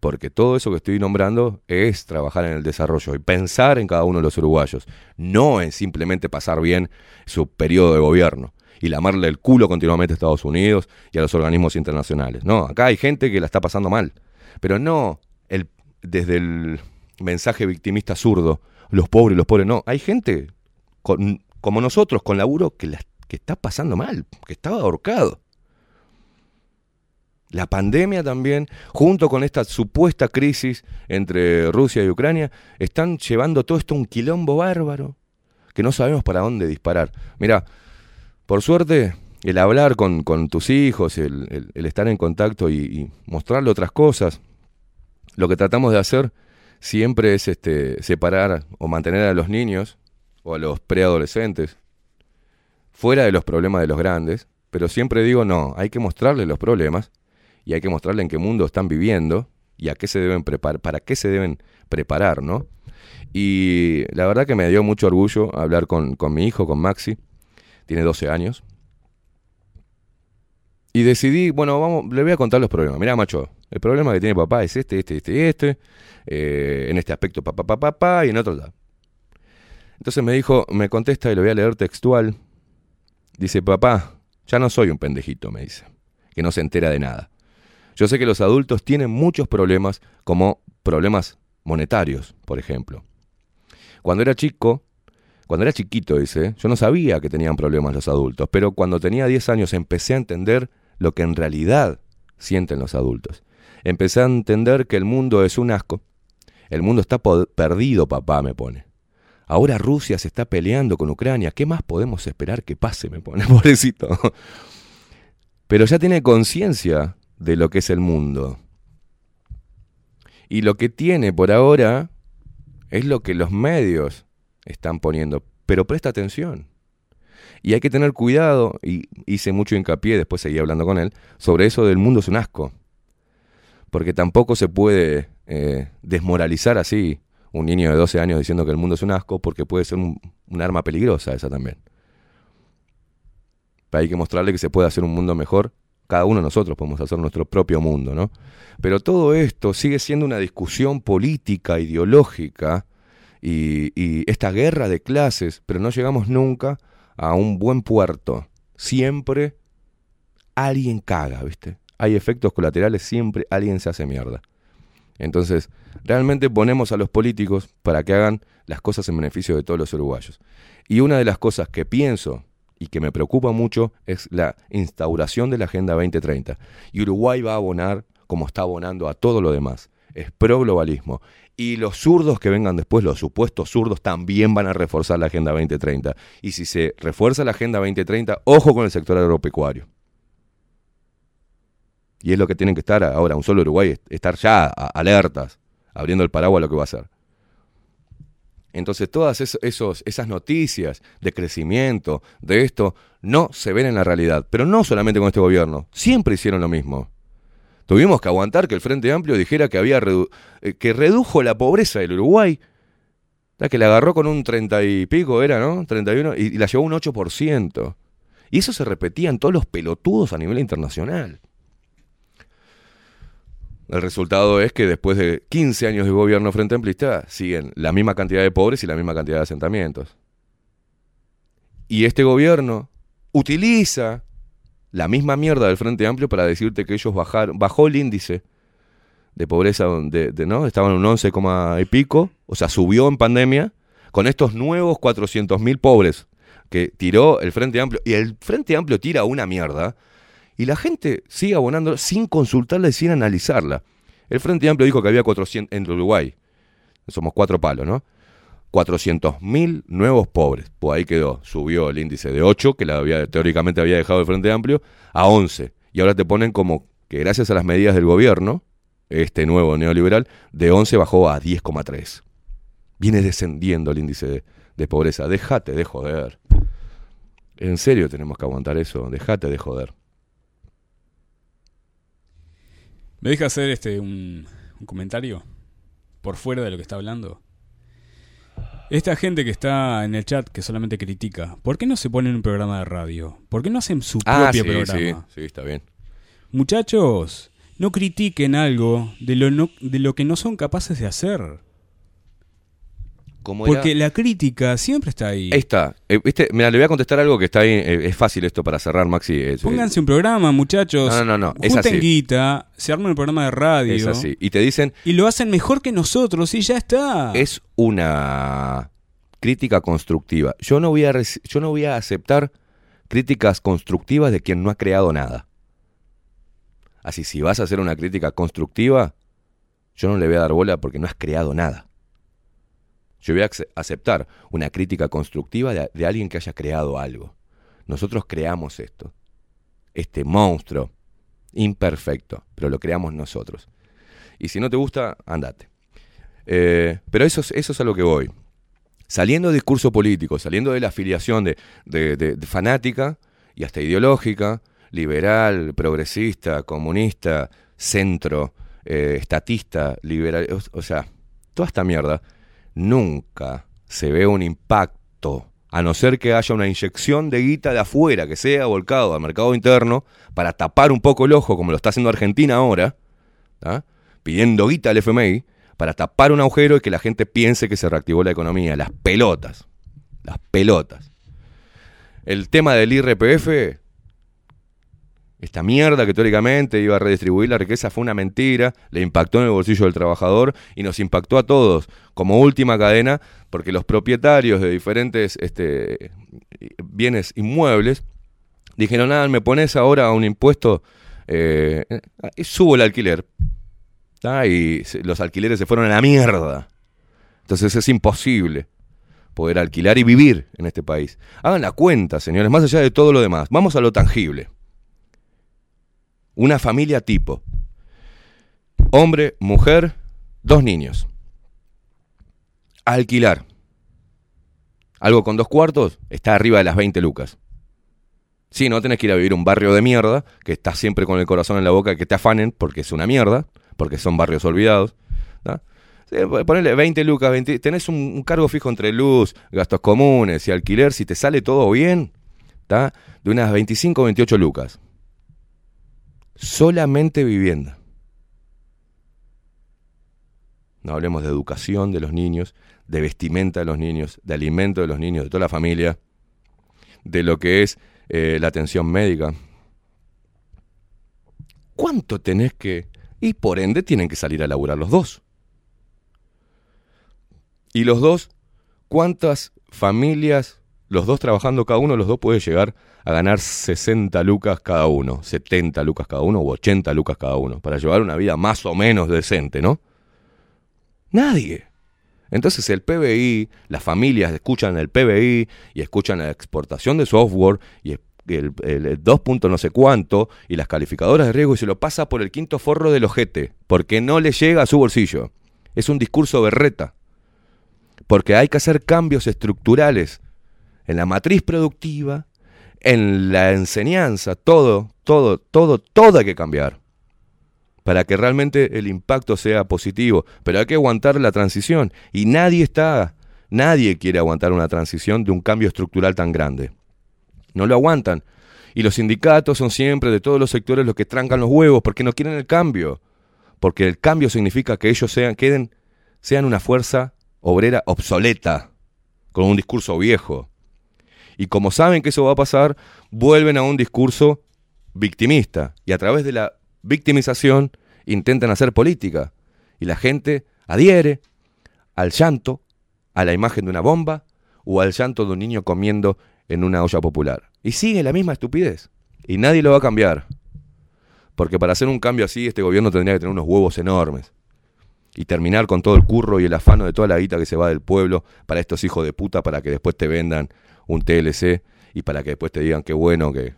Porque todo eso que estoy nombrando es trabajar en el desarrollo y pensar en cada uno de los uruguayos, no en simplemente pasar bien su periodo de gobierno y lamarle el culo continuamente a Estados Unidos y a los organismos internacionales. No, acá hay gente que la está pasando mal, pero no el, desde el mensaje victimista zurdo, los pobres, los pobres, no, hay gente con- como nosotros, con laburo, que, que está pasando mal, que estaba ahorcado. La pandemia también, junto con esta supuesta crisis entre Rusia y Ucrania, están llevando todo esto a un quilombo bárbaro que no sabemos para dónde disparar. Mira, por suerte, el hablar con, tus hijos, el estar en contacto y, y mostrarle otras cosas, lo que tratamos de hacer siempre es este, separar o mantener a los niños o a los preadolescentes fuera de los problemas de los grandes, pero siempre digo no, hay que mostrarles los problemas y hay que mostrarles en qué mundo están viviendo y a qué se deben preparar, para qué se deben preparar, ¿no? Y la verdad que me dio mucho orgullo hablar con, con mi hijo, con Maxi, tiene 12 años. Y decidí, bueno, vamos, le voy a contar los problemas. Mira, macho, el problema que tiene papá es este, este, este y este. eh, en este aspecto, papá, papá, papá, y en otro lado. Entonces me dijo, me contesta y lo voy a leer textual. Dice, papá, ya no soy un pendejito, me dice, que no se entera de nada. Yo sé que los adultos tienen muchos problemas, como problemas monetarios, por ejemplo. Cuando era chico, cuando era chiquito, dice, yo no sabía que tenían problemas los adultos, pero cuando tenía 10 años empecé a entender lo que en realidad sienten los adultos. Empecé a entender que el mundo es un asco. El mundo está perdido, papá, me pone. Ahora Rusia se está peleando con Ucrania. ¿Qué más podemos esperar que pase? Me pone, pobrecito. Pero ya tiene conciencia de lo que es el mundo. Y lo que tiene por ahora es lo que los medios están poniendo. Pero presta atención. Y hay que tener cuidado, y hice mucho hincapié, después seguí hablando con él, sobre eso del mundo es un asco. Porque tampoco se puede eh, desmoralizar así un niño de 12 años diciendo que el mundo es un asco, porque puede ser un, un arma peligrosa esa también. Hay que mostrarle que se puede hacer un mundo mejor. Cada uno de nosotros podemos hacer nuestro propio mundo, ¿no? Pero todo esto sigue siendo una discusión política, ideológica, y, esta guerra de clases, pero no llegamos nunca a un buen puerto. Siempre alguien caga, ¿viste? Hay efectos colaterales, siempre alguien se hace mierda. Entonces, realmente ponemos a los políticos para que hagan las cosas en beneficio de todos los uruguayos. Y una de las cosas que pienso y que me preocupa mucho es la instauración de la Agenda 2030. Y Uruguay va a abonar como está abonando a todo lo demás. Es pro globalismo. Y los zurdos que vengan después, los supuestos zurdos, también van a reforzar la Agenda 2030. Y si se refuerza la Agenda 2030, ojo con el sector agropecuario. Y es lo que tienen que estar ahora, un solo Uruguay, estar ya alertas, abriendo el paraguas a lo que va a hacer. Entonces todas es- esos, esas noticias de crecimiento, de esto, no se ven en la realidad. Pero no solamente con este gobierno, siempre hicieron lo mismo. Tuvimos que aguantar que el Frente Amplio dijera que había eh, que redujo la pobreza del Uruguay. La que la agarró con un 30 y pico era, ¿no? 31 y, y la llevó un 8%. Y eso se repetía en todos los pelotudos a nivel internacional. El resultado es que después de 15 años de gobierno frente amplista siguen la misma cantidad de pobres y la misma cantidad de asentamientos. Y este gobierno utiliza la misma mierda del Frente Amplio para decirte que ellos bajaron, bajó el índice de pobreza, de, de- ¿no? Estaban en un 11, coma y pico, o sea, subió en pandemia, con estos nuevos 400.000 pobres que tiró el Frente Amplio. Y el Frente Amplio tira una mierda y la gente sigue abonando sin consultarla y sin analizarla. El Frente Amplio dijo que había 400 en Uruguay. Somos cuatro palos, ¿no? 400.000 nuevos pobres. Pues ahí quedó. Subió el índice de 8, que la había, teóricamente había dejado el Frente Amplio, a 11. Y ahora te ponen como que gracias a las medidas del gobierno, este nuevo neoliberal, de 11 bajó a 10,3. Viene descendiendo el índice de, de pobreza. Déjate de joder. En serio tenemos que aguantar eso. Déjate de joder. ¿Me deja hacer este un, un comentario? Por fuera de lo que está hablando. Esta gente que está en el chat que solamente critica, ¿por qué no se ponen un programa de radio? ¿Por qué no hacen su Ah, propio sí, programa? sí, sí, está bien. Muchachos, no critiquen algo de lo, no- de lo que no son capaces de hacer. Como era- Porque la crítica siempre está ahí. Ahí está. Eh, ¿viste? Mira, le voy a contestar algo que está ahí. eh, es fácil esto para cerrar, Maxi. Es, eh, Pónganse un programa, muchachos. No, no, no, es Junten así. guita, se arman un programa de radio. es así. Y te dicen, Y lo hacen mejor que nosotros y ya está. es una crítica constructiva. Yo no voy a yo no voy a aceptar críticas constructivas de quien no ha creado nada. Así, si vas a hacer una crítica constructiva, yo no le voy a dar bola porque no has creado nada. Yo voy a ace- aceptar una crítica constructiva de, alguien que haya creado algo. Nosotros creamos esto. Este monstruo imperfecto, pero lo creamos nosotros. Y si no te gusta, andate. Eh, pero eso es, eso es a lo que voy. Saliendo del discurso político, saliendo de la afiliación de, fanática y hasta ideológica, liberal, progresista, comunista, centro, eh, estatista, liberal, o sea, toda esta mierda, nunca se ve un impacto, a no ser que haya una inyección de guita de afuera, que sea volcado al mercado interno, para tapar un poco el ojo, como lo está haciendo Argentina ahora, ¿tá? pidiendo guita al FMI, para tapar un agujero y que la gente piense que se reactivó la economía. Las pelotas. Las pelotas. El tema del IRPF, esta mierda que teóricamente iba a redistribuir la riqueza fue una mentira, le impactó en el bolsillo del trabajador y nos impactó a todos como última cadena, porque los propietarios de diferentes este, bienes inmuebles dijeron, ah, me pones ahora un impuesto, eh, eh, subo el alquiler. Ah, y los alquileres se fueron a la mierda. Entonces es imposible poder alquilar y vivir en este país. Hagan la cuenta, señores, más allá de todo lo demás. Vamos a lo tangible. Una familia tipo. Hombre, mujer, dos niños. Alquilar. Algo con dos cuartos está arriba de las 20 lucas. Sí, no tenés que ir a vivir un barrio de mierda, que estás siempre con el corazón en la boca, que te afanen, porque es una mierda, porque son barrios olvidados. ¿tá? Sí, ponele 20 lucas, 20, tenés un, cargo fijo entre luz, gastos comunes y alquiler, si te sale todo bien, de unas 25 o 28 lucas. Solamente vivienda. No hablemos de educación de los niños, de vestimenta de los niños, de alimento de los niños, de toda la familia, de lo que es eh, la atención médica. ¿Cuánto tenés que...? Y por ende tienen que salir a laburar los dos. Y los dos, ¿cuántas familias, los dos trabajando cada uno, los dos puede llegar a ganar 60 lucas cada uno, 70 lucas cada uno o 80 lucas cada uno, para llevar una vida más o menos decente, ¿no? Nadie. Entonces el PBI, las familias escuchan el PBI y escuchan la exportación de software y el, el- el 2 punto no sé cuánto y las calificadoras de riesgo y se lo pasa por el quinto forro del ojete, porque no le llega a su bolsillo. Es un discurso berreta. Porque hay que hacer cambios estructurales en la matriz productiva, en la enseñanza, todo, todo, todo, todo hay que cambiar para que realmente el impacto sea positivo. Pero hay que aguantar la transición. Y nadie está, nadie quiere aguantar una transición de un cambio estructural tan grande. No lo aguantan. Y los sindicatos son siempre de todos los sectores los que trancan los huevos porque no quieren el cambio. Porque el cambio significa que ellos sean, queden, sean una fuerza obrera obsoleta, con un discurso viejo. Y como saben que eso va a pasar, vuelven a un discurso victimista. Y a través de la victimización intentan hacer política. Y la gente adhiere al llanto, a la imagen de una bomba o al llanto de un niño comiendo en una olla popular. Y sigue la misma estupidez. Y nadie lo va a cambiar. Porque para hacer un cambio así, este gobierno tendría que tener unos huevos enormes. Y terminar con todo el curro y el afano de toda la guita que se va del pueblo para estos hijos de puta, para que después te vendan un TLC y para que después te digan qué bueno que.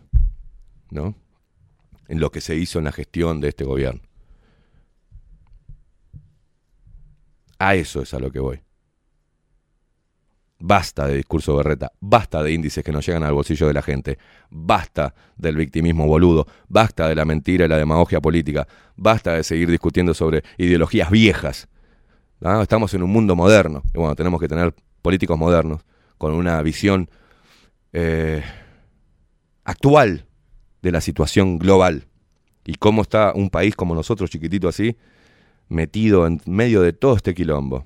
¿No? En lo que se hizo en la gestión de este gobierno. A eso es a lo que voy. Basta de discurso berreta, basta de índices que no llegan al bolsillo de la gente, basta del victimismo boludo, basta de la mentira y la demagogia política, basta de seguir discutiendo sobre ideologías viejas. ¿ah? Estamos en un mundo moderno y bueno, tenemos que tener políticos modernos con una visión eh, actual de la situación global. Y cómo está un país como nosotros, chiquitito así, metido en medio de todo este quilombo.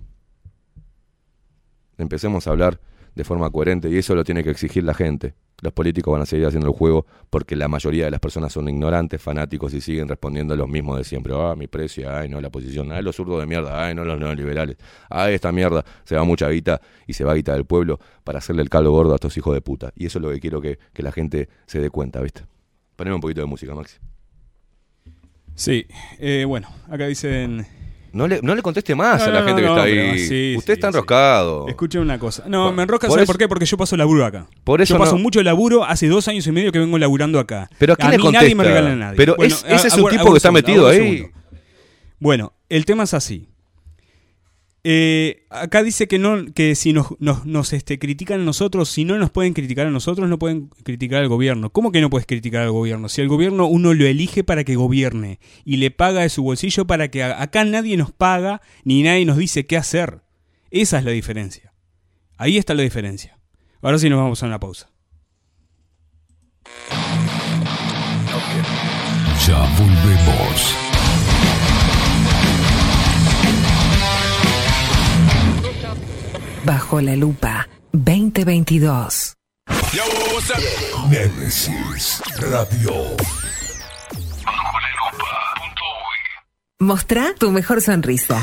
Empecemos a hablar de forma coherente y eso lo tiene que exigir la gente. Los políticos van a seguir haciendo el juego porque la mayoría de las personas son ignorantes, fanáticos y siguen respondiendo los mismos de siempre. Ah, mi precio, ay, no, la posición, ay, los zurdos de mierda, ay, no, los neoliberales, ay, esta mierda, se va mucha guita y se va guita del pueblo para hacerle el caldo gordo a estos hijos de puta. Y eso es lo que quiero que, que la gente se dé cuenta, ¿viste? Poneme un poquito de música, Maxi. Sí, eh, bueno, acá dicen... No le, no le conteste más a la No, gente que está ahí. sí, Usted sí, está enroscado. Escuchen una cosa. No, Por- me enrosca, por ¿sabe eso- por qué? Porque yo paso laburo acá. Por eso yo paso mucho laburo, hace dos años y medio que vengo laburando acá. Pero ¿a quién le mí nadie me contesta? regala a nadie. Pero es- ese es un tipo que está metido ahí. segundo. Bueno, el tema es así. Eh, acá dice que no que si nos, nos, nos, este, critican a nosotros, si no nos pueden criticar a nosotros, no pueden criticar al gobierno. ¿Cómo que no puedes criticar al gobierno? Si el gobierno uno lo elige para que gobierne y le paga de su bolsillo para que haga- acá nadie nos paga ni nadie nos dice qué hacer. Esa es la diferencia. Ahí está la diferencia. Ahora sí nos vamos a una pausa. Ya volvemos. Bajo la lupa 2022. Nemesis Radio. Mostrá tu mejor sonrisa.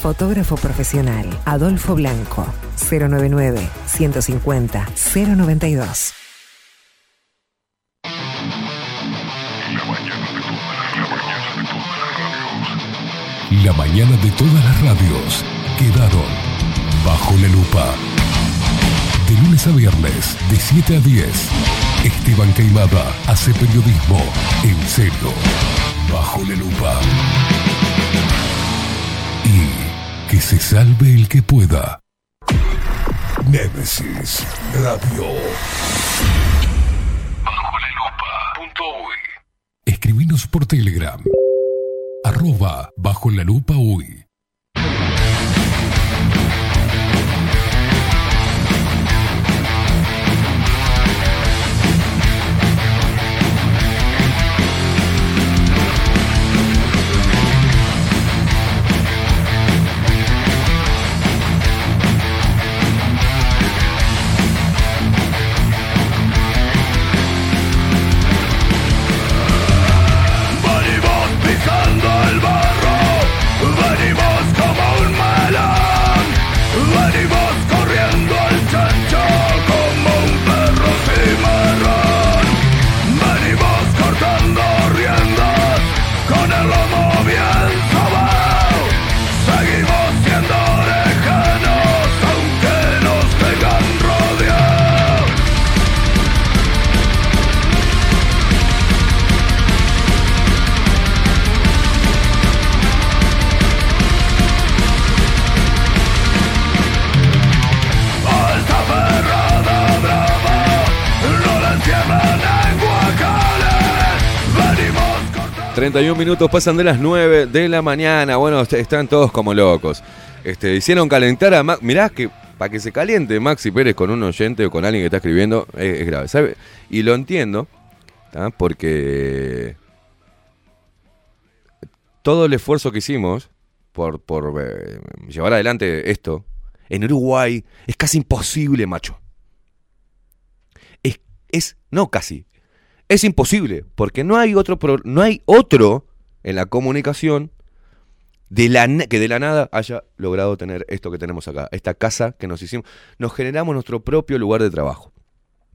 Fotógrafo profesional, Adolfo Blanco, 099 150 092. La mañana de todas las radios quedaron bajo la lupa. De lunes a viernes, de 7 a 10, Esteban Queimada hace periodismo en serio, bajo la lupa. Que se salve el que pueda. Némesis Radio. Bajo la lupa. Escribinos por Telegram. Arroba bajo la lupa uy. 31 minutos pasan de las 9 de la mañana. Bueno, est- están todos como locos. Este, hicieron calentar a Max. Mirá que para que se caliente Maxi Pérez con un oyente o con alguien que está escribiendo es, grave. Y lo entiendo, ¿tá? porque todo el esfuerzo que hicimos por, por eh, llevar adelante esto en Uruguay es casi imposible, macho. Es, es no casi, es imposible, porque no hay otro, no hay otro en la comunicación de la, que de la nada haya logrado tener esto que tenemos acá, esta casa que nos hicimos. Nos generamos nuestro propio lugar de trabajo,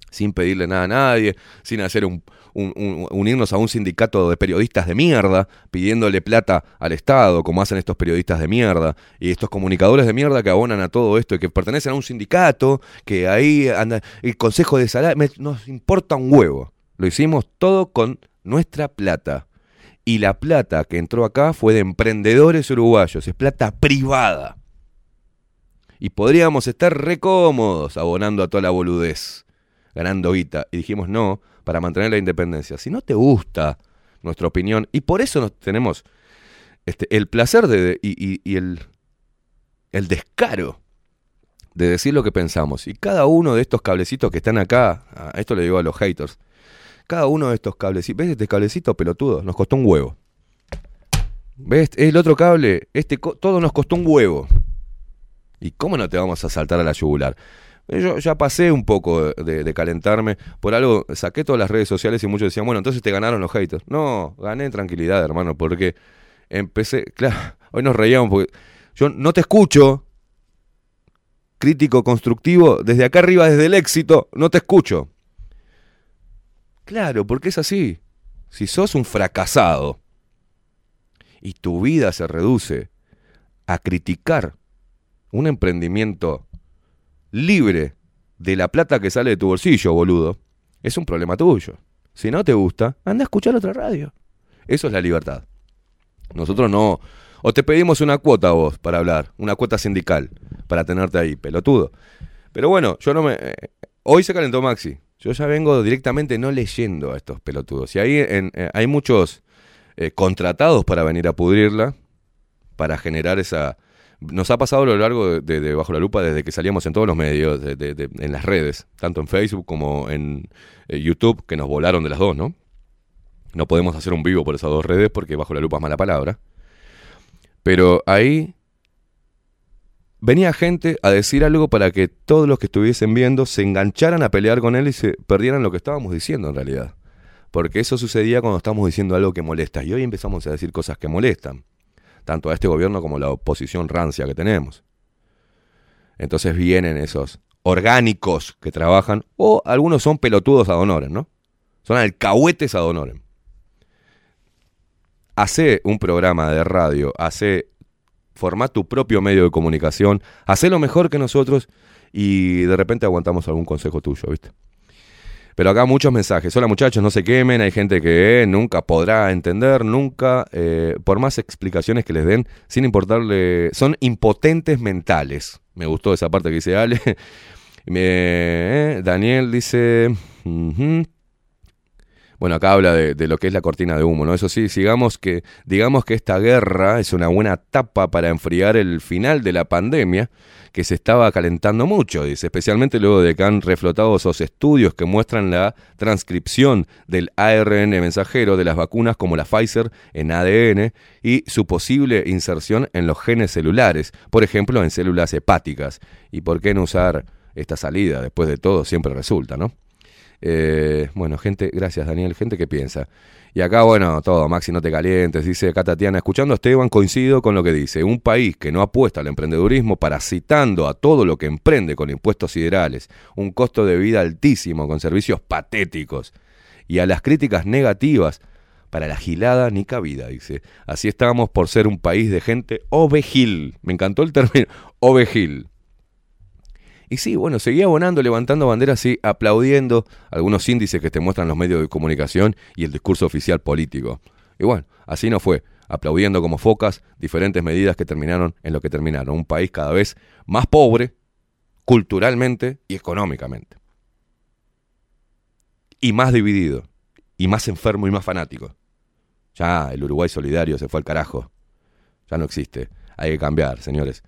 sin pedirle nada a nadie, sin hacer un, un- un- unirnos a un sindicato de periodistas de mierda, pidiéndole plata al Estado, como hacen estos periodistas de mierda, y estos comunicadores de mierda que abonan a todo esto y que pertenecen a un sindicato, que ahí anda el Consejo de Salario, nos importa un huevo. Lo hicimos todo con nuestra plata. Y la plata que entró acá fue de emprendedores uruguayos, es plata privada. Y podríamos estar recómodos abonando a toda la boludez, ganando guita. Y dijimos no, para mantener la independencia. Si no te gusta nuestra opinión, y por eso nos tenemos este, el placer de, y, y- el, el descaro de decir lo que pensamos. Y cada uno de estos cablecitos que están acá, esto le digo a los haters, cada uno de estos cablecitos, ¿ves este cablecito pelotudo? Nos costó un huevo. ¿Ves? El otro cable, este, todo nos costó un huevo. ¿Y cómo no te vamos a saltar a la yugular? Eh, Yo ya pasé un poco de, de calentarme por algo, saqué todas las redes sociales y muchos decían, bueno, entonces te ganaron los haters. No, gané en tranquilidad, hermano, porque empecé, claro, hoy nos reíamos porque yo no te escucho, crítico constructivo, desde acá arriba, desde el éxito, no te escucho. Claro, porque es así. Si sos un fracasado y tu vida se reduce a criticar un emprendimiento libre de la plata que sale de tu bolsillo, boludo, es un problema tuyo. Si no te gusta, anda a escuchar otra radio. Eso es la libertad. Nosotros no. O te pedimos una cuota vos para hablar, una cuota sindical, para tenerte ahí, pelotudo. Pero bueno, yo no me. eh, hoy se calentó Maxi. Yo ya vengo directamente no leyendo a estos pelotudos. Y ahí eh, hay muchos eh, contratados para venir a pudrirla, para generar esa. Nos ha pasado a lo largo de, Bajo la Lupa desde que salíamos en todos los medios, en las redes, tanto en Facebook como en eh, YouTube, que nos volaron de las dos, ¿no? No podemos hacer un vivo por esas dos redes porque Bajo la Lupa es mala palabra. Pero ahí venía gente a decir algo para que todos los que estuviesen viendo se engancharan a pelear con él y se perdieran lo que estábamos diciendo en realidad. Porque eso sucedía cuando estamos diciendo algo que molesta. Y hoy empezamos a decir cosas que molestan. Tanto a este gobierno como a la oposición rancia que tenemos. Entonces vienen esos orgánicos que trabajan, o algunos son pelotudos ad honorem, ¿no? Son alcahuetes ad honorem. Hace un programa de radio, hace formá tu propio medio de comunicación, hacé lo mejor que nosotros y de repente aguantamos algún consejo tuyo, ¿viste? Pero acá muchos mensajes. Hola muchachos, no se quemen. Hay gente que eh, nunca podrá entender, nunca, eh, por más explicaciones que les den, sin importarle. Son impotentes mentales. Me gustó esa parte que dice Ale. Eh, Daniel dice. Bueno, acá habla de, lo que es la cortina de humo, ¿no? Eso sí, sigamos que, digamos que esta guerra es una buena tapa para enfriar el final de la pandemia, que se estaba calentando mucho, dice, especialmente luego de que han reflotado esos estudios que muestran la transcripción del ARN mensajero de las vacunas como la Pfizer en ADN y su posible inserción en los genes celulares, por ejemplo, en células hepáticas. ¿Y por qué no usar esta salida? Después de todo, siempre resulta, ¿no? Eh, bueno, gente, gracias Daniel, gente que piensa. Y acá, bueno, todo, Maxi, no te calientes, dice acá Tatiana. Escuchando a Esteban, coincido con lo que dice. Un país que no apuesta al emprendedurismo, parasitando a todo lo que emprende con impuestos siderales, un costo de vida altísimo, con servicios patéticos, y a las críticas negativas, para la gilada ni cabida, dice. Así estamos por ser un país de gente ovejil. Me encantó el término, ovejil. Y sí, bueno, seguía abonando, levantando banderas y aplaudiendo algunos índices que te muestran los medios de comunicación y el discurso oficial político. Y bueno, así no fue, aplaudiendo como focas diferentes medidas que terminaron en lo que terminaron. Un país cada vez más pobre, culturalmente y económicamente. Y más dividido, y más enfermo y más fanático. Ya, el Uruguay solidario se fue al carajo. Ya no existe. Hay que cambiar, señores.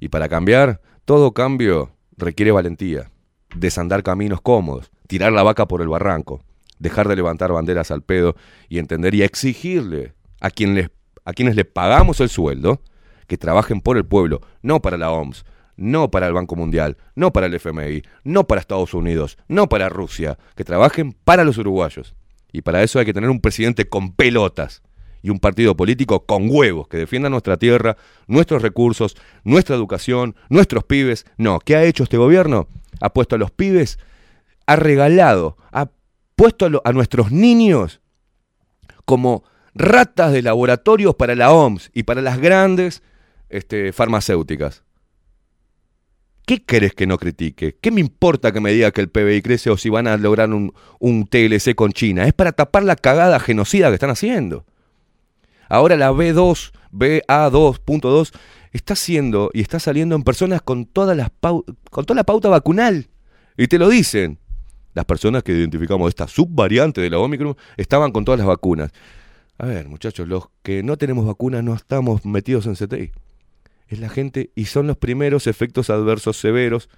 Y para cambiar, todo cambio requiere valentía. Desandar caminos cómodos, tirar la vaca por el barranco, dejar de levantar banderas al pedo y entender y exigirle a, quien les, a quienes les pagamos el sueldo que trabajen por el pueblo, no para la OMS, no para el Banco Mundial, no para el FMI, no para Estados Unidos, no para Rusia, que trabajen para los uruguayos. Y para eso hay que tener un presidente con pelotas y un partido político con huevos que defienda nuestra tierra, nuestros recursos, nuestra educación, nuestros pibes. No, ¿qué ha hecho este gobierno? Ha puesto a los pibes, ha regalado, ha puesto a, nuestros niños como ratas de laboratorios para la OMS y para las grandes este, farmacéuticas. ¿Qué querés que no critique? ¿Qué me importa que me diga que el PBI crece o si van a lograr un, un TLC con China? Es para tapar la cagada genocida que están haciendo. Ahora la B2, BA2.2, está haciendo y está saliendo en personas con, todas las con toda la pauta vacunal. Y te lo dicen. Las personas que identificamos esta subvariante de la Omicron estaban con todas las vacunas. A ver, muchachos, los que no tenemos vacunas no estamos metidos en CTI. Es la gente y son los primeros efectos adversos severos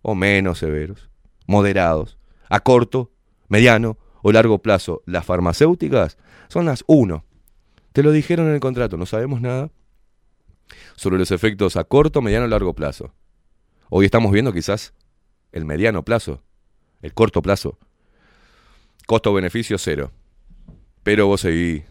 o menos severos, moderados, a corto, mediano o largo plazo. Las farmacéuticas son las uno. Te lo dijeron en el contrato, no sabemos nada sobre los efectos a corto, mediano o largo plazo. Hoy estamos viendo quizás el mediano plazo, el corto plazo. Costo-beneficio cero. Pero vos seguís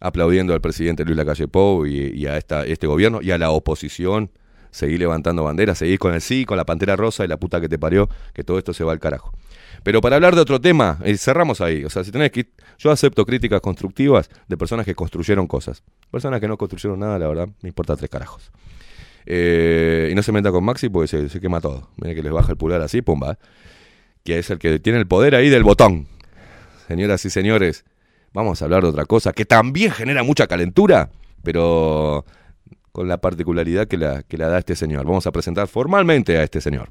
aplaudiendo al presidente Luis Lacalle Pou y, y a esta, este gobierno y a la oposición. Seguís levantando banderas, seguís con el sí, con la pantera rosa y la puta que te parió, que todo esto se va al carajo. Pero para hablar de otro tema, eh, cerramos ahí. O sea, si tenés que. Yo acepto críticas constructivas de personas que construyeron cosas. Personas que no construyeron nada, la verdad, me importa tres carajos. Eh, y no se meta con Maxi porque se, se quema todo. Mira que les baja el pulgar así, pumba. Que es el que tiene el poder ahí del botón. Señoras y señores, vamos a hablar de otra cosa que también genera mucha calentura, pero con la particularidad que la, que la da este señor. Vamos a presentar formalmente a este señor.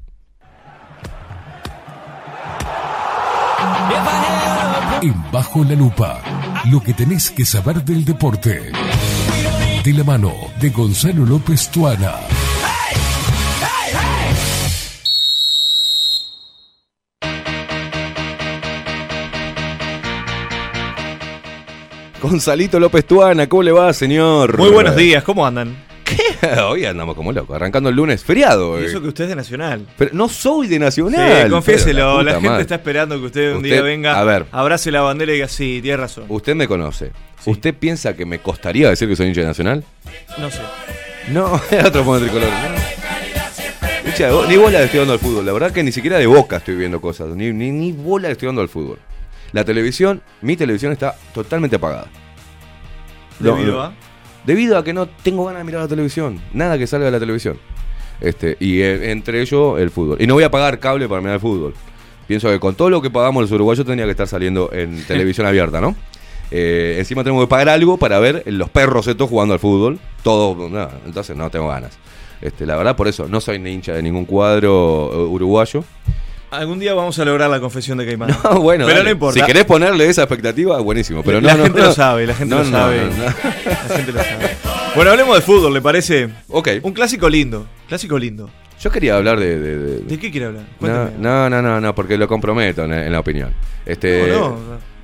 En Bajo la Lupa, lo que tenés que saber del deporte. De la mano de Gonzalo López Tuana. Gonzalito López Tuana, ¿cómo le va, señor? Muy buenos días, ¿cómo andan? Hoy andamos como locos, arrancando el lunes, feriado. Y eso que usted es de Nacional. Pero no soy de Nacional. Sí, confiéselo, la, gente madre. está esperando que usted un Usted- día venga, a ver. abrace la bandera y diga, sí, tiene razón. Usted me conoce. ¿Usted piensa que me costaría decir que soy hincha de Nacional? No sé. No, es otro fondo tricolor. ¿no? Hincha ni bola le estoy dando al fútbol. La verdad que ni siquiera de boca estoy viendo cosas. Ni, ni, ni bola le estoy dando al fútbol. La televisión, mi televisión está totalmente apagada. Debido no. a... Debido a que no tengo ganas de mirar la televisión. Nada que salga de la televisión. Este, y eh, entre ellos el fútbol. Y no voy a pagar cable para mirar el fútbol. Pienso que con todo lo que pagamos los uruguayos tenía que estar saliendo en televisión abierta, ¿no? Eh, encima tengo que pagar algo para ver los perros estos jugando al fútbol. Todo, no, entonces no tengo ganas. Este, la verdad, por eso no soy ni hincha de ningún cuadro eh, uruguayo. Algún día vamos a lograr la confesión de Caimán. No, bueno, pero dale. no importa. Si querés ponerle esa expectativa, buenísimo. Pero no, la no, gente no. lo sabe, la gente No, lo sabe. La gente lo sabe. Bueno, hablemos de fútbol, ¿le parece? Ok. Un clásico lindo, clásico lindo. Yo quería hablar de- de- de, ¿De qué quiere hablar? No, no, no, no, no, porque lo comprometo en, en la opinión. Este, No, no,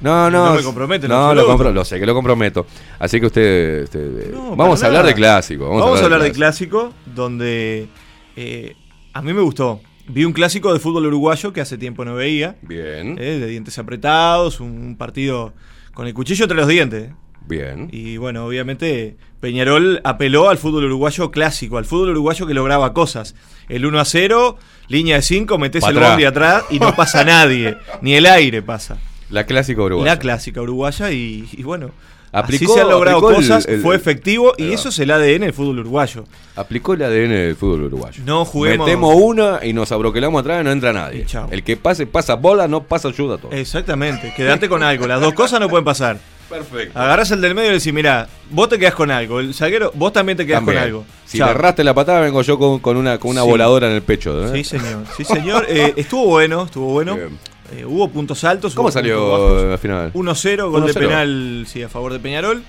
no, no, no me compromete en No, lo, compro- lo sé que lo comprometo. Así que usted, este, vamos a hablar nada. de clásico. Vamos, a hablar de clásico, donde eh, a mí me gustó. Vi un clásico de fútbol uruguayo que hace tiempo no veía. Bien, eh, de dientes apretados, un partido con el cuchillo entre los dientes. bien. Y bueno, obviamente Peñarol apeló al fútbol uruguayo clásico, al fútbol uruguayo que lograba cosas. El 1 a 0, línea de 5, metes el bondi atrás y no pasa nadie, ni el aire pasa. La clásica uruguaya. La clásica uruguaya y, y bueno, Aplicó- así se han logrado el- cosas, el- fue efectivo y eso es el ADN del fútbol uruguayo. Aplicó el ADN del fútbol uruguayo. No juguemos- Metemos una y nos abroquelamos atrás y no entra nadie. El que pase, pasa bola, no pasa ayuda a todo. Exactamente, quedate con algo, las dos cosas no pueden pasar. Perfecto. Agarras el del medio y le decís, mirá, vos te quedás con algo, el zaguero, vos también te quedás También. con algo. Si Chao. erraste la patada, vengo yo con, con una, con una Sí. voladora en el pecho. ¿eh? Sí, señor. Sí, señor. Eh, estuvo bueno, estuvo bueno. Bien. Eh, hubo puntos altos. ¿Cómo salió la final? 1-0, gol de 1-0. penal sí, a favor de Peñarol.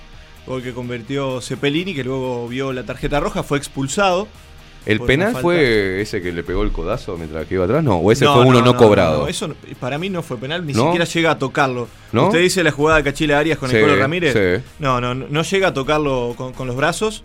Gol que convirtió Cepelini, que luego vio la tarjeta roja, fue expulsado. ¿El penal fue ese que le pegó el codazo mientras que iba atrás? No, o ese No, fue uno no, no, cobrado. no, eso para mí no fue penal, ni siquiera llega a tocarlo. ¿No? Usted dice la jugada de Cachila Arias con Sí, el Colo Ramírez. sí. No, no, no, no llega a tocarlo con, con los brazos.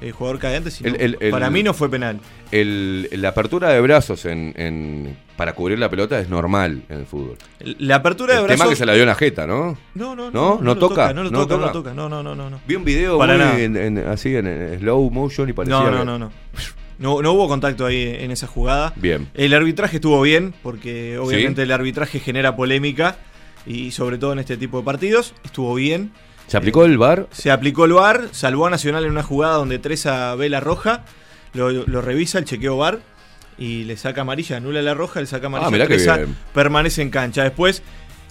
El jugador cae antes. sino- El- el- el- para mí no fue penal. El- la apertura de brazos en, en- para cubrir la pelota es normal en el fútbol. La apertura de el brazos. tema que se la dio en la jeta, ¿no? No, no, no. ¿No? ¿No toca? No lo ¿No toca, no toca? lo toca. No, no, no, no. no. Vi un video Para muy en- en- así en, slow motion y parecía. No, no, no, no. No, no hubo contacto ahí en esa jugada. Bien. El arbitraje estuvo bien, porque obviamente el arbitraje genera polémica. Y sobre todo en este tipo de partidos. Estuvo bien. ¿Se aplicó el VAR? Se aplicó el VAR, salvó a Nacional en una jugada donde Treza ve la roja, lo, lo revisa, el chequeo VAR y le saca amarilla, anula la roja, le saca amarilla. Ah, mirá Treza permanece en cancha. Después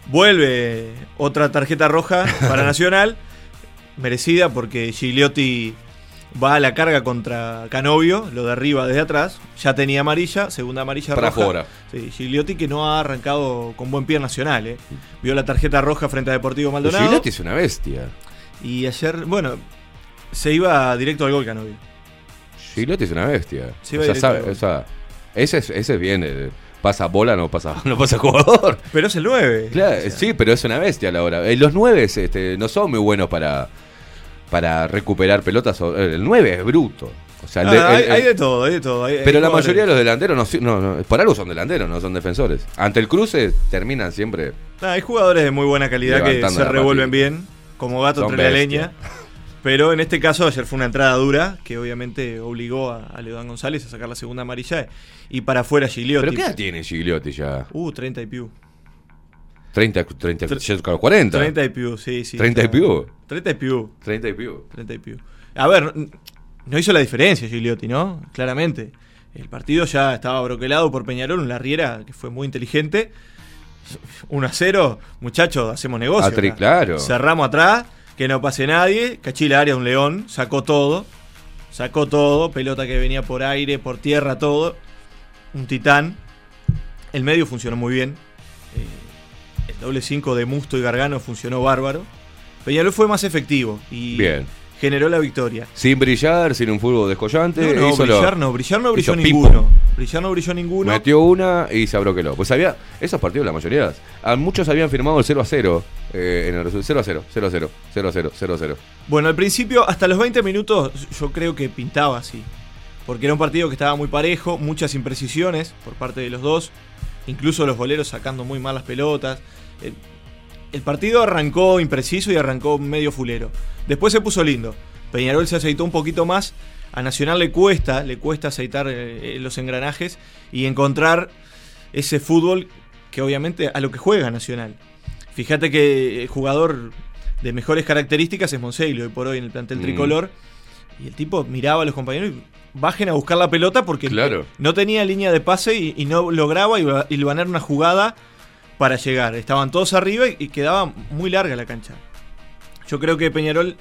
vuelve otra tarjeta roja para Nacional, merecida porque Gigliotti va a la carga contra Canovio, lo derriba desde atrás, ya tenía amarilla, segunda amarilla Para roja. afuera. Sí, Gigliotti que no ha arrancado con buen pie Nacional, eh. vio la tarjeta roja frente a Deportivo Maldonado. Gigliotti es una bestia. Y ayer, bueno, se iba directo al gol Canovio. Gigliotti es una bestia. O sea, sabe- al gol. o sea, ese, es- ese es bien. eh, pasa bola, no pasa, no pasa jugador. Pero es el 9. Claro, sí, pero es una bestia a la hora. Eh, los 9 este, no son muy buenos para, para recuperar pelotas. El 9 es bruto. O sea, el de- Ah, hay, el- hay el- de todo, hay de todo. hay- hay pero la jugadores- mayoría de los delanteros no, no, no, por algo son delanteros, no son defensores. Ante el cruce terminan siempre. Ah, hay jugadores de muy buena calidad que se revuelven bien, como gato Son entre la leña. Pero en este caso ayer fue una entrada dura que obviamente obligó a, a Leodán González a sacar la segunda amarilla y para afuera Gigliotti. ¿Pero qué edad tiene Gigliotti ya? Uh, 30 y piu. 30, 30, ya claro, 40. 30 y piu, sí, sí. 30 y piu. 30 y piu. 30 y pico. 30 y piu. A ver, no hizo la diferencia Gigliotti, ¿no? Claramente. El partido ya estaba broquelado por Peñarol, un Larriera que fue muy inteligente. 1 a 0, muchachos, hacemos negocio. Atri, claro. Cerramos atrás, que no pase nadie. Cachila área, un león, sacó todo. Sacó todo, pelota que venía por aire, por tierra, todo. Un titán. El medio funcionó muy bien. Eh, el doble 5 de Musto y Gargano funcionó bárbaro. Peñarol fue más efectivo y Bien. generó la victoria. Sin brillar, sin un fútbol descollante. No, no, hizo lo- brillar no, brillar no brilló ninguno. Brillar no brilló ninguno. Metió una y se abroqueló. Pues había, esos partidos, la mayoría, a muchos habían firmado el 0 a 0 eh, en el resultado. 0 a 0, 0 a 0, 0 a 0, 0 a 0. Bueno, al principio, hasta los 20 minutos, yo creo que pintaba así. Porque era un partido que estaba muy parejo, muchas imprecisiones por parte de los dos. Incluso los boleros sacando muy mal las pelotas. El, el partido arrancó impreciso y arrancó medio fulero. Después se puso lindo. Peñarol se aceitó un poquito más. A Nacional le cuesta, le cuesta aceitar eh, los engranajes y encontrar ese fútbol que obviamente a lo que juega Nacional. Fíjate que el jugador de mejores características es Monseilo hoy por hoy en el plantel Mm. tricolor. Y el tipo miraba a los compañeros y bajen a buscar la pelota porque Claro. no tenía línea de pase y, y no lograba iba- hilvanar una jugada para llegar. Estaban todos arriba y, y quedaba muy larga la cancha. Yo creo que Peñarol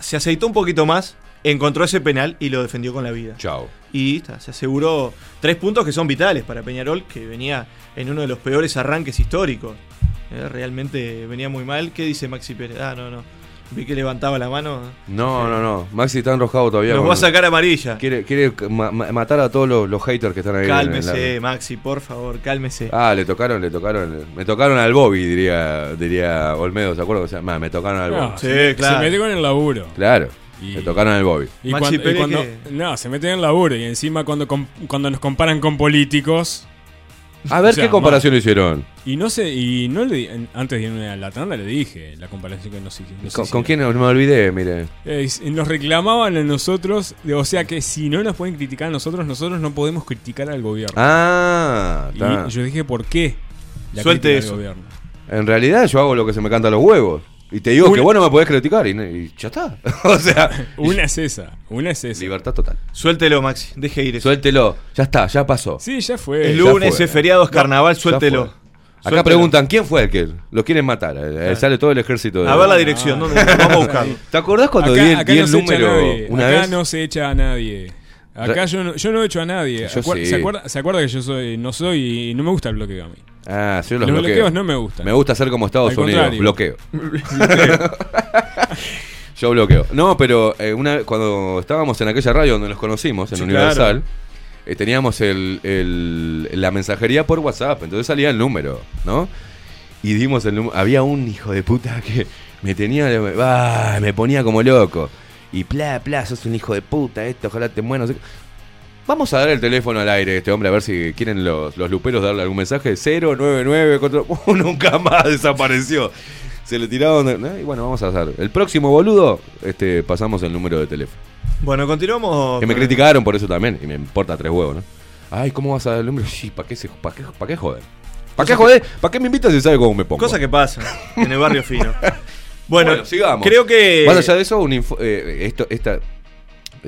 se aceitó un poquito más, encontró ese penal y lo defendió con la vida. Chao. Y se aseguró tres puntos que son vitales para Peñarol, que venía en uno de los peores arranques históricos. Eh, realmente venía muy mal. ¿Qué dice Maxi Pérez? Ah, no, no. Vi que levantaba la mano. No, no, no. Maxi está enrojado todavía. Nos va a sacar amarilla. Quiere, quiere ma- ma- matar a todos los, los haters que están ahí. en- en Cálmese, la- Maxi, por favor, cálmese. Ah, le tocaron, le tocaron. Me tocaron al Bobby, diría, diría Olmedo, ¿se acuerdan? O sea, me tocaron al No, Bobby. Sí, se, claro. se metió con el laburo. Claro. Y- Le tocaron al Bobby. Y Maxi cuando, y Pérez cuando- que- no, se meten en el laburo y encima cuando, cuando nos comparan con políticos A ver O sea, qué comparación hicieron. y no sé y no le antes de irme a la tanda le dije la comparación que nos, nos ¿Con, quién? No me olvidé, mire. Eh, nos reclamaban a nosotros, o sea que si no nos pueden criticar a nosotros, nosotros no podemos criticar al gobierno. Ah, y yo dije, ¿por qué? La Suelte crítica al eso. gobierno. En realidad yo hago lo que se me canta a los huevos. Y te digo Una- que vos no me podés criticar y, no- y ya está. o sea, Una es esa, una es esa. libertad total. Suéltelo, Maxi. Deje ir eso. Suéltelo. Ya está, ya pasó. Sí, ya fue. Es ya lunes, es feriado, es carnaval, suéltelo. Acá Suéltelo. preguntan, ¿quién fue el que lo quieren matar? Eh, Sale todo el ejército de... A ver la dirección, ¿dónde? Vamos a buscarlo. ¿Te acordás cuando acá di el, acá di no el se echa a número nadie. una acá vez? no se echa a nadie. Acá yo no, yo no he hecho a nadie. Yo Acuer- sí. ¿se, acuerda, se acuerda que yo soy no soy y no me gusta el bloqueo a mí? Ah, yo los, Los bloqueo. bloqueos no me gustan. Me gusta ser como Estados Al Unidos, contrario. bloqueo. Yo bloqueo. No, pero eh, una, cuando estábamos en aquella radio donde nos conocimos, en Sí, Universal, eh, teníamos el, el- la mensajería por WhatsApp, entonces salía el número, ¿no? Y dimos el número. Había un hijo de puta que me tenía. ah, me ponía como loco. Y pla, pla, sos un hijo de puta, esto, ojalá te mueras. Vamos a dar el teléfono al aire este hombre a ver si quieren los, los luperos darle algún mensaje. 099 contra- nunca más desapareció. Se le tiraron. ¿no? Y bueno, vamos a hacer. El próximo boludo, este, pasamos el número de teléfono. Bueno, continuamos. Que me criticaron por eso también. Y me importa tres huevos, ¿no? Ay, ¿cómo vas a dar el número? Sí, ¿para qué, se- pa' qué, pa' qué joder? ¿Para qué joder? ¿Para qué me invitas si sabe cómo me pongo? Cosa que pasa en el barrio fino. Bueno, Bueno, sigamos. creo que. Más allá de eso, un info- eh, esto, esta,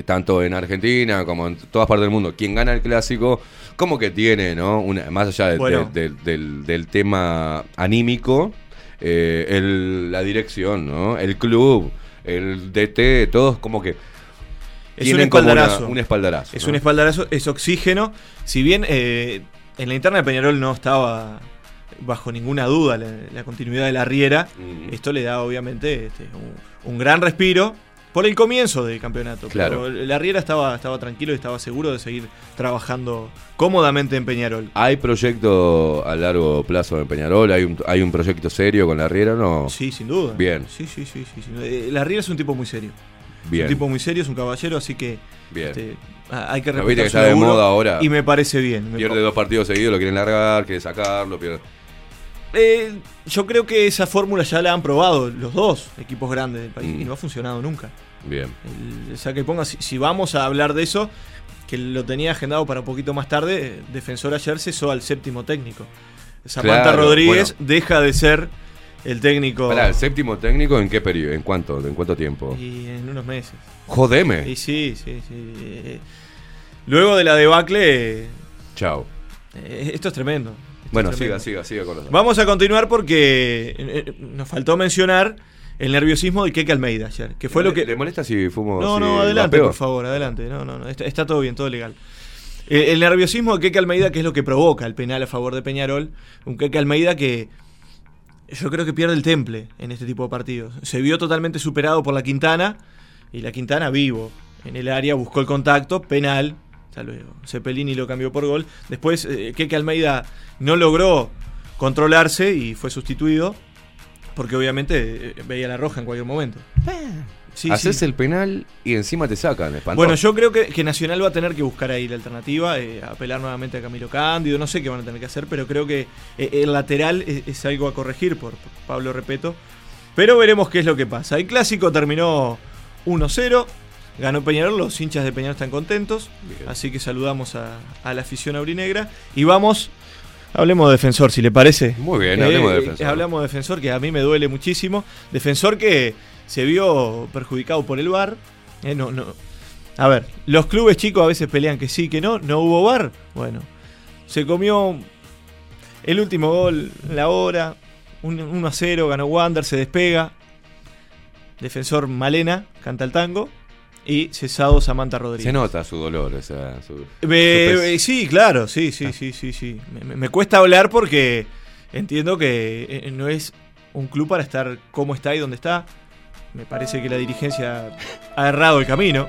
tanto en Argentina como en todas partes del mundo, quien gana el clásico, como que tiene, ¿no? Una, más allá de- Bueno. de- del- del, del tema anímico, eh, el- la dirección, ¿no? El club, el DT, todos como que Es un una- espaldarazo. un espaldarazo. Es ¿no? un espaldarazo, es oxígeno. Si bien eh, en la interna de Peñarol no estaba bajo ninguna duda la, la continuidad de la Riera, Mm. esto le da obviamente este, un, un gran respiro por el comienzo del campeonato. Claro. Pero la Riera estaba, estaba tranquilo y estaba seguro de seguir trabajando cómodamente en Peñarol. ¿Hay proyecto a largo plazo en Peñarol? ¿Hay un, hay un proyecto serio con la Riera? No. Sí, sin duda. Bien. Sí, sí, sí. sí. Eh, La Riera es un tipo muy serio. Bien. Es un tipo muy serio, es un caballero, así que Bien. este, hay que ¿No respetar que está de moda ahora? Y me parece bien. Me Pierde dos partidos seguidos, lo quieren largar, quiere sacarlo, pierde. Eh, yo creo que esa fórmula ya la han probado los dos equipos grandes del país Mm. y no ha funcionado nunca. Bien. El saque y ponga, si, si vamos a hablar de eso, que lo tenía agendado para un poquito más tarde, eh, Defensor ayer cesó al séptimo técnico. Samantha Claro, Rodríguez bueno. deja de ser el técnico Pará, ¿el séptimo técnico en qué periodo? ¿En cuánto? ¿En cuánto tiempo? y en unos meses. Jodeme. Y sí, sí, sí. Luego de la debacle, Chao. eh, esto es tremendo. Bueno, siga, siga, siga con los Vamos a continuar porque eh, eh, nos faltó mencionar el nerviosismo de Keke Almeida ayer, que fue lo que... ¿Le molesta si fumo? No, si no, adelante, por favor, adelante. No, no, no, está, está todo bien, todo legal. Eh, el nerviosismo de Keke Almeida, que es lo que provoca el penal a favor de Peñarol. Un Keke Almeida que yo creo que pierde el temple en este tipo de partidos. Se vio totalmente superado por la Quintana y la Quintana vivo. En el área buscó el contacto, penal. Luego. Cepelini lo cambió por gol. Después, eh, Keke Almeida no logró controlarse y fue sustituido. Porque obviamente eh, veía la roja en cualquier momento. Sí, Haces sí. el penal y encima te sacan, espantoso. Bueno, yo creo que, que Nacional va a tener que buscar ahí la alternativa, eh, apelar nuevamente a Camilo Cándido, no sé qué van a tener que hacer, pero creo que eh, el lateral es, es algo a corregir por, por Pablo Repeto. Pero veremos qué es lo que pasa. El clásico terminó 1-0, ganó Peñarol, los hinchas de Peñarol están contentos, Bien. así que saludamos a, a la afición aurinegra y vamos, hablemos de defensor, si le parece. Muy bien, hablemos de Eh, defensor. Hablamos de defensor, que a mí me duele muchísimo. Defensor que se vio perjudicado por el VAR. Eh, no, no. A ver, los clubes chicos a veces pelean que sí, que no. No hubo VAR. Bueno, se comió el último gol, la hora. un- 1 a 0, ganó Wander, se despega. Defensor Malena, canta el tango. Y cesado Samantha Rodríguez. Se nota su dolor, o sea, su- pes- eh, sí, claro, sí, sí, sí, sí, sí. Me, cuesta hablar porque entiendo que eh, no es un club para estar como está y donde está. Me parece que la dirigencia ha errado el camino.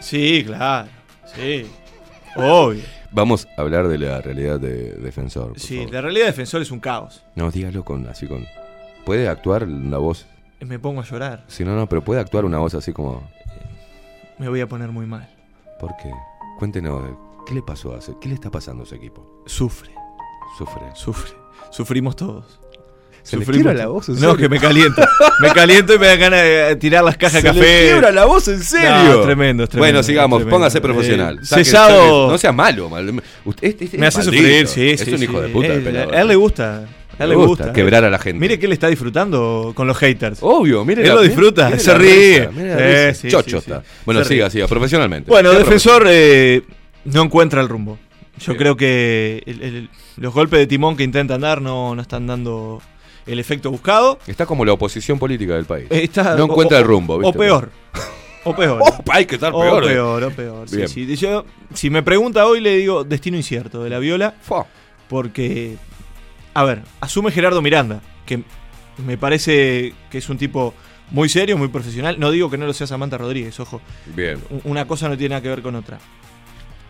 Sí, claro, sí. Obvio. Vamos a hablar de la realidad de defensor. Sí, favor. la realidad de defensor es un caos. No, dígalo con, así con. ¿Puede actuar una voz? Me pongo a llorar. Si no, no, pero puede actuar una voz así como. Me voy a poner muy mal. ¿Por qué? Cuéntenos, ¿qué le pasó a ese? ¿Qué le está pasando a ese equipo? Sufre, Sufre. sufre. Sufrimos todos. ¿Se le Sufrimos quiebra la voz, en No, serio? que me caliento. me caliento y me da ganas de tirar las cajas ¿Se de le café. quiebra la voz en serio? No, es tremendo, es tremendo, Bueno, sigamos, tremendo. póngase profesional. Eh, Saque- cesado- saque- no sea malo. mal- Usted, este- este Me hace maldito. sufrir, sí, Es sí. un sí. hijo de puta. el Eh, a él le gusta. Le gusta. quebrar a la gente. Mire que él está disfrutando con los haters. Obvio, mire. Él la- lo disfruta, mire se ríe. Eh, sí, Chocho sí, está. Bueno, Se siga, ríe. siga, profesionalmente. Bueno, Sea defensor eh, no encuentra el rumbo. Yo creo que el- el- los golpes de timón que intentan dar no, no están dando el efecto buscado. Está como la oposición política del país. Está- no encuentra o- el rumbo. O ¿viste? peor. O peor. Oh, hay que estar o peor. eh. peor, o peor. sí, sí. Yo, si me pregunta hoy, le digo destino incierto de la viola. Fua. Porque, a ver, asume Gerardo Miranda, que me parece que es un tipo muy serio, muy profesional. No digo que no lo sea Samantha Rodríguez, ojo. Bien. Una cosa no tiene nada que ver con otra.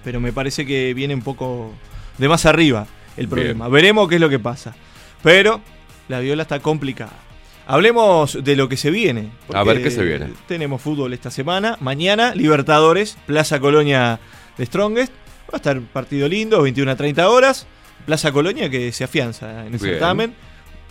Pero me parece que viene un poco de más arriba el problema. Veremos qué es lo que pasa. Pero la viola está complicada. Hablemos de lo que se viene. A ver, ¿qué se viene? Tenemos fútbol esta semana. Mañana, Libertadores, Plaza Colonia de Strongest. Va a estar partido lindo, 21 a 30 horas. Plaza Colonia que se afianza en el Bien. certamen.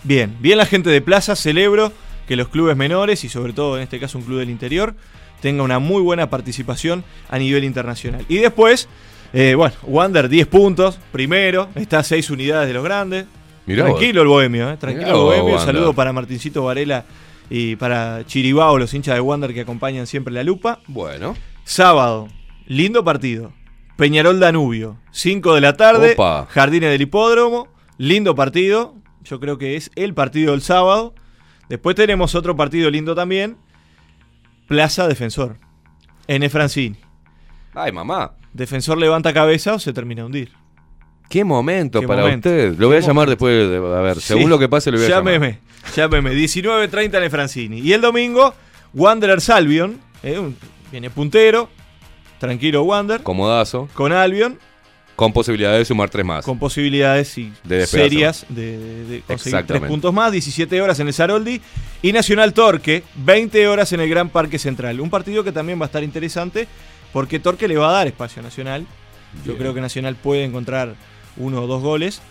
Bien, bien la gente de Plaza, celebro que los clubes menores y sobre todo en este caso un club del interior tenga una muy buena participación a nivel internacional. Y después, eh, bueno, Wander 10 puntos, primero, está a 6 unidades de los grandes. Mirá vos. Tranquilo el bohemio, eh, tranquilo Mirá el vos, bohemio. Wander. Saludo para Martincito Varela y para Chiribao, los hinchas de Wander que acompañan siempre la lupa. Bueno. Sábado, lindo partido. Peñarol Danubio, 5 de la tarde, Opa. Jardines del Hipódromo, lindo partido. Yo creo que es el partido del sábado. Después tenemos otro partido lindo también, Plaza Defensor, N. Francini. Ay, mamá. Defensor levanta cabeza o se termina de hundir. Qué momento Qué para momento. usted. Lo voy a llamar después. De, a ver, Sí. según lo que pase, lo voy a llámeme, llamar. Llámeme, 19.30 en Francini. Y el domingo, Wanderers Albion, eh, un- viene puntero, tranquilo Wander, Comodazo. con Albion, Con posibilidad de sumar tres más. con posibilidades y De serias de, conseguir tres puntos más, 17 horas en el Saroldi y Nacional Torque, 20 horas en el Gran Parque Central. Un partido que también va a estar interesante porque Torque le va a dar espacio a Nacional. Yo creo que Nacional puede encontrar uno o dos goles,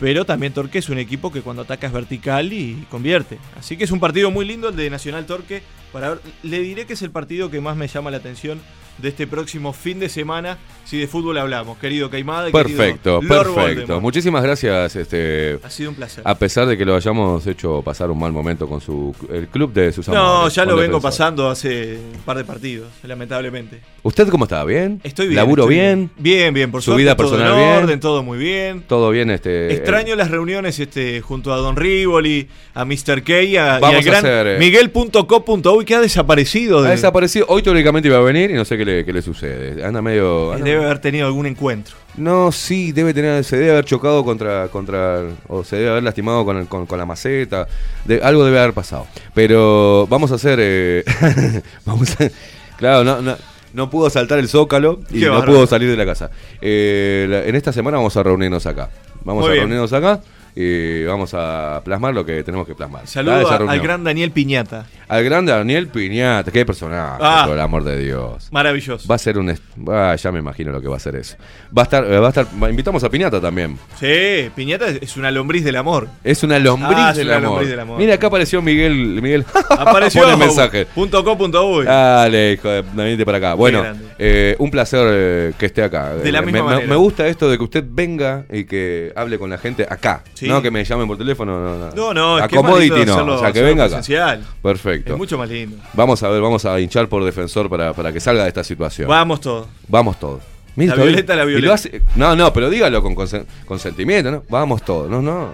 pero también Torque es un equipo que cuando ataca es vertical y convierte. Así que es un partido muy lindo el de Nacional Torque. Para ver- le diré que es el partido que más me llama la atención de este próximo fin de semana, si de fútbol hablamos, querido Caimada. y querido Perfecto, Lord perfecto. Voldemort. Muchísimas gracias. Este, Ha sido un placer. a pesar de que lo hayamos hecho pasar un mal momento con su el club de sus No, amores, ya lo vengo Defensor. pasando hace un par de partidos, lamentablemente. ¿Usted cómo está? ¿Bien? Estoy bien. ¿Laburo estoy bien? Bien, bien, por ¿Su suerte, vida todo personal en bien? orden, todo muy bien. ¿Todo bien? Este, Extraño las reuniones este, junto a Don Rivoli, a Mr. K y, a, y Vamos al a gran hacer, eh, Miguel.co.uy que ha desaparecido. Ha de- desaparecido. Hoy teóricamente iba a venir y no sé qué le, qué le sucede. Anda medio. anda- Debe haber tenido algún encuentro. No, sí, debe tener, se debe haber chocado contra, contra o se debe haber lastimado con, el- con, con la maceta, de, algo debe haber pasado. Pero vamos a hacer, eh, vamos a, claro, no, no, no pudo saltar el zócalo y Qué no pudo salir de la casa. Eh, la- en esta semana vamos a reunirnos acá, vamos Muy a bien. reunirnos acá y vamos a plasmar lo que tenemos que plasmar. Dale Saludo esa a- al gran Daniel Piñata. Al gran Daniel Piñata, qué personaje, Ah. por el amor de Dios. Maravilloso. Va a ser un. ah, ya me imagino lo que va a ser eso. Va a estar. eh, Va a estar invitamos a Piñata también. Sí, Piñata es- una lombriz del amor. Es una lombriz, Ah, es del, una amor. lombriz del amor. Mira, acá apareció Miguel. Miguel. Apareció Pone mensaje. punto co punto uy. Dale, hijo de. Venite para acá. Bueno, eh, un placer eh, que esté acá. De la Eh, misma me, manera. me gusta esto de que usted venga y que hable con la gente acá. Sí. No que me llamen por teléfono. No, no. No, no, es A que es más Commodity lindo no. o sea, que venga acá. presencial. Perfecto. Es mucho más lindo. Vamos a ver, vamos a hinchar por defensor para, para que salga de esta situación. Vamos todos. Vamos todos. La violeta, la violeta. hace- no, no, pero dígalo con consen- consentimiento, ¿no? Vamos todos, no, no.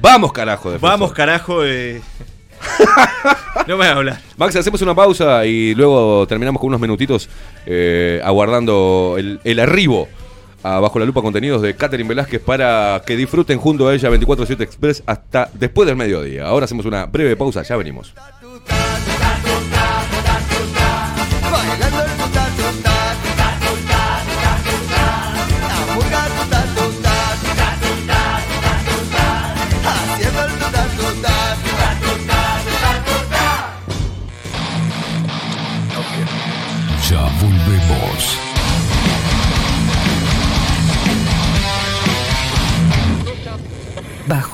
Vamos, carajo, defensor. Vamos, carajo. eh. no me vas a hablar. Max, hacemos una pausa y luego terminamos con unos minutitos eh, aguardando el, el arribo a Bajo la Lupa Contenidos de Catherine Velázquez para que disfruten junto a ella 24-7 Express hasta después del mediodía. Ahora hacemos una breve pausa, ya venimos.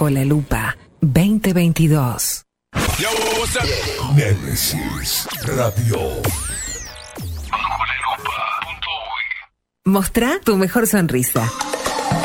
Bajo la lupa 2022. Nemesis Radio. Mostrá tu mejor sonrisa.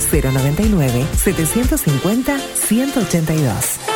099-750-182.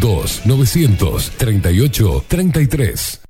2 900 38 33.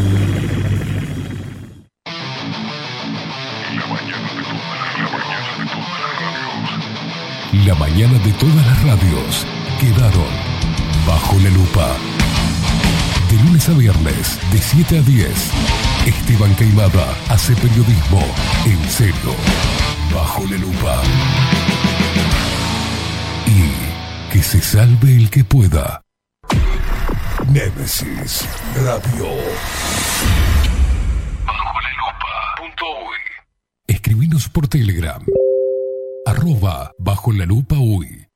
La mañana de todas las radios quedaron bajo la lupa. De lunes a viernes, de 7 a 10, Esteban Queimada hace periodismo en serio, bajo la lupa. Y que se salve el que pueda. Némesis Radio. Bajo la lupa. Escribinos por Telegram. Arroba bajo la lupa uy.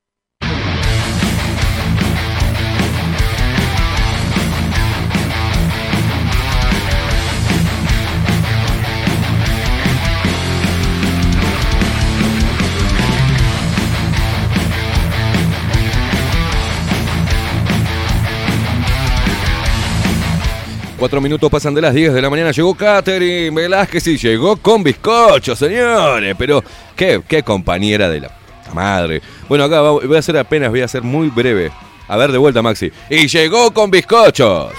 Cuatro minutos pasan de las 10 de la mañana. Llegó Catherine Velázquez y llegó con bizcocho, señores. Pero qué, qué compañera de la madre. Bueno, acá voy a hacer apenas, voy a ser muy breve. A ver, de vuelta, Maxi. Y llegó con bizcochos.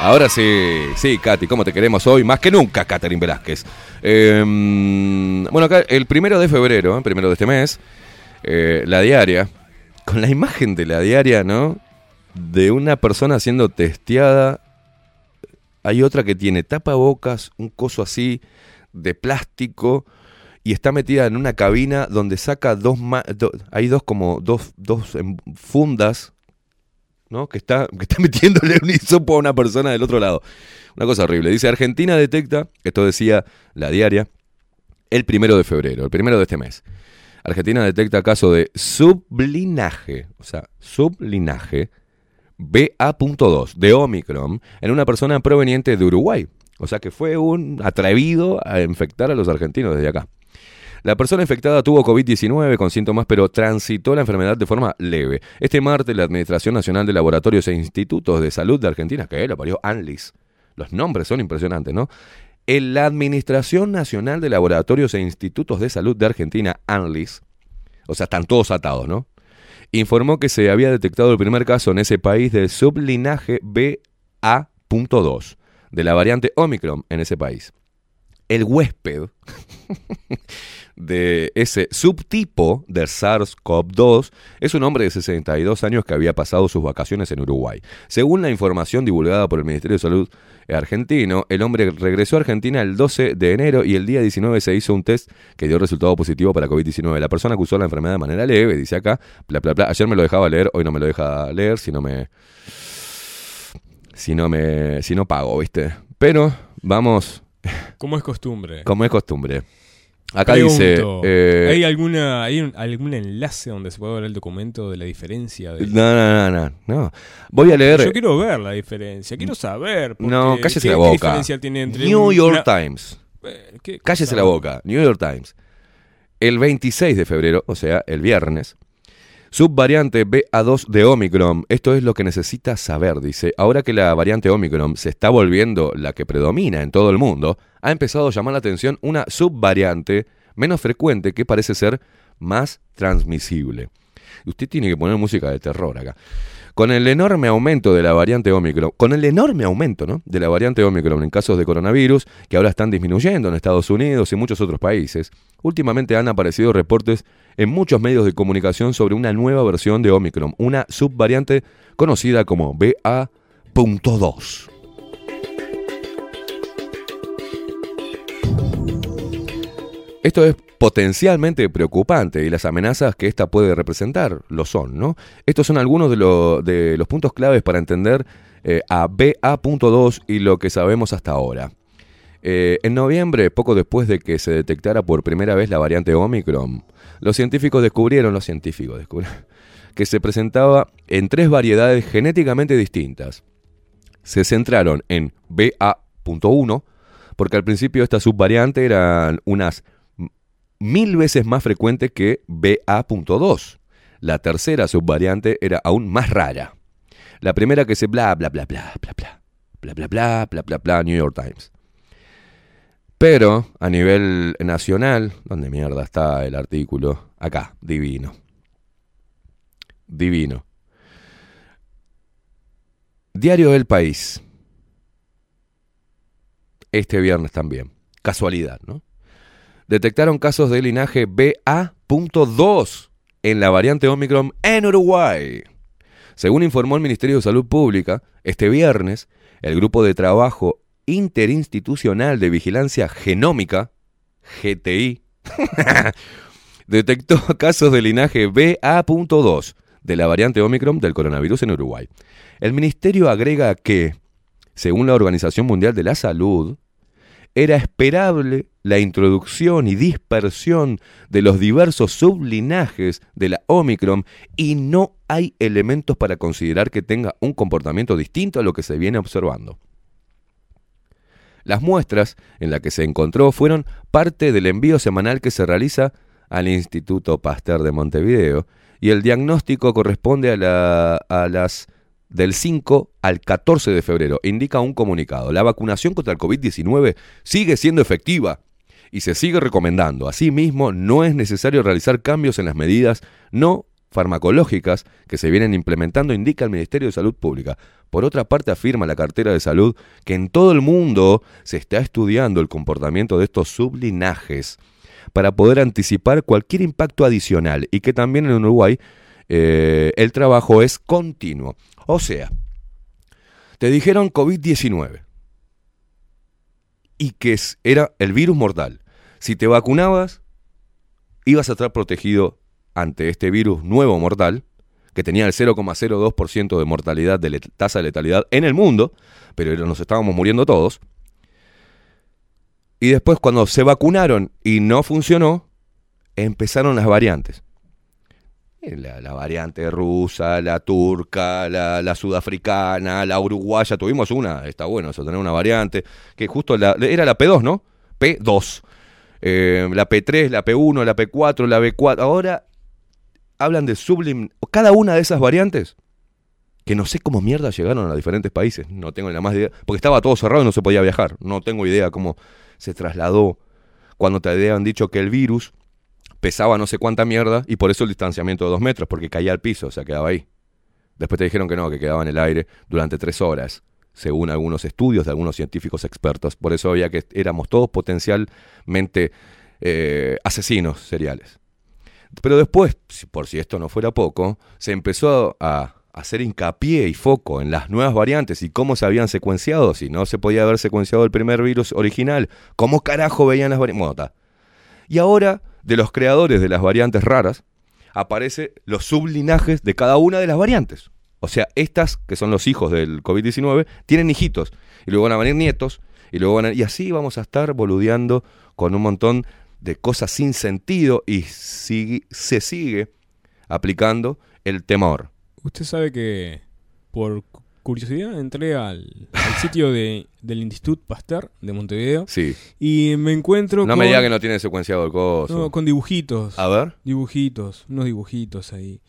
Ahora sí, sí, Katy, ¿cómo te queremos hoy? Más que nunca, Catherine Velázquez. Eh, bueno, acá el primero de febrero, eh, primero de este mes, eh, la diaria, con la imagen de la diaria, ¿no? De una persona siendo testeada. Hay otra que tiene tapabocas, un coso así de plástico y está metida en una cabina donde saca dos do- hay dos como dos, dos em, fundas ¿no? Que está, que está metiéndole un hisopo a una persona del otro lado. Una cosa horrible. Dice, Argentina detecta, esto decía la diaria, el primero de febrero, el primero de este mes. Argentina detecta caso de sublinaje, o sea, sublinaje BA.2 de Omicron en una persona proveniente de Uruguay. O sea que fue un atrevido a infectar a los argentinos desde acá. La persona infectada tuvo COVID-19 con síntomas, pero transitó la enfermedad de forma leve. Este martes, la Administración Nacional de Laboratorios e Institutos de Salud de Argentina, que lo parió ANLIS, los nombres son impresionantes, ¿no? En la Administración Nacional de Laboratorios e Institutos de Salud de Argentina, ANLIS, o sea, están todos atados, ¿no? Informó que se había detectado el primer caso en ese país del sublinaje BA.2 de la variante Omicron en ese país. El huésped de ese subtipo del SARS-CoV-2 es un hombre de 62 años que había pasado sus vacaciones en Uruguay. Según la información divulgada por el Ministerio de Salud argentino, el hombre regresó a Argentina el 12 de enero y el día 19 se hizo un test que dio resultado positivo para COVID-19. La persona acusó la enfermedad de manera leve, dice acá, bla, bla, bla. Ayer me lo dejaba leer, hoy no me lo deja leer, si no me... Si no me... Si no pago, ¿viste? Pero vamos, Como es costumbre. como es costumbre. Acá Pregunto, dice... eh, ¿Hay, alguna, ¿Hay un- algún enlace donde se puede ver el documento de la diferencia? De... No, no, no, no, no. Voy a leer... Yo quiero ver la diferencia, quiero saber. No, cállese ¿qué- la qué boca. diferencia tiene entre New un- York una- Times. Eh, ¿qué Cállese la boca. New York Times. El 26 de febrero, o sea, el viernes, subvariante BA2 de Omicron. Esto es lo que necesita saber, dice. Ahora que la variante Omicron se está volviendo la que predomina en todo el mundo, ha empezado a llamar la atención una subvariante menos frecuente que parece ser más transmisible. Usted tiene que poner música de terror acá. Con el enorme aumento de la variante Omicron, con el enorme aumento ¿no? de la variante Omicron en casos de coronavirus, que ahora están disminuyendo en Estados Unidos y muchos otros países, últimamente han aparecido reportes en muchos medios de comunicación sobre una nueva versión de Omicron, una subvariante conocida como BA.2. Esto es potencialmente preocupante y las amenazas que esta puede representar lo son, ¿no? Estos son algunos de, lo- de los puntos claves para entender eh, a BA.2 y lo que sabemos hasta ahora. Eh, en noviembre, poco después de que se detectara por primera vez la variante Omicron, los científicos descubrieron, los científicos descubrieron, que se presentaba en tres variedades genéticamente distintas. Se centraron en BA.1, porque al principio esta subvariante eran unas mil veces más frecuente que BA.2. La tercera subvariante era aún más rara. La primera que se bla bla bla bla bla bla bla bla bla bla bla bla New York Times. Pero a nivel nacional, ¿dónde mierda está el artículo? Acá, divino. Divino. Diario del País. Este viernes también. Casualidad, ¿no? Detectaron casos de linaje BA.2 en la variante Omicron en Uruguay. Según informó el Ministerio de Salud Pública, este viernes, el Grupo de Trabajo Interinstitucional de Vigilancia Genómica, GTI, detectó casos de linaje BA.2 de la variante Omicron del coronavirus en Uruguay. El ministerio agrega que, según la Organización Mundial de la Salud, era esperable la introducción y dispersión de los diversos sublinajes de la Omicron y no hay elementos para considerar que tenga un comportamiento distinto a lo que se viene observando. Las muestras en las que se encontró fueron parte del envío semanal que se realiza al Instituto Pasteur de Montevideo y el diagnóstico corresponde a, la- a las del 5 al 14 de febrero. Indica un comunicado. La vacunación contra el COVID-19 sigue siendo efectiva y se sigue recomendando. Asimismo, no es necesario realizar cambios en las medidas no farmacológicas que se vienen implementando, indica el Ministerio de Salud Pública. Por otra parte, afirma la cartera de salud que en todo el mundo se está estudiando el comportamiento de estos sublinajes para poder anticipar cualquier impacto adicional y que también en Uruguay eh, el trabajo es continuo. O sea, te dijeron COVID-19 y que era el virus mortal. Si te vacunabas, ibas a estar protegido ante este virus nuevo mortal, que tenía el 0,02% de mortalidad, de tasa de letalidad en el mundo, pero nos estábamos muriendo todos. Y después cuando se vacunaron y no funcionó, empezaron las variantes. Eh, La, la variante rusa, la turca, la, la sudafricana, la uruguaya, tuvimos una, está bueno eso, tener una variante, que justo la, era la P2, ¿no? P2. Eh, la P3, la P1, la P4, la B4. Ahora hablan de sublim... Cada una de esas variantes, que no sé cómo mierda llegaron a diferentes países, no tengo ni la más idea, porque estaba todo cerrado y no se podía viajar, no tengo idea cómo se trasladó cuando te habían dicho que el virus pesaba no sé cuánta mierda y por eso el distanciamiento de dos metros, porque caía al piso, o sea, quedaba ahí. Después te dijeron que no, que quedaba en el aire durante tres horas, según algunos estudios de algunos científicos expertos. Por eso había que éramos todos potencialmente eh, asesinos seriales. Pero después, por si esto no fuera poco, se empezó a hacer hincapié y foco en las nuevas variantes y cómo se habían secuenciado, si no se podía haber secuenciado el primer virus original, cómo carajo veían las variantes. Bueno. Y ahora, de los creadores de las variantes raras, aparece los sublinajes de cada una de las variantes. O sea, estas, que son los hijos del COVID-19, tienen hijitos. Y luego van a venir nietos. Y luego van a- Y así vamos a estar boludeando con un montón de cosas sin sentido. Y se sigue aplicando el temor. Usted sabe que por cu- curiosidad entré al, al sitio de, del Institut Pasteur de Montevideo Sí. y me encuentro No con, me diga que no tiene secuenciado el coso. no, con dibujitos. A ver. Dibujitos, unos dibujitos ahí.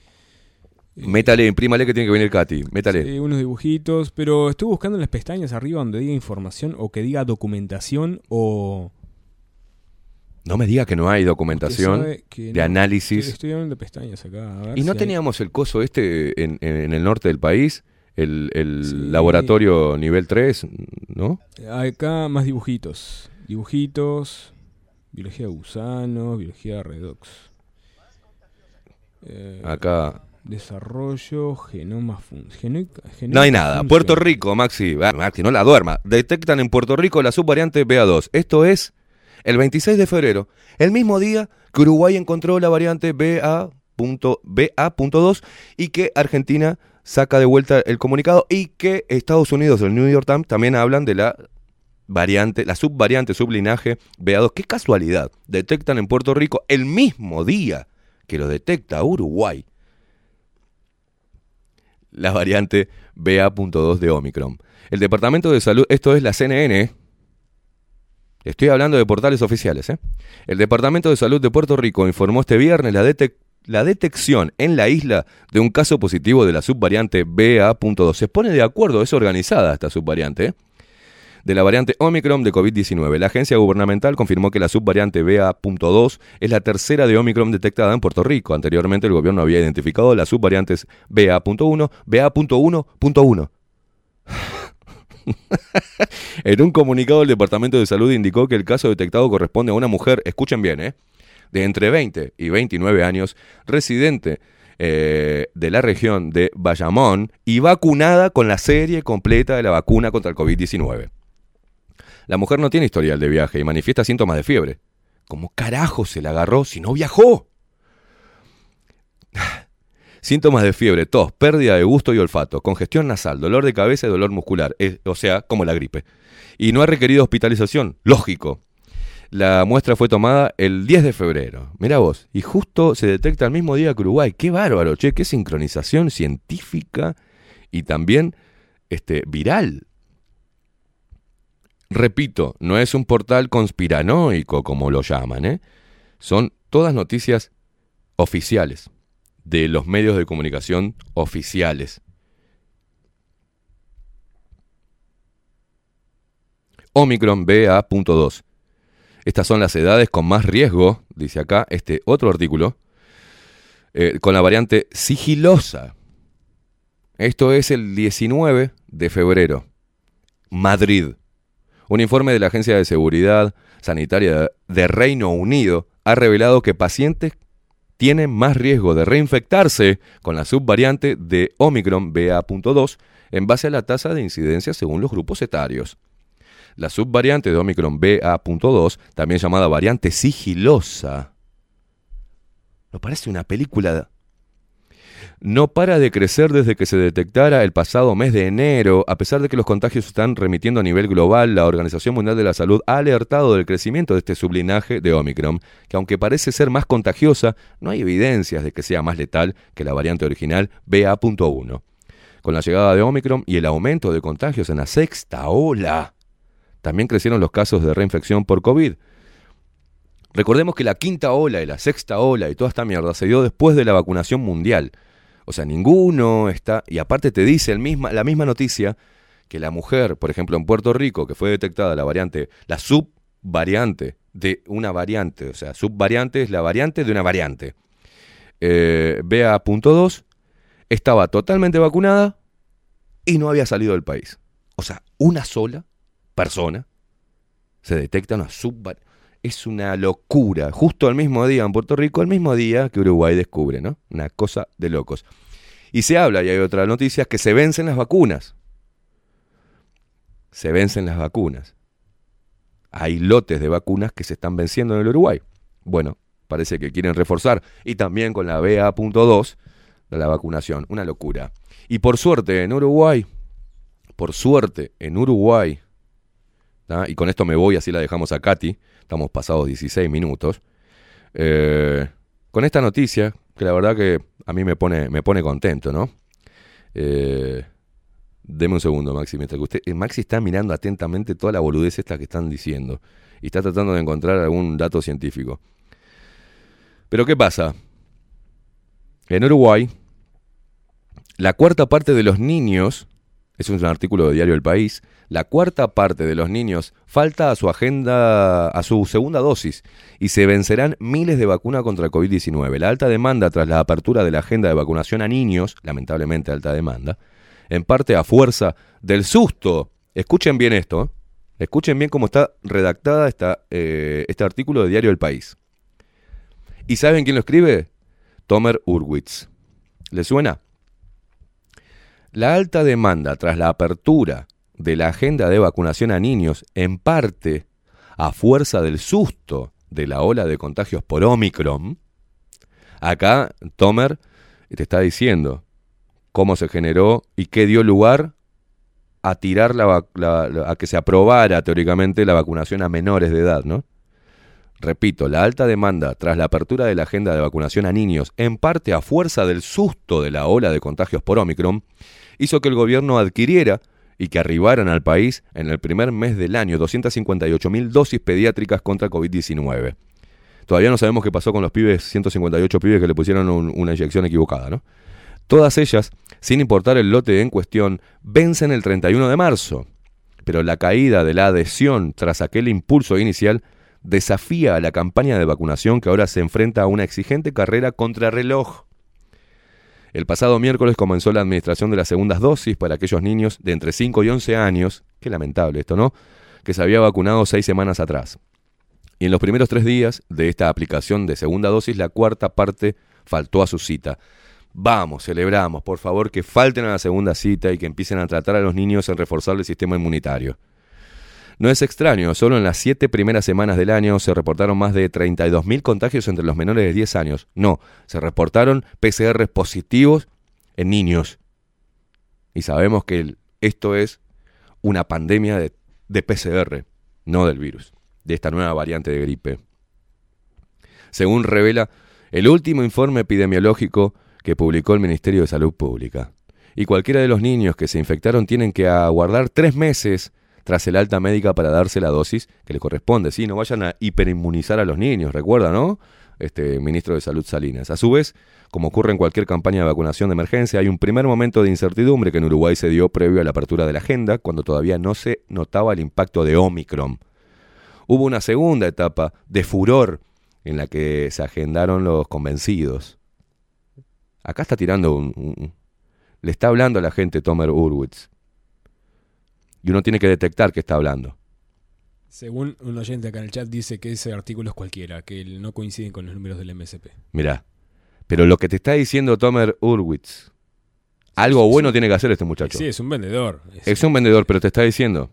Eh, Métale, imprímale que tiene que venir Katy. Métale. sí, unos dibujitos, pero estoy buscando en las pestañas arriba donde diga información o que diga documentación o... No me diga que no hay documentación que de no. análisis. Estoy abriendo pestañas acá. a ver ¿Y no hay- teníamos el coso este en, en el norte del país? El, el Sí. laboratorio nivel 3, ¿no? Acá más dibujitos. Dibujitos. Biología de gusanos. Biología de redox. Eh, Acá. Desarrollo. Genoma. fun- No hay nada. Puerto Rico, Maxi. Maxi, no la duerma. Detectan en Puerto Rico la subvariante BA2. Esto es el 26 de febrero. El mismo día que Uruguay encontró la variante BA punto- BA.2 y que Argentina saca de vuelta el comunicado y que Estados Unidos, el New York Times, también hablan de la variante, la subvariante, sublinaje BA2. Qué casualidad. Detectan en Puerto Rico el mismo día que lo detecta Uruguay la variante BA.2 de Omicron. El Departamento de Salud, esto es la CNN, estoy hablando de portales oficiales, ¿eh? El Departamento de Salud de Puerto Rico informó este viernes la, la detección en la isla de un caso positivo de la subvariante BA.2. Se pone de acuerdo, es organizada esta subvariante, ¿eh? de la variante Omicron de COVID-19. La agencia gubernamental confirmó que la subvariante BA.2 es la tercera de Omicron detectada en Puerto Rico. Anteriormente el gobierno había identificado las subvariantes BA.1, BA.1.1. en un comunicado el Departamento de Salud indicó que el caso detectado corresponde a una mujer, escuchen bien, ¿eh? de entre 20 y 29 años, residente eh, de la región de Bayamón y vacunada con la serie completa de la vacuna contra el COVID-19. La mujer no tiene historial de viaje y manifiesta síntomas de fiebre. ¿Cómo carajo se la agarró si no viajó? Síntomas de fiebre, tos, pérdida de gusto y olfato, congestión nasal, dolor de cabeza y dolor muscular, o sea, como la gripe. Y no ha requerido hospitalización, lógico. La muestra fue tomada el 10 de febrero. Mira vos, y justo se detecta el mismo día que Uruguay. Qué bárbaro, che, qué sincronización científica y también este, viral. Repito, no es un portal conspiranoico como lo llaman, ¿eh? Son todas noticias oficiales de los medios de comunicación oficiales. Omicron BA.2. Estas son las edades con más riesgo, dice acá este otro artículo, eh, con la variante sigilosa. Esto es el 19 de febrero. Madrid. Un informe de la Agencia de Seguridad Sanitaria de Reino Unido ha revelado que pacientes tienen más riesgo de reinfectarse con la subvariante de Omicron BA.2 en base a la tasa de incidencia según los grupos etarios. La subvariante de Omicron BA.2, también llamada variante sigilosa, ¿no parece una película? No para de crecer desde que se detectara el pasado mes de enero. A pesar de que los contagios están remitiendo a nivel global, la Organización Mundial de la Salud ha alertado del crecimiento de este sublinaje de Omicron, que aunque parece ser más contagiosa, no hay evidencias de que sea más letal que la variante original BA.1. Con la llegada de Omicron y el aumento de contagios en la sexta ola, también crecieron los casos de reinfección por COVID. Recordemos que la quinta ola y la sexta ola y toda esta mierda se dio después de la vacunación mundial. O sea, ninguno está... Y aparte te dice el misma, la misma noticia que la mujer, por ejemplo, en Puerto Rico, que fue detectada la variante, la subvariante de una variante, o sea, subvariante es la variante de una variante. Eh, BA.2 estaba totalmente vacunada y no había salido del país. O sea, una sola persona se detecta una subvariante. Es una locura. Justo el mismo día en Puerto Rico, el mismo día que Uruguay descubre, ¿no? Una cosa de locos. Y se habla, y hay otras noticias, que se vencen las vacunas. Se vencen las vacunas. Hay lotes de vacunas que se están venciendo en el Uruguay. Bueno, parece que quieren reforzar. Y también con la BA.2 de la vacunación. Una locura. Y por suerte en Uruguay, por suerte en Uruguay, y con esto me voy, así la dejamos a Katy, estamos pasados 16 minutos, eh, con esta noticia, que la verdad que a mí me pone, me pone contento, ¿no? Eh, deme un segundo, Maxi, mientras que usted, eh, Maxi está mirando atentamente toda la boludez esta que están diciendo y está tratando de encontrar algún dato científico. Pero ¿qué pasa? En Uruguay, la cuarta parte de los niños, es un artículo de Diario El País, la cuarta parte de los niños falta a su agenda, a su segunda dosis, y se vencerán miles de vacunas contra el COVID-19. La alta demanda tras la apertura de la agenda de vacunación a niños, lamentablemente alta demanda, en parte a fuerza del susto. Escuchen bien esto, ¿eh? escuchen bien cómo está redactada esta, eh, este artículo de Diario El País. ¿Y saben quién lo escribe? Tomer Urwitz. ¿Le suena? La alta demanda tras la apertura de la agenda de vacunación a niños, en parte a fuerza del susto de la ola de contagios por Omicron, acá Tomer te está diciendo cómo se generó y qué dio lugar a tirar la, a que se aprobara teóricamente la vacunación a menores de edad, ¿no? Repito, la alta demanda tras la apertura de la agenda de vacunación a niños, en parte a fuerza del susto de la ola de contagios por Omicron, hizo que el gobierno adquiriera y que arribaran al país en el primer mes del año 258.000 dosis pediátricas contra COVID-19. Todavía no sabemos qué pasó con los pibes, 158 pibes que le pusieron un, una inyección equivocada, ¿no? Todas ellas, sin importar el lote en cuestión, vencen el 31 de marzo. Pero la caída de la adhesión tras aquel impulso inicial desafía a la campaña de vacunación que ahora se enfrenta a una exigente carrera contra reloj. El pasado miércoles comenzó la administración de las segundas dosis para aquellos niños de entre 5 y 11 años, qué lamentable esto, ¿no? Que se había vacunado seis semanas atrás. Y en los primeros tres días de esta aplicación de segunda dosis, la cuarta parte faltó a su cita. Vamos, celebramos, por favor, que falten a la segunda cita y que empiecen a tratar a los niños en reforzar el sistema inmunitario. No es extraño, solo en las siete primeras semanas del año se reportaron más de 32.000 contagios entre los menores de 10 años. No, se reportaron PCR positivos en niños. Y sabemos que esto es una pandemia de, de PCR, no del virus, de esta nueva variante de gripe. Según revela el último informe epidemiológico que publicó el Ministerio de Salud Pública. Y cualquiera de los niños que se infectaron tienen que aguardar tres meses tras el alta médica para darse la dosis que le corresponde. Sí, no vayan a hiperinmunizar a los niños, recuerda, ¿no? Este ministro de Salud Salinas. A su vez, como ocurre en cualquier campaña de vacunación de emergencia, hay un primer momento de incertidumbre que en Uruguay se dio previo a la apertura de la agenda, cuando todavía no se notaba el impacto de Omicron. Hubo una segunda etapa de furor en la que se agendaron los convencidos. Acá está tirando un, le está hablando a la gente Tomer Urwitz. Y uno tiene que detectar que está hablando. Según un oyente acá en el chat dice que ese artículo es cualquiera, que no coinciden con los números del MSP. Mirá, pero lo que te está diciendo Tomer Urwitz, algo Sí, bueno sí. tiene que hacer este muchacho. Sí, es un vendedor. Es- Es un vendedor, pero te está diciendo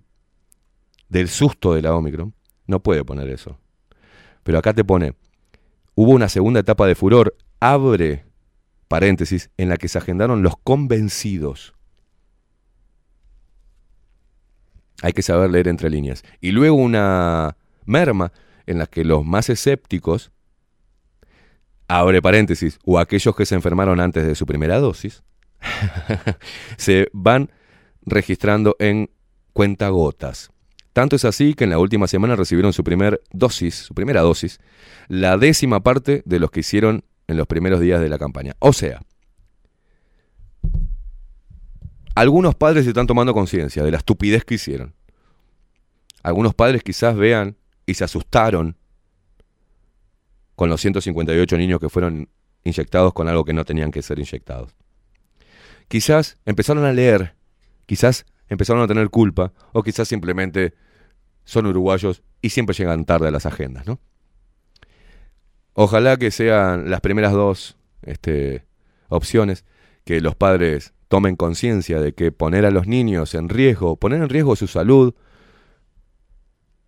del susto de la Omicron. No puede poner eso. Pero acá te pone, hubo una segunda etapa de furor, abre paréntesis, en la que se agendaron los convencidos. Hay que saber leer entre líneas. Y luego una merma en la que los más escépticos, abre paréntesis, o aquellos que se enfermaron antes de su primera dosis, se van registrando en cuentagotas. Tanto es así que en la última semana recibieron su primer dosis, su primera dosis, la décima parte de los que hicieron en los primeros días de la campaña. O sea, algunos padres están tomando conciencia de la estupidez que hicieron. Algunos padres quizás vean y se asustaron con los 158 niños que fueron inyectados con algo que no tenían que ser inyectados. Quizás empezaron a leer, quizás empezaron a tener culpa o quizás simplemente son uruguayos y siempre llegan tarde a las agendas, ¿no? Ojalá que sean las primeras dos este, opciones, que los padres tomen conciencia de que poner a los niños en riesgo, poner en riesgo su salud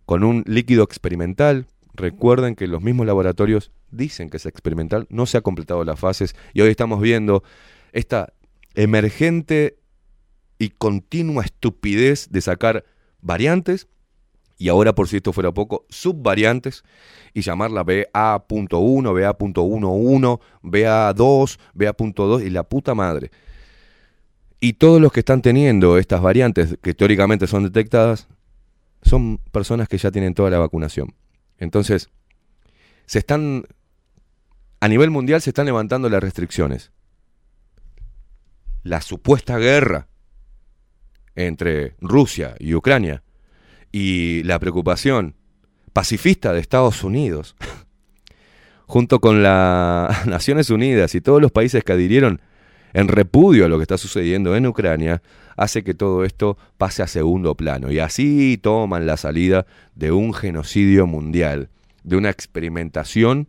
con un líquido experimental, recuerden que los mismos laboratorios dicen que es experimental, no se ha completado las fases y hoy estamos viendo esta emergente y continua estupidez de sacar variantes y ahora por si esto fuera poco, subvariantes y llamarla BA.1, BA.11, BA2, BA.2 y la puta madre. Y todos los que están teniendo estas variantes que teóricamente son detectadas son personas que ya tienen toda la vacunación. Entonces, se están a nivel mundial se están levantando las restricciones. La supuesta guerra entre Rusia y Ucrania y la preocupación pacifista de Estados Unidos, junto con las Naciones Unidas y todos los países que adhirieron en repudio a lo que está sucediendo en Ucrania, hace que todo esto pase a segundo plano. Y así toman la salida de un genocidio mundial, de una experimentación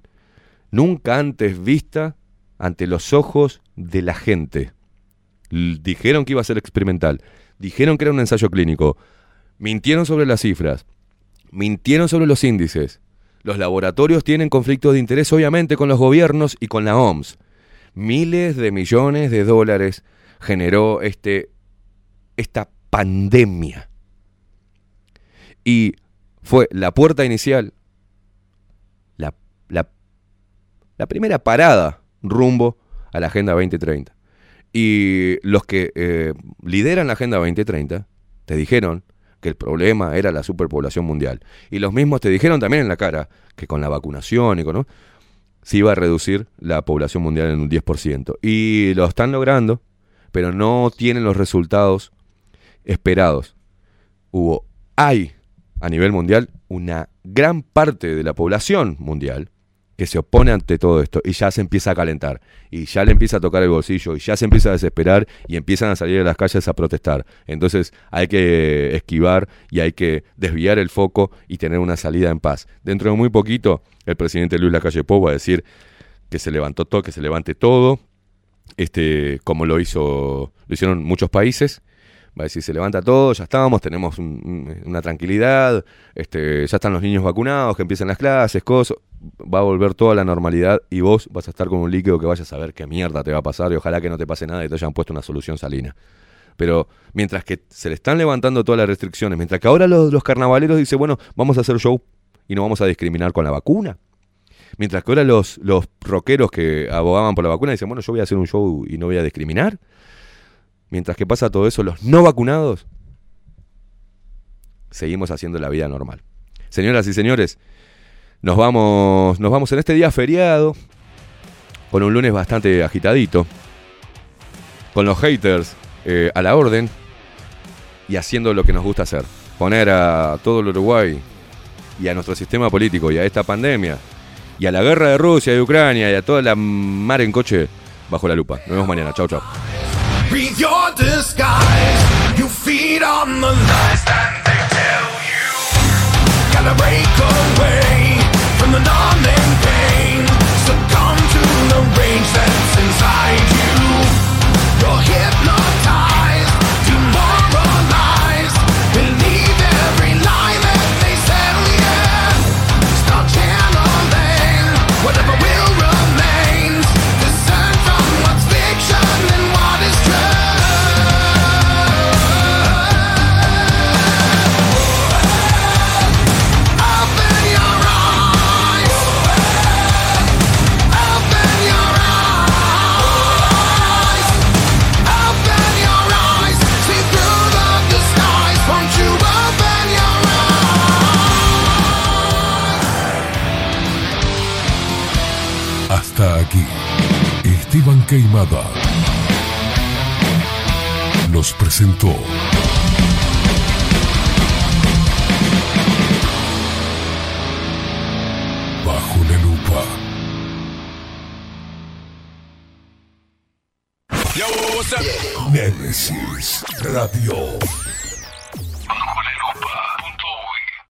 nunca antes vista ante los ojos de la gente. Dijeron que iba a ser experimental, dijeron que era un ensayo clínico, mintieron sobre las cifras, mintieron sobre los índices. Los laboratorios tienen conflictos de interés obviamente con los gobiernos y con la OMS. Miles de millones de dólares generó este, esta pandemia. Y fue la puerta inicial, la, la la primera parada rumbo a la Agenda 2030. Y los que eh, lideran la Agenda 2030 te dijeron que el problema era la superpoblación mundial. Y los mismos te dijeron también en la cara que con la vacunación y con... se iba a reducir la población mundial en un 10%. Y lo están logrando, pero no tienen los resultados esperados. Hubo, hay a nivel mundial una gran parte de la población mundial que se opone ante todo esto y ya se empieza a calentar y ya le empieza a tocar el bolsillo y ya se empieza a desesperar y empiezan a salir a las calles a protestar. Entonces hay que esquivar y hay que desviar el foco y tener una salida en paz. Dentro de muy poquito el presidente Luis Lacalle Pou va a decir que se levantó todo, que se levante todo, este, como lo hizo, lo hicieron muchos países va a decir, se levanta todo, ya estamos, tenemos una tranquilidad, este, ya están los niños vacunados, que empiezan las clases, cosas, va a volver toda la normalidad y vos vas a estar con un líquido que vayas a ver qué mierda te va a pasar y ojalá que no te pase nada y te hayan puesto una solución salina. Pero mientras que se le están levantando todas las restricciones, mientras que ahora los, los carnavaleros dicen, bueno, vamos a hacer show y no vamos a discriminar con la vacuna. Mientras que ahora los, los rockeros que abogaban por la vacuna dicen, bueno, yo voy a hacer un show y no voy a discriminar. Mientras que pasa todo eso, los no vacunados seguimos haciendo la vida normal. Señoras y señores, nos vamos, nos vamos en este día feriado, con un lunes bastante agitadito, con los haters eh, a la orden y haciendo lo que nos gusta hacer. Poner a todo el Uruguay y a nuestro sistema político y a esta pandemia y a la guerra de Rusia y Ucrania y a toda la mar en coche bajo la lupa. Nos vemos mañana. Chau, chau. Breathe your disguise. You feed on the lies that they tell you. Gotta break away from the numbing pain. Succumb to the rage that's inside you. Queimada nos presentó Bajo la lupa. Némesis Radio.